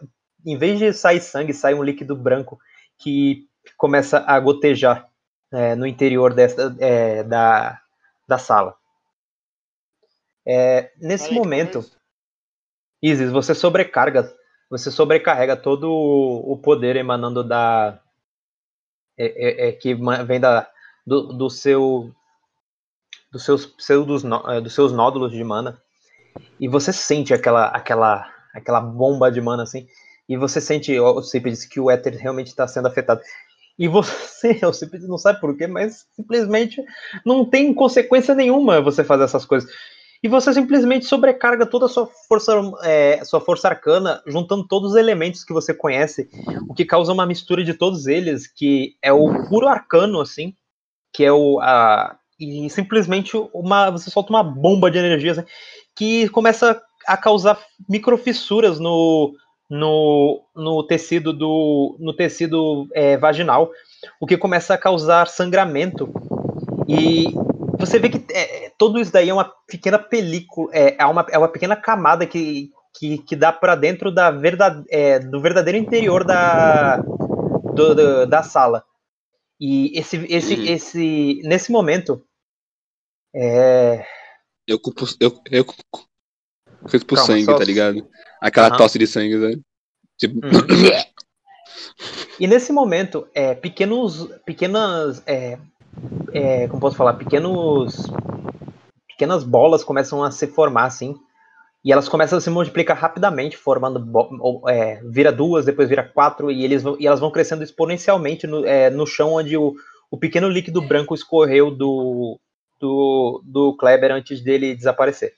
E: em vez de sair sangue, sai um líquido branco que começa a gotejar é, no interior dessa, é, da, da sala. É, nesse
A: que
E: momento? Isis, você sobrecarga, você sobrecarrega todo o poder emanando da é, é- é que vem da do, do seu dos seus pseudos é, dos seus nódulos de mana. E você sente aquela aquela aquela bomba de mana assim e você sente o Cípedes que o éter realmente está sendo afetado. E você o Cípedes não sabe por quê mas simplesmente não tem consequência nenhuma você fazer essas coisas e você simplesmente sobrecarga toda a sua força, é, sua força arcana, juntando todos os elementos que você conhece, o que causa uma mistura de todos eles, que é o puro arcano, assim, que é o. A, e simplesmente uma, você solta uma bomba de energia assim, que começa a causar microfissuras no, no, no tecido do no tecido é, vaginal, o que começa a causar sangramento. E você vê que é, tudo isso daí é uma pequena película, é, é, uma, é uma pequena camada que, que, que dá para dentro da verdade, é, do verdadeiro interior da, do, do- da sala. E esse, esse,
C: Uhum.
E: esse, nesse momento, é,
C: Eu culpo. Eu, eu por
E: Calma,
C: sangue,
E: só-
C: tá ligado? Aquela
E: Aham.
C: tosse de sangue, sabe? Tipo.
E: Uhum. E nesse momento, é, pequenos, pequenas, é, é, como posso falar, pequenos, pequenas bolas começam a se formar assim, e elas começam a se multiplicar rapidamente, formando, é, vira duas, depois vira quatro, e, eles vão, e elas vão crescendo exponencialmente no, é, no chão onde o, o pequeno líquido branco escorreu do, do, do Kleber antes dele desaparecer.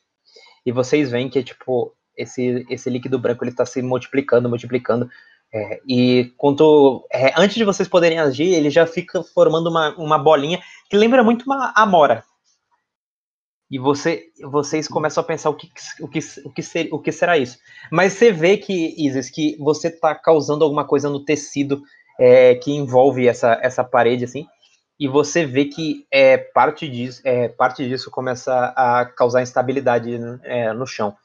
E: E vocês veem que, tipo, esse, esse líquido branco ele está se multiplicando, multiplicando, é, e quanto, é, antes de vocês poderem agir, ele já fica formando uma, uma bolinha que lembra muito uma amora. E você, vocês começam a pensar o que, o que, o que, ser, o que será isso. Mas você vê que, Isis, que você está causando alguma coisa no tecido é, que envolve essa, essa parede, assim, e você vê que é, parte, disso, é, parte disso começa a causar instabilidade é, no chão.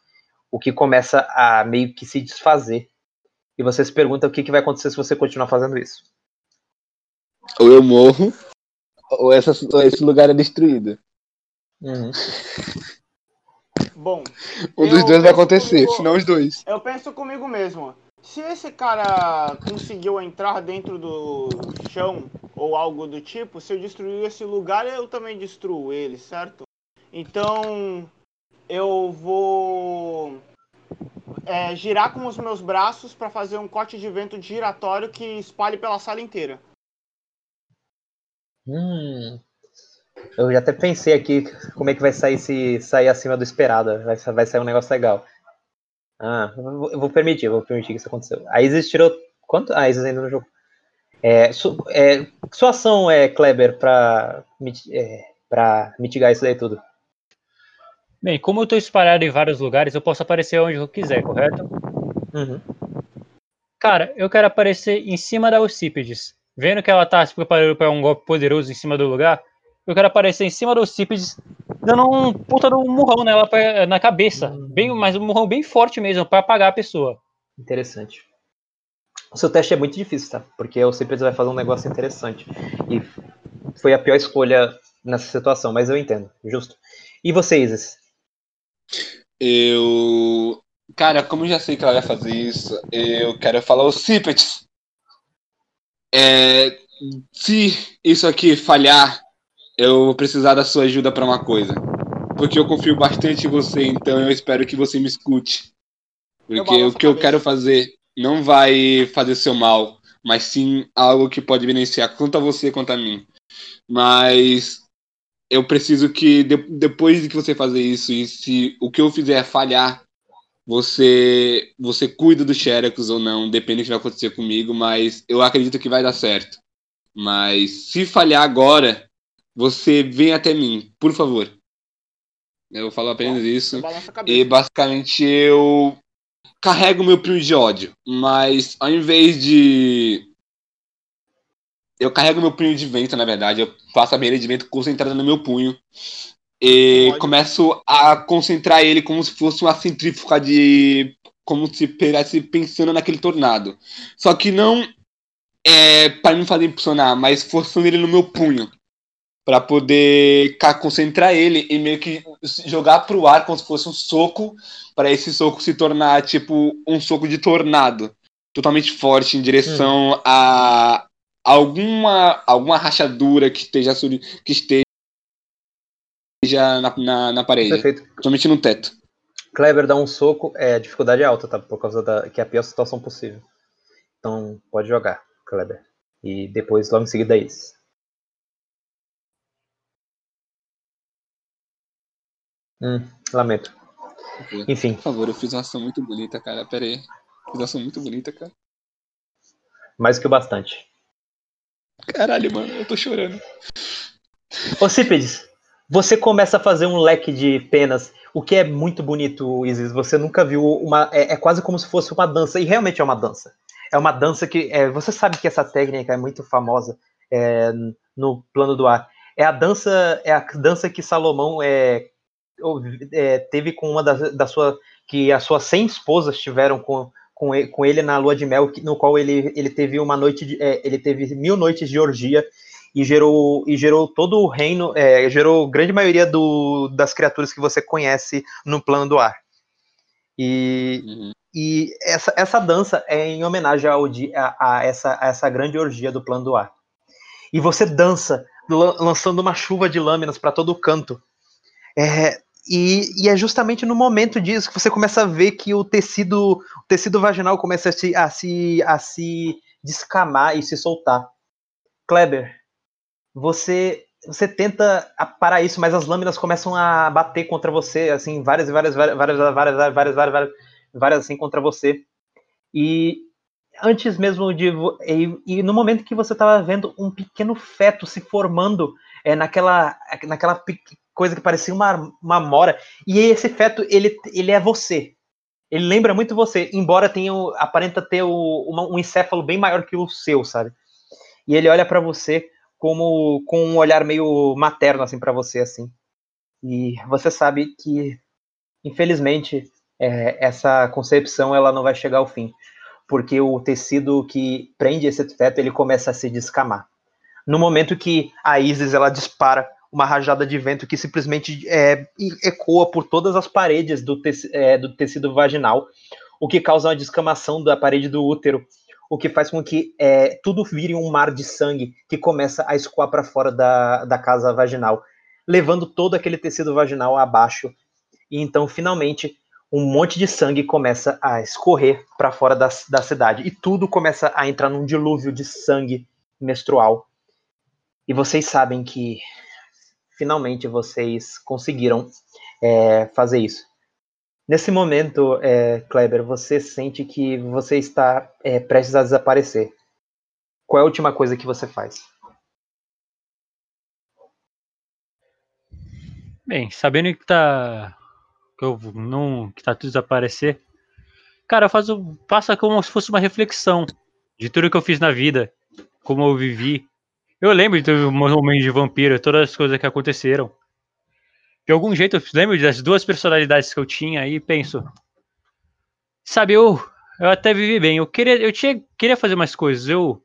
E: O que começa a meio que se desfazer. E você se pergunta o que, que vai acontecer se você continuar fazendo isso.
C: ou eu morro, ou, essa, ou esse lugar é destruído.
A: Bom,
C: Um dos dois vai acontecer,
A: comigo-
C: se não os dois.
A: eu penso comigo mesmo. Se esse cara conseguiu entrar dentro do chão ou algo do tipo, se eu destruir esse lugar, eu também destruo ele, certo? Então eu vou é, girar com os meus braços para fazer um corte de vento giratório que espalhe pela sala inteira.
E: Hum. Eu já até pensei aqui como é que vai sair se sair acima do esperado. Vai, vai sair um negócio legal. Ah, eu vou, eu vou permitir, eu vou permitir que isso aconteceu. A Isis tirou. Quanto? Ah, a Isis ainda no jogo. É, su, é, sua ação é, Kleber, pra, miti- é, pra mitigar isso daí tudo.
F: Bem, como eu tô espalhado em vários lugares, eu posso aparecer onde eu quiser, correto?
E: Uhum.
F: Cara, eu quero aparecer em cima da Eucípides. Vendo que ela tá se preparando para um golpe poderoso em cima do lugar, eu quero aparecer em cima da Eucípides, dando um puta de um murrão nela pra- na cabeça. Bem, mas um murrão bem forte mesmo, para apagar a pessoa.
E: Interessante. O seu teste é muito difícil, tá? Porque o Cipres vai fazer um negócio interessante. E foi a pior escolha nessa situação, mas eu entendo. Justo. E você, Isis?
C: Eu. Cara, como eu já sei que ela vai fazer isso, eu quero falar os Cipets. É, se isso aqui falhar, eu vou precisar da sua ajuda para uma coisa. Porque eu confio bastante em você, então eu espero que você me escute. Porque o que eu quero fazer não vai fazer seu mal, mas sim algo que pode beneficiar tanto a você quanto a mim. Mas eu preciso que de, depois de que você fazer isso e se o que eu fizer falhar, você você cuida do Xerox ou não, depende do que vai acontecer comigo, mas eu acredito que vai dar certo. Mas se falhar agora, você vem até mim, por favor. Eu falo apenas isso. E basicamente eu carrego meu punho de ódio, mas ao invés de. Eu carrego meu punho de vento, na verdade, eu faço a barreira de vento concentrada no meu punho. E começo a concentrar ele como se fosse uma centrífuga de. Como se estivesse pensando naquele tornado. Só que não é para me fazer impulsionar, mas forçando ele no meu punho para poder concentrar ele e meio que jogar pro ar como se fosse um soco, para esse soco se tornar tipo um soco de tornado, totalmente forte em direção hum. a alguma alguma rachadura que esteja que esteja na, na, na parede, Perfeito. totalmente no teto.
E: Kleber dá um soco, é dificuldade alta, tá? Por causa da que é a pior situação possível. Então pode jogar, Kleber. E depois logo em seguida é isso. Hum, lamento. Enfim.
C: Por favor, eu fiz uma ação muito bonita, cara. Pera aí. Fiz uma ação muito bonita, cara.
E: Mais que o bastante.
C: Caralho, mano, eu tô chorando.
E: Ô Cípedes, você começa a fazer um leque de penas, o que é muito bonito, Isis. Você nunca viu uma. É, é quase como se fosse uma dança, e realmente é uma dança. É uma dança que. É, você sabe que essa técnica é muito famosa é, no plano do ar. É a dança, é a dança que Salomão é, é, teve com uma das da sua que as suas 100 esposas tiveram com, com, ele, com ele na lua de mel, no qual ele, ele teve uma noite de, é, ele teve mil noites de orgia e gerou e gerou todo o reino, é, gerou grande maioria do, das criaturas que você conhece no plano do ar. E, uhum. e essa, essa dança é em homenagem ao, a, a, essa, a essa grande orgia do plano do ar. E você dança, lançando uma chuva de lâminas para todo canto. É, e, e, é justamente no momento disso que você começa a ver que o tecido, o tecido vaginal começa a se, a, se, a se descamar e se soltar. Kleber, você você tenta parar isso, mas as lâminas começam a bater contra você, assim, várias e várias, várias, várias, várias, várias, várias, várias, assim, contra você. E antes mesmo de. E, e no momento que você estava vendo um pequeno feto se formando é, naquela, naquela coisa que parecia uma, uma mora. E esse feto, ele, ele é você. Ele lembra muito você, embora tenha aparenta ter o, uma, um encéfalo bem maior que o seu, sabe? E ele olha para você como com um olhar meio materno assim para você assim. E você sabe que infelizmente é, essa concepção ela não vai chegar ao fim, porque o tecido que prende esse feto ele começa a se descamar. No momento que a Isis ela dispara uma rajada de vento que simplesmente é, ecoa por todas as paredes do, é, do tecido vaginal, o que causa uma descamação da parede do útero, o que faz com que é, tudo vire um mar de sangue que começa a escoar para fora da, da casa vaginal, levando todo aquele tecido vaginal abaixo. E então, finalmente, um monte de sangue começa a escorrer para fora da, da cidade. E tudo começa a entrar num dilúvio de sangue menstrual. E vocês sabem que finalmente vocês conseguiram é, fazer isso. Nesse momento, é, Kleber, você sente que você está é, prestes a desaparecer. Qual é a última coisa que você faz?
F: Bem, sabendo que tá que eu não que tá tudo desaparecer, cara, eu faço passa como se fosse uma reflexão de tudo que eu fiz na vida, como eu vivi, eu lembro do momento de vampiro, todas as coisas que aconteceram. De algum jeito, eu lembro das duas personalidades que eu tinha e penso. Sabe, eu eu até vivi bem. Eu queria, eu tinha, queria fazer mais coisas, eu.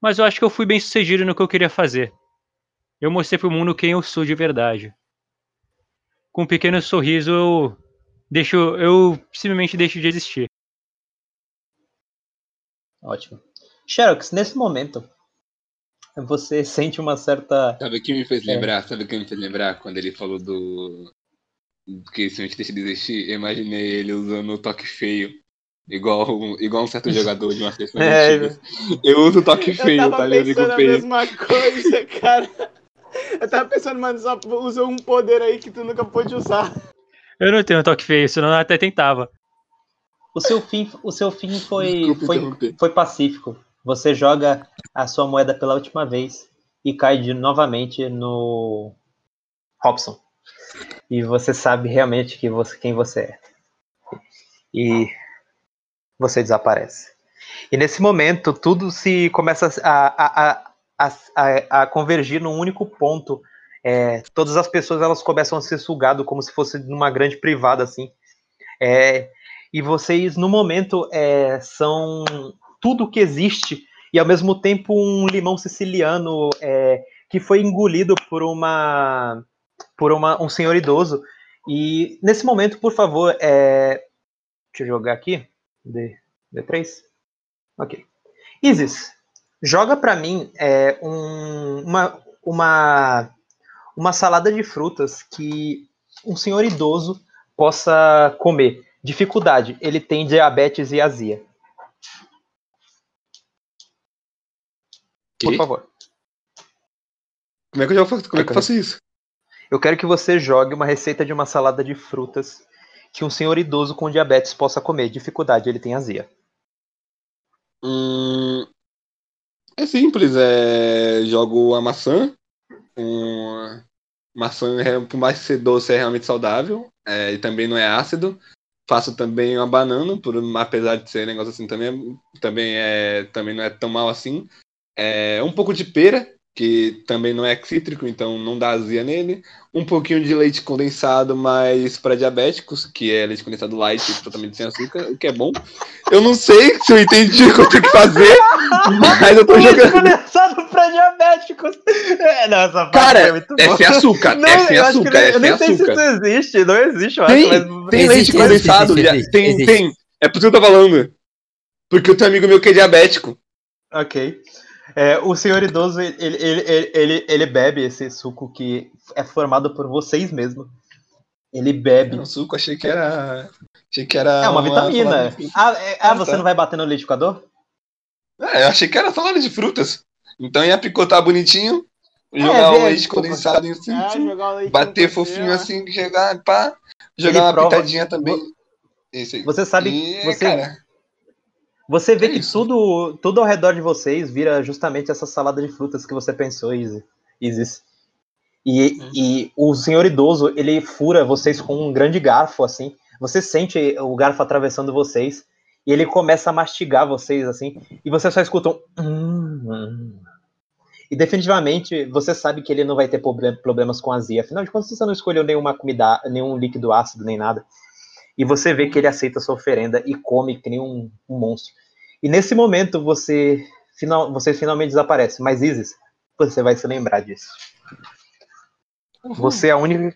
F: Mas eu acho que eu fui bem sucedido no que eu queria fazer. Eu mostrei pro mundo quem eu sou de verdade. Com um pequeno sorriso, eu deixo, eu simplesmente deixo de existir.
E: Ótimo. Xerox, nesse momento, você sente uma certa.
C: Sabe o que me fez
E: É.
C: lembrar? Sabe o que me fez lembrar? Quando ele falou do. Que se a gente deixa de existir, eu imaginei ele usando o toque feio. Igual, igual um certo jogador de uma sessão
E: É,
C: antigas. Eu uso o toque feio,
A: eu
C: tá
A: tava
C: ligado?
A: pensando a
C: feio.
A: mesma coisa, cara. Eu tava pensando, mano, só usa um poder aí que tu nunca pôde usar.
F: Eu não tenho toque feio, senão eu até tentava.
E: O seu fim, o seu fim foi,
C: Desculpa
E: foi, foi pacífico. Você joga a sua moeda pela última vez e cai de, novamente no Robson. E você sabe realmente que você, quem você é. E você desaparece. E nesse momento, tudo se começa a, a, a, a, convergir num único ponto. É, todas as pessoas elas começam a ser sugadas como se fosse numa grande privada, assim. É, e vocês, no momento, é, são tudo que existe e, ao mesmo tempo, um limão siciliano é, que foi engolido por uma por uma, um senhor idoso. E, nesse momento, por favor, é, deixa eu jogar aqui. D, D3? Ok. Isis, joga pra mim é, um- uma, uma, uma salada de frutas que um senhor idoso possa comer. Dificuldade, ele tem diabetes e azia. Por favor.
C: Como é que eu já faço, como é que eu faço isso?
E: Eu quero que você jogue uma receita de uma salada de frutas que um senhor idoso com diabetes possa comer. Dificuldade, ele tem azia.
C: Hum, é simples, é, jogo a maçã. Um, maçã, é, por mais ser doce, é realmente saudável. é, e também não é ácido. Faço também uma banana, por, apesar de ser negócio assim, também, também, é, também não é tão mal assim. É, um pouco de pera, que também não é cítrico, então não dá azia nele. Um pouquinho de leite condensado, mas para diabéticos, que é leite condensado light, totalmente sem açúcar, o que é bom. Eu não sei se eu entendi o que eu tenho que fazer, mas eu tô jogando.
E: condensado pra diabéticos. É, não, essa parte
C: Cara,
E: é muito
C: É sem açúcar,
E: Não,
C: é sem
E: eu acho que
C: açúcar, é
E: eu nem
C: sem
E: sei se
C: açúcar.
E: isso existe, não existe, eu acho,
C: Tem,
E: mas
C: tem leite
B: Existe,
C: condensado,
B: existe, existe,
C: tem, tem. É por isso que eu tô falando. Porque eu tenho um amigo meu que é diabético.
E: Ok. É, o senhor idoso, ele, ele, ele, ele, ele bebe esse suco que é formado por vocês mesmo. Ele bebe.
C: Era um suco, achei que era. Achei que era.
E: É uma vitamina.
C: de frutas.
E: Ah, é- ah,
C: Ah,
E: você
C: tá.
E: não vai bater no liquidificador?
C: É, eu achei que era salada de frutas. Então ia picotar bonitinho, jogar
E: É,
C: o leite condensado em cima,
A: leite
C: bater fofinho assim, chegar, pá,
E: Ele
C: jogar uma
E: prova-
C: pitadinha também.
E: Você sabe,
C: E,
E: você,
C: cara,
E: você vê
C: é
E: que
C: isso.
E: tudo, tudo ao redor de vocês vira justamente essa salada de frutas que você pensou, Isis. E,
C: Hum.
E: e o senhor idoso, ele fura vocês com um grande garfo, assim. Você sente o garfo atravessando vocês. E ele começa a mastigar vocês, assim. E vocês só escutam. "Hum, hum". E definitivamente você sabe que ele não vai ter proble- problemas com azia. Afinal de contas, você não escolheu nenhuma comida, nenhum líquido ácido, nem nada. E você vê que ele aceita sua oferenda e come que nem um, um monstro. E nesse momento você, final, você finalmente desaparece. Mas Isis, você vai se lembrar disso. Você é a única.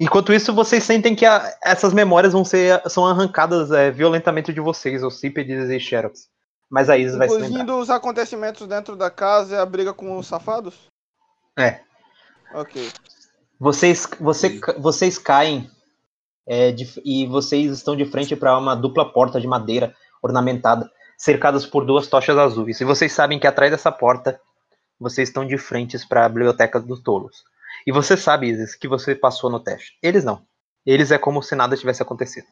E: Enquanto isso, vocês sentem que a- essas memórias vão ser são arrancadas é, violentamente de vocês, os Cípedes e Xerox. Mas a Isis vai se lembrar.
A: Os acontecimentos dentro da casa e a briga com os safados?
E: É.
A: Ok.
E: Vocês, você, vocês caem é, de- e vocês estão de frente para uma dupla porta de madeira ornamentada, cercadas por duas tochas azuis. E vocês sabem que atrás dessa porta vocês estão de frente para a biblioteca dos tolos. E você sabe, Isis, que você passou no teste. Eles não. Eles é como se nada tivesse acontecido.